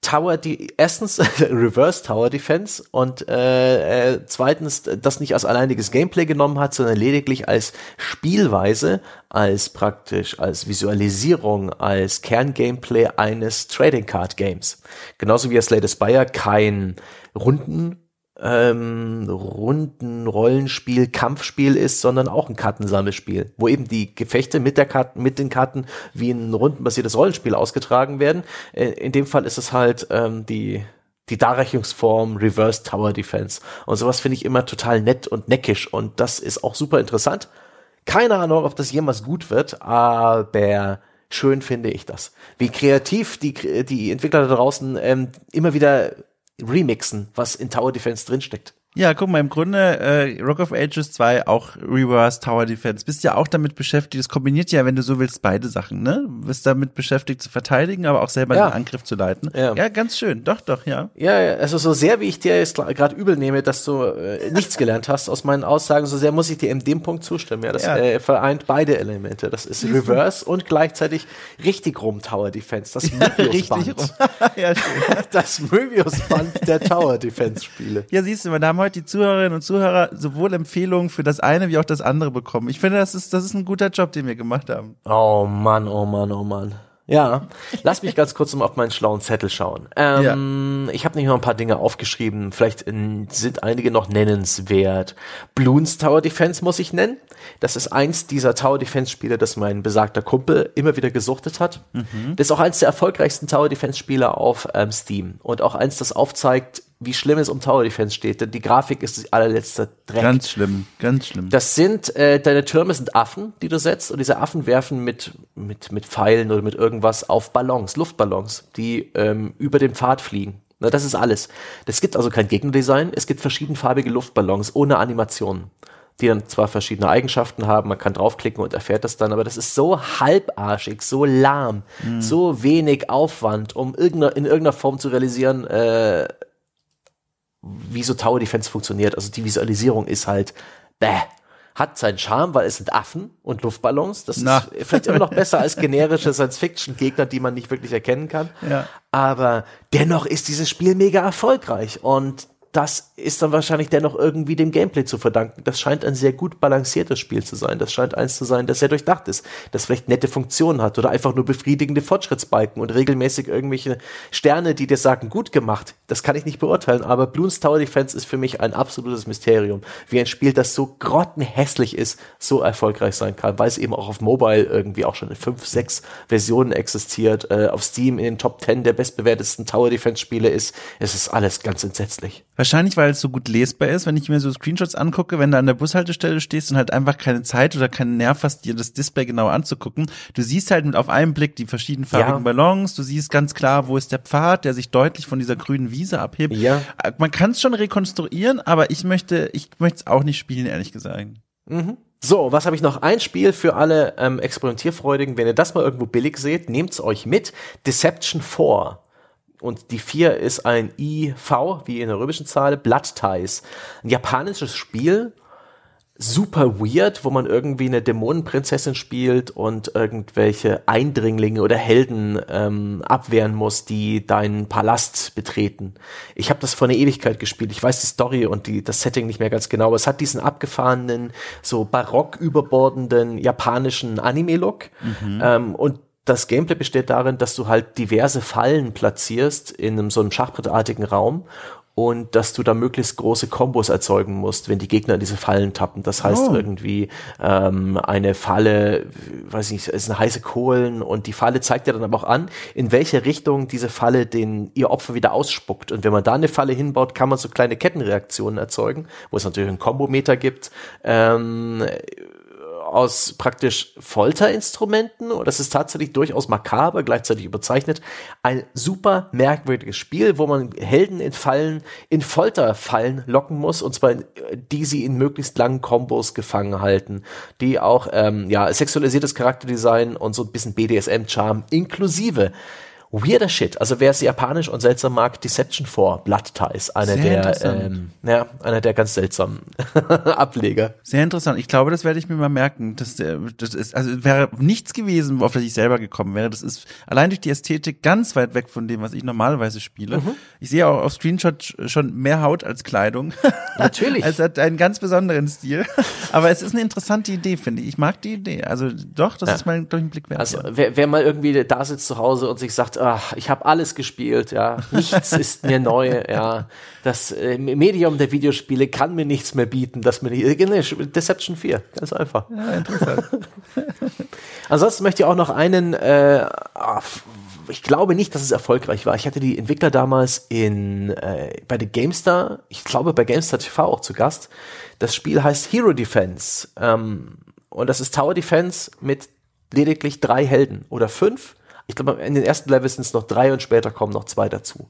Tower, die erstens [LAUGHS] Reverse Tower Defense und äh, äh, zweitens das nicht als alleiniges Gameplay genommen hat, sondern lediglich als Spielweise, als praktisch als Visualisierung, als Kerngameplay eines Trading Card Games. Genauso wie Slay the Spire kein Runden ähm, runden Rollenspiel, Kampfspiel ist, sondern auch ein Kartensammelspiel, wo eben die Gefechte mit der Karten, mit den Karten wie ein rundenbasiertes Rollenspiel ausgetragen werden. Äh, in dem Fall ist es halt ähm, die die Darreichungsform Reverse Tower Defense. Und sowas finde ich immer total nett und neckisch und das ist auch super interessant. Keine Ahnung, ob das jemals gut wird, aber schön finde ich das. Wie kreativ die, die Entwickler da draußen ähm, immer wieder remixen, was in Tower Defense drinsteckt. Ja, guck mal, im Grunde äh, Rock of Ages 2 auch Reverse Tower Defense. Bist ja auch damit beschäftigt, das kombiniert ja, wenn du so willst, beide Sachen, ne? Bist damit beschäftigt zu verteidigen, aber auch selber ja. den Angriff zu leiten. Ja. ja, ganz schön. Doch, doch, ja. Ja, also so sehr wie ich dir jetzt gerade übel nehme, dass du äh, nichts gelernt hast aus meinen Aussagen, so sehr muss ich dir in dem Punkt zustimmen. Ja, das ja. Äh, vereint beide Elemente. Das ist Reverse und gleichzeitig richtig rum Tower Defense. Das [LAUGHS] Möbius-Band. [LAUGHS] ja, [LAUGHS] das Möbius-Band der Tower Defense Spiele. Ja, siehst du, wir haben heute die Zuhörerinnen und Zuhörer sowohl Empfehlungen für das eine wie auch das andere bekommen. Ich finde, das ist, das ist ein guter Job, den wir gemacht haben. Oh Mann, oh Mann, oh Mann. Ja, lass mich ganz kurz mal auf meinen schlauen Zettel schauen. Ähm, ja. Ich habe nicht noch ein paar Dinge aufgeschrieben. Vielleicht sind einige noch nennenswert. Bloons Tower Defense muss ich nennen. Das ist eins dieser Tower Defense Spiele, das mein besagter Kumpel immer wieder gesuchtet hat. Mhm. Das ist auch eins der erfolgreichsten Tower Defense Spiele auf ähm, Steam und auch eins, das aufzeigt, wie schlimm es um Tower Defense steht, denn die Grafik ist das allerletzte Dreck. Ganz schlimm, ganz schlimm. Das sind, äh, deine Türme sind Affen, die du setzt und diese Affen werfen mit, mit, mit Pfeilen oder mit irgendwas auf Ballons, Luftballons, die ähm, über den Pfad fliegen. Na, das ist alles. Es gibt also kein Gegnerdesign, es gibt verschiedenfarbige Luftballons ohne Animationen, die dann zwar verschiedene Eigenschaften haben, man kann draufklicken und erfährt das dann, aber das ist so halbarschig, so lahm, mhm. so wenig Aufwand, um irgendeine, in irgendeiner Form zu realisieren, äh, wie so Tower Defense funktioniert. Also die Visualisierung ist halt bäh. hat seinen Charme, weil es sind Affen und Luftballons. Das Na. ist [LAUGHS] vielleicht immer noch besser als generische Science-Fiction-Gegner, die man nicht wirklich erkennen kann. Ja. Aber dennoch ist dieses Spiel mega erfolgreich und das ist dann wahrscheinlich dennoch irgendwie dem Gameplay zu verdanken. Das scheint ein sehr gut balanciertes Spiel zu sein. Das scheint eins zu sein, das sehr durchdacht ist, das vielleicht nette Funktionen hat oder einfach nur befriedigende Fortschrittsbalken und regelmäßig irgendwelche Sterne, die dir sagen, gut gemacht. Das kann ich nicht beurteilen, aber Bloons Tower Defense ist für mich ein absolutes Mysterium. Wie ein Spiel, das so grottenhässlich ist, so erfolgreich sein kann, weil es eben auch auf Mobile irgendwie auch schon in fünf, sechs Versionen existiert, äh, auf Steam in den Top 10 der bestbewertesten Tower Defense Spiele ist. Es ist alles ganz entsetzlich. Wahrscheinlich, weil es so gut lesbar ist, wenn ich mir so Screenshots angucke, wenn du an der Bushaltestelle stehst und halt einfach keine Zeit oder keinen Nerv hast, dir das Display genau anzugucken. Du siehst halt mit auf einen Blick die verschiedenfarbigen Ja. Ballons, du siehst ganz klar, wo ist der Pfad, der sich deutlich von dieser grünen Wiese abhebt. Ja. Äh, Man kann es schon rekonstruieren, aber ich möchte, ich möchte es auch nicht spielen, ehrlich gesagt. So, was habe ich noch? Ein Spiel für alle ähm, Experimentierfreudigen. Wenn ihr das mal irgendwo billig seht, nehmt's euch mit. Deception 4. Und die 4 ist ein IV, wie in der römischen Zahl, Blood Ties. Ein japanisches Spiel, super weird, wo man irgendwie eine Dämonenprinzessin spielt und irgendwelche Eindringlinge oder Helden ähm, abwehren muss, die deinen Palast betreten. Ich habe das vor einer Ewigkeit gespielt. Ich weiß die Story und die, das Setting nicht mehr ganz genau, aber es hat diesen abgefahrenen, so barock überbordenden japanischen Anime-Look. Ähm, und das Gameplay besteht darin, dass du halt diverse Fallen platzierst in einem so einem Schachbrettartigen Raum und dass du da möglichst große Kombos erzeugen musst, wenn die Gegner in diese Fallen tappen. Das heißt Oh. irgendwie ähm, eine Falle, weiß ich nicht, es sind heiße Kohlen und die Falle zeigt dir dann aber auch an, in welche Richtung diese Falle den ihr Opfer wieder ausspuckt. Und wenn man da eine Falle hinbaut, kann man so kleine Kettenreaktionen erzeugen, wo es natürlich einen Kombometer gibt. Ähm, aus praktisch Folterinstrumenten und das ist tatsächlich durchaus makaber, gleichzeitig überzeichnet. Ein super merkwürdiges Spiel, wo man Helden in Fallen, in Folterfallen locken muss und zwar in, die sie in möglichst langen Kombos gefangen halten, die auch ähm, ja sexualisiertes Charakterdesign und so ein bisschen BDSM-Charme inklusive Weirder Shit. Also wer es japanisch und seltsam mag, Deception 4, Blood Ties, einer der, ähm, ja, einer der ganz seltsamen [LAUGHS] Ableger. Sehr interessant. Ich glaube, das werde ich mir mal merken. Das, äh, das ist, also wäre nichts gewesen, auf das ich selber gekommen wäre. Das ist allein durch die Ästhetik ganz weit weg von dem, was ich normalerweise spiele. Mhm. Ich sehe auch auf Screenshot schon mehr Haut als Kleidung. [LAUGHS] Natürlich. es hat einen ganz besonderen Stil. [LAUGHS] Aber es ist eine interessante Idee, finde ich. Ich mag die Idee. Also doch, das Ja. ist mal durch den Blick wert. Also wer, wer mal irgendwie da sitzt zu Hause und sich sagt, ach, ich habe alles gespielt, ja, nichts ist mir neu, ja, das äh, Medium der Videospiele kann mir nichts mehr bieten, das mir nicht, äh, nee, Deception 4, ganz einfach. ja, interessant. [LAUGHS] Ansonsten möchte ich auch noch einen, äh, ah, ich glaube nicht, dass es erfolgreich war. Ich hatte die Entwickler damals in äh, bei der GameStar, ich glaube bei GameStar TV auch zu Gast. Das Spiel heißt Hero Defense ähm, und das ist Tower Defense mit lediglich drei Helden oder fünf. Ich glaube, in den ersten Levels sind es noch drei und später kommen noch zwei dazu.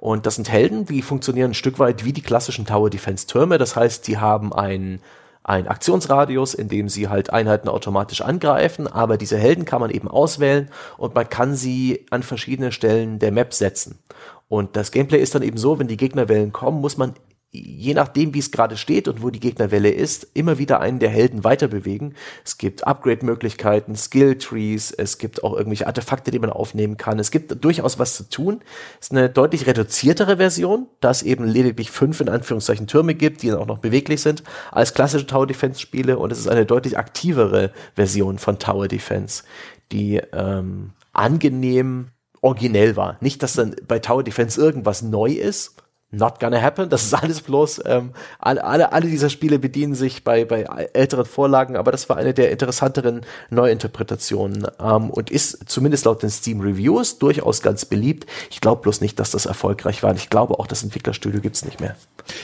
Und das sind Helden, die funktionieren ein Stück weit wie die klassischen Tower Defense Türme. Das heißt, die haben ein ein Aktionsradius, in dem sie halt Einheiten automatisch angreifen, aber diese Helden kann man eben auswählen und man kann sie an verschiedene Stellen der Map setzen. Und das Gameplay ist dann eben so, wenn die Gegnerwellen kommen, muss man je nachdem, wie es gerade steht und wo die Gegnerwelle ist, immer wieder einen der Helden weiter bewegen. Es gibt Upgrade-Möglichkeiten, Skill-Trees, es gibt auch irgendwelche Artefakte, die man aufnehmen kann. Es gibt durchaus was zu tun. Es ist eine deutlich reduziertere Version, da es eben lediglich fünf in Anführungszeichen Türme gibt, die dann auch noch beweglich sind, als klassische Tower Defense Spiele und es ist eine deutlich aktivere Version von Tower Defense, die ähm, angenehm originell war. Nicht, dass dann bei Tower Defense irgendwas neu ist. Not gonna happen. Das ist alles bloß, ähm, alle, alle, alle dieser Spiele bedienen sich bei, bei älteren Vorlagen, aber das war eine der interessanteren Neuinterpretationen ähm, und ist zumindest laut den Steam Reviews durchaus ganz beliebt. Ich glaube bloß nicht, dass das erfolgreich war. Und ich glaube auch, das Entwicklerstudio gibt's nicht mehr.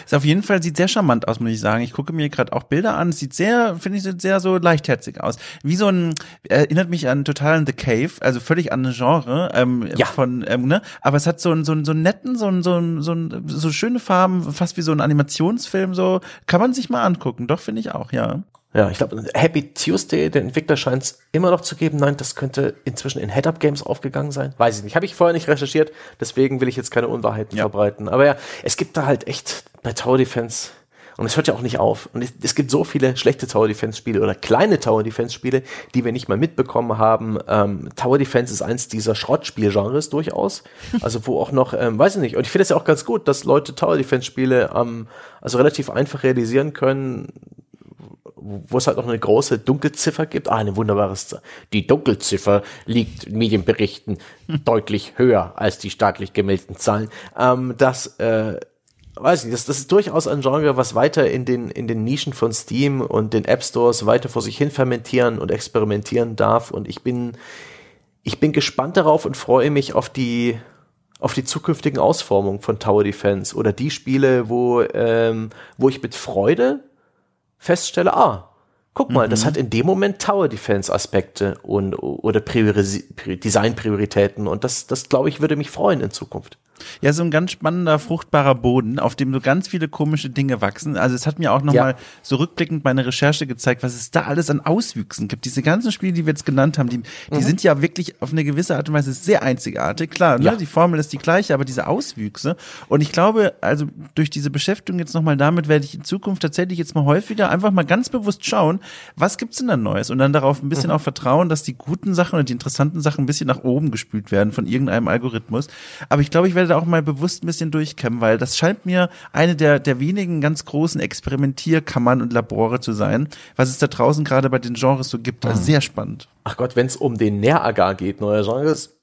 Ist auf jeden Fall, sieht sehr charmant aus, muss ich sagen. Ich gucke mir gerade auch Bilder an. Sieht sehr, finde ich, sieht sehr so leichtherzig aus. Wie so ein, erinnert mich an total an The Cave, also völlig an ein Genre, ähm, Ja. von, ähm, ne? Aber es hat so einen, so einen, so einen netten, so einen, so einen, so einen, so schöne Farben, fast wie so ein Animationsfilm, so. Kann man sich mal angucken. Doch, finde ich auch, ja. Ja, ich glaube, Happy Tuesday, der Entwickler scheint es immer noch zu geben. Nein, das könnte inzwischen in Head-Up Games aufgegangen sein. Weiß ich nicht. Habe ich vorher nicht recherchiert, deswegen will ich jetzt keine Unwahrheiten Ja. verbreiten. Aber ja, es gibt da halt echt bei Tower Defense Und es hört ja auch nicht auf. Und es, es gibt so viele schlechte Tower Defense Spiele oder kleine Tower Defense Spiele, die wir nicht mal mitbekommen haben. Ähm, Tower Defense ist eins dieser Schrottspielgenres durchaus. Also wo auch noch, ähm, weiß ich nicht. Und ich finde es ja auch ganz gut, dass Leute Tower Defense Spiele ähm, also relativ einfach realisieren können wo es halt noch eine große Dunkelziffer gibt. Ah, eine wunderbare Die Dunkelziffer liegt in Medienberichten [LAUGHS] deutlich höher als die staatlich gemeldeten Zahlen. Ähm, das äh, weiß ich, das, das ist durchaus ein Genre, was weiter in den, in den Nischen von Steam und den App Stores weiter vor sich hin fermentieren und experimentieren darf. Und ich bin, ich bin gespannt darauf und freue mich auf die, auf die zukünftigen Ausformungen von Tower Defense oder die Spiele, wo, ähm, wo ich mit Freude feststelle, ah, guck mal, mhm. das hat in dem Moment Tower Defense Aspekte und oder Priorisi Design-Prioritäten und das, das glaube ich, würde mich freuen in Zukunft. Ja, so ein ganz spannender, fruchtbarer Boden, auf dem so ganz viele komische Dinge wachsen. Also es hat mir auch nochmal ja. so rückblickend meine Recherche gezeigt, was es da alles an Auswüchsen gibt. Diese ganzen Spiele, die wir jetzt genannt haben, die, die mhm. sind ja wirklich auf eine gewisse Art und Weise sehr einzigartig. Klar, ne? Ja. die Formel ist die gleiche, aber diese Auswüchse. Und ich glaube, also durch diese Beschäftigung jetzt nochmal damit, werde ich in Zukunft tatsächlich jetzt mal häufiger einfach mal ganz bewusst schauen, was gibt's denn da Neues? Und dann darauf ein bisschen mhm. auch vertrauen, dass die guten Sachen und die interessanten Sachen ein bisschen nach oben gespült werden von irgendeinem Algorithmus. Aber ich glaube, ich werde da auch mal bewusst ein bisschen durchkämmen, weil das scheint mir eine der, der wenigen ganz großen Experimentierkammern und Labore zu sein, was es da draußen gerade bei den Genres so gibt. Also mhm. sehr spannend. Ach Gott, wenn es um den Nähragar geht, neue Genres,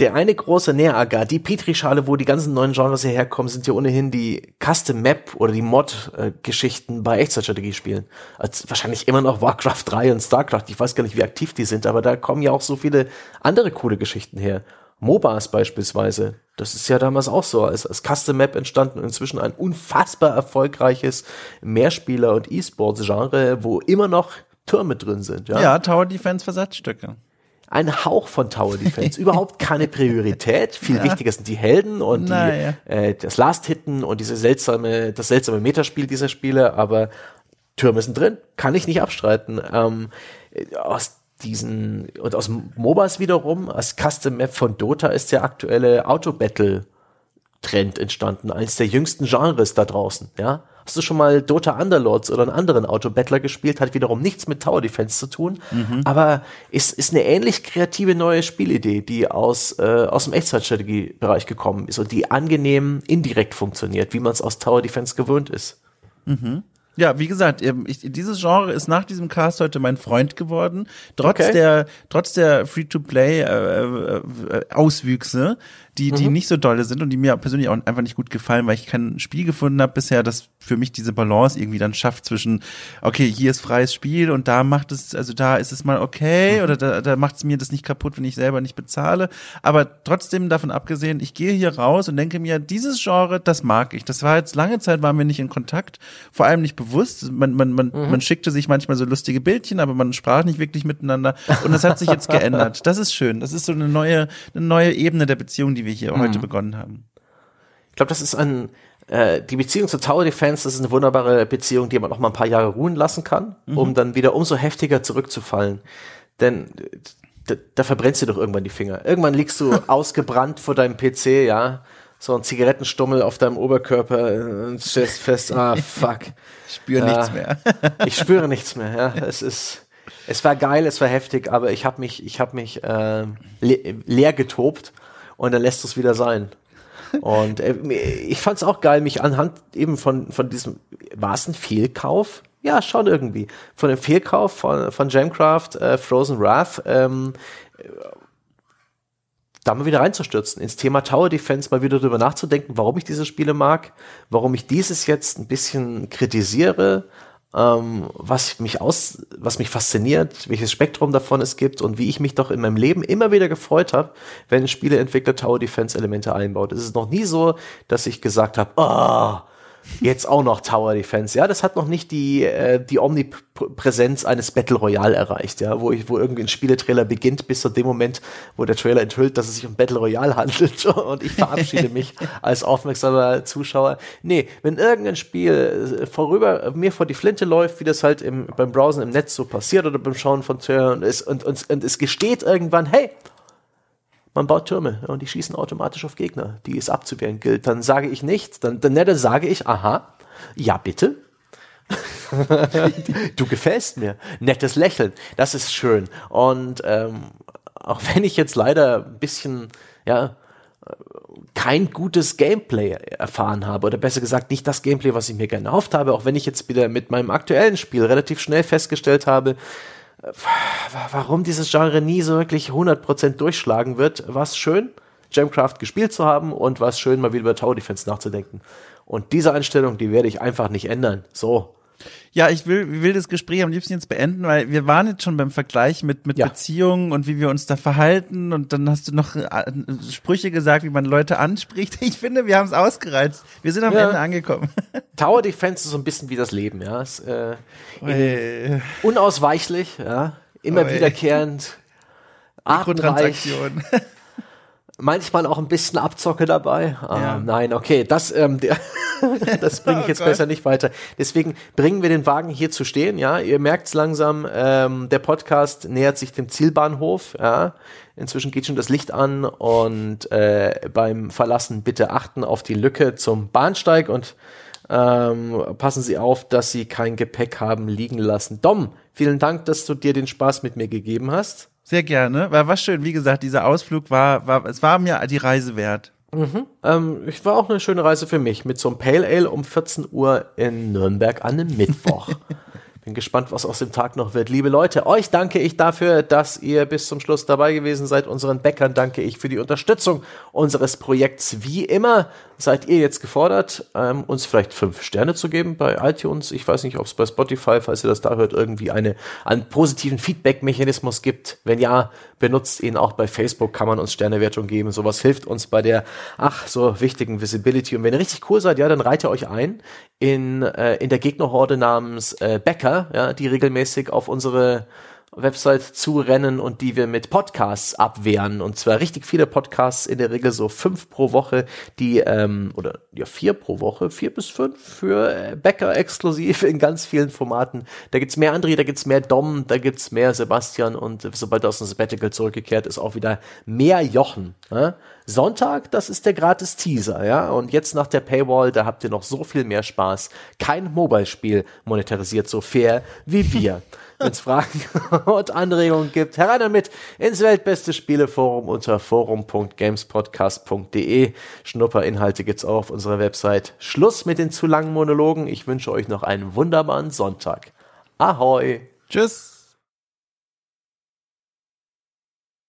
der eine große Nähragar, die Petrischale, wo die ganzen neuen Genres hierher kommen, sind ja ohnehin die Custom Map oder die Mod-Geschichten bei Echtzeitstrategiespielen. Also wahrscheinlich immer noch Warcraft 3 und StarCraft. Ich weiß gar nicht, wie aktiv die sind, aber da kommen ja auch so viele andere coole Geschichten her. MOBAs beispielsweise, das ist ja damals auch so als, als Custom Map entstanden und inzwischen ein unfassbar erfolgreiches Mehrspieler- und E-Sports-Genre, wo immer noch Türme drin sind. Ja, ja Tower Defense Versatzstücke. Ein Hauch von Tower Defense, [LAUGHS] überhaupt keine Priorität. Viel ja. wichtiger sind die Helden und die, äh, das Last-Hitten und diese seltsame, das seltsame Metaspiel dieser Spiele, aber Türme sind drin, kann ich nicht abstreiten. Ähm, aus diesen, und aus MOBAs wiederum, als Custom Map von Dota ist der aktuelle Auto-Battle Trend entstanden, eines der jüngsten Genres da draußen, ja. Hast du schon mal Dota Underlords oder einen anderen Auto-Battler gespielt? Hat wiederum nichts mit Tower Defense zu tun, mhm. aber ist, ist eine ähnlich kreative neue Spielidee, die aus, äh, aus dem Echtzeitstrategie-Bereich gekommen ist und die angenehm indirekt funktioniert, wie man es aus Tower Defense gewöhnt ist. Mhm. Ja, wie gesagt, ich, dieses Genre ist nach diesem Cast heute mein Freund geworden. Trotz okay. der, trotz der Free-to-Play äh, äh, äh Auswüchse die, die mhm. nicht so dolle sind und die mir persönlich auch einfach nicht gut gefallen, weil ich kein Spiel gefunden habe bisher, das für mich diese Balance irgendwie dann schafft zwischen, okay, hier ist freies Spiel und da macht es, also da ist es mal okay mhm. oder da, da macht es mir das nicht kaputt, wenn ich selber nicht bezahle. Aber trotzdem davon abgesehen, ich gehe hier raus und denke mir, dieses Genre, das mag ich. Das war jetzt lange Zeit, waren wir nicht in Kontakt, vor allem nicht bewusst. Man, man, man, mhm. man schickte sich manchmal so lustige Bildchen, aber man sprach nicht wirklich miteinander. Und das hat sich jetzt [LAUGHS] geändert. Das ist schön. Das ist so eine neue, eine neue Ebene der Beziehung, die wir hier mhm. heute begonnen haben. Ich glaube, das ist ein, äh, die Beziehung zu Tower Defense, das ist eine wunderbare Beziehung, die man noch mal ein paar Jahre ruhen lassen kann, mhm. um dann wieder umso heftiger zurückzufallen. Denn da, da verbrennst du doch irgendwann die Finger. Irgendwann liegst du [LAUGHS] ausgebrannt vor deinem PC, ja, so ein Zigarettenstummel auf deinem Oberkörper und stellst fest, ah, [LAUGHS] fuck. [LAUGHS] Ich spüre nichts mehr. ich spüre nichts mehr, ja. Es ist, es war geil, es war heftig, aber ich habe mich, ich habe mich äh, le leer getobt und dann lässt es wieder sein. Und äh, ich fand es auch geil, mich anhand eben von, von diesem, war es ein Fehlkauf? Ja, schon irgendwie. Von dem Fehlkauf von, von Jamcraft, äh, Frozen Wrath, ähm, da mal wieder reinzustürzen, ins Thema Tower Defense, mal wieder drüber nachzudenken, warum ich diese Spiele mag, warum ich dieses jetzt ein bisschen kritisiere, ähm, was mich aus, was mich fasziniert, welches Spektrum davon es gibt und wie ich mich doch in meinem Leben immer wieder gefreut habe, wenn ein Spieleentwickler Tower Defense Elemente einbaut. Es ist noch nie so, dass ich gesagt habe, oh, Jetzt auch noch Tower Defense. Ja, das hat noch nicht die, äh, die Omnipräsenz eines Battle Royale erreicht, ja, wo ich, wo irgendwie ein Spieletrailer beginnt bis zu dem Moment, wo der Trailer enthüllt, dass es sich um Battle Royale [LAUGHS] handelt und ich verabschiede mich [LAUGHS] als aufmerksamer Zuschauer. Nee, wenn irgendein Spiel äh, vorüber mir vor die Flinte läuft, wie das halt im, beim Browsen im Netz so passiert oder beim Schauen von Trailern und, und, und, und es gesteht irgendwann, hey, man baut Türme und die schießen automatisch auf Gegner, die es abzuwehren gilt. Dann sage ich nicht, dann, dann, dann sage ich, aha, ja bitte, [LAUGHS] du gefällst mir. Nettes Lächeln. Das ist schön. Und ähm, auch wenn ich jetzt leider ein bisschen, ja, kein gutes Gameplay erfahren habe oder besser gesagt nicht das Gameplay, was ich mir gerne erhofft habe, auch wenn ich jetzt wieder mit meinem aktuellen Spiel relativ schnell festgestellt habe, warum dieses Genre nie so wirklich 100% durchschlagen wird, war schön, Gemcraft gespielt zu haben und war schön, mal wieder über Tower Defense nachzudenken. Und diese Einstellung, die werde ich einfach nicht ändern. So, ja, ich will, will das Gespräch am liebsten jetzt beenden, weil wir waren jetzt schon beim Vergleich mit, mit ja. Beziehungen und wie wir uns da verhalten und dann hast du noch äh, Sprüche gesagt, wie man Leute anspricht. [LAUGHS] Ich finde, wir haben es ausgereizt. Wir sind am ja. Ende angekommen. [LAUGHS] Tower Defense ist so ein bisschen wie das Leben, ja. Es, äh, unausweichlich, ja. Immer Oi. wiederkehrend. Mikrotransaktionen. [LAUGHS] manchmal auch ein bisschen Abzocke dabei. Ja. Ähm, nein, okay, das, ähm, [LAUGHS] das bringe ich [LAUGHS] jetzt oh besser nicht weiter. Deswegen bringen wir den Wagen hier zu stehen. Ja, ihr merkt's langsam. Ähm, der Podcast nähert sich dem Zielbahnhof. Ja, inzwischen geht schon das Licht an und äh, beim Verlassen bitte achten auf die Lücke zum Bahnsteig und ähm, passen Sie auf, dass Sie kein Gepäck haben liegen lassen. Dom, vielen Dank, dass du dir den Spaß mit mir gegeben hast. Sehr gerne. War was schön. Wie gesagt, dieser Ausflug war, war, es war mir die Reise wert. Mhm. Ähm, ich war auch eine schöne Reise für mich mit so einem Pale Ale um 14 Uhr in Nürnberg an einem Mittwoch. [LAUGHS] Bin gespannt, was aus dem Tag noch wird. Liebe Leute, euch danke ich dafür, dass ihr bis zum Schluss dabei gewesen seid. Unseren Bäckern danke ich für die Unterstützung unseres Projekts. Wie immer seid ihr jetzt gefordert, ähm, uns vielleicht fünf Sterne zu geben bei iTunes. Ich weiß nicht, ob es bei Spotify, falls ihr das da hört, irgendwie eine, einen positiven Feedback-Mechanismus gibt. Wenn ja, benutzt ihn auch bei Facebook, kann man uns Sternewertung geben. Sowas hilft uns bei der, ach, so wichtigen Visibility. Und wenn ihr richtig cool seid, ja, dann reiht euch ein in, äh, in der Gegnerhorde namens äh, Becker, ja, die regelmäßig auf unsere Website zurennen und die wir mit Podcasts abwehren. Und zwar richtig viele Podcasts, in der Regel so fünf pro Woche, die, ähm, oder ja, vier pro Woche, vier bis fünf für äh, Bäcker exklusiv in ganz vielen Formaten. Da gibt's mehr André, da gibt's mehr Dom, da gibt's mehr Sebastian und sobald er aus dem Sabbatical zurückgekehrt ist, auch wieder mehr Jochen. Ja? Sonntag, das ist der gratis Teaser, ja. Und jetzt nach der Paywall, da habt ihr noch so viel mehr Spaß. Kein Mobile-Spiel monetarisiert so fair wie wir. [LAUGHS] Wenn es Fragen [LAUGHS] und Anregungen gibt, herein damit ins Weltbeste Spieleforum unter forum.gamespodcast.de. Schnupperinhalte gibt's auch auf unserer Website. Schluss mit den zu langen Monologen. Ich wünsche euch noch einen wunderbaren Sonntag. Ahoi. Tschüss.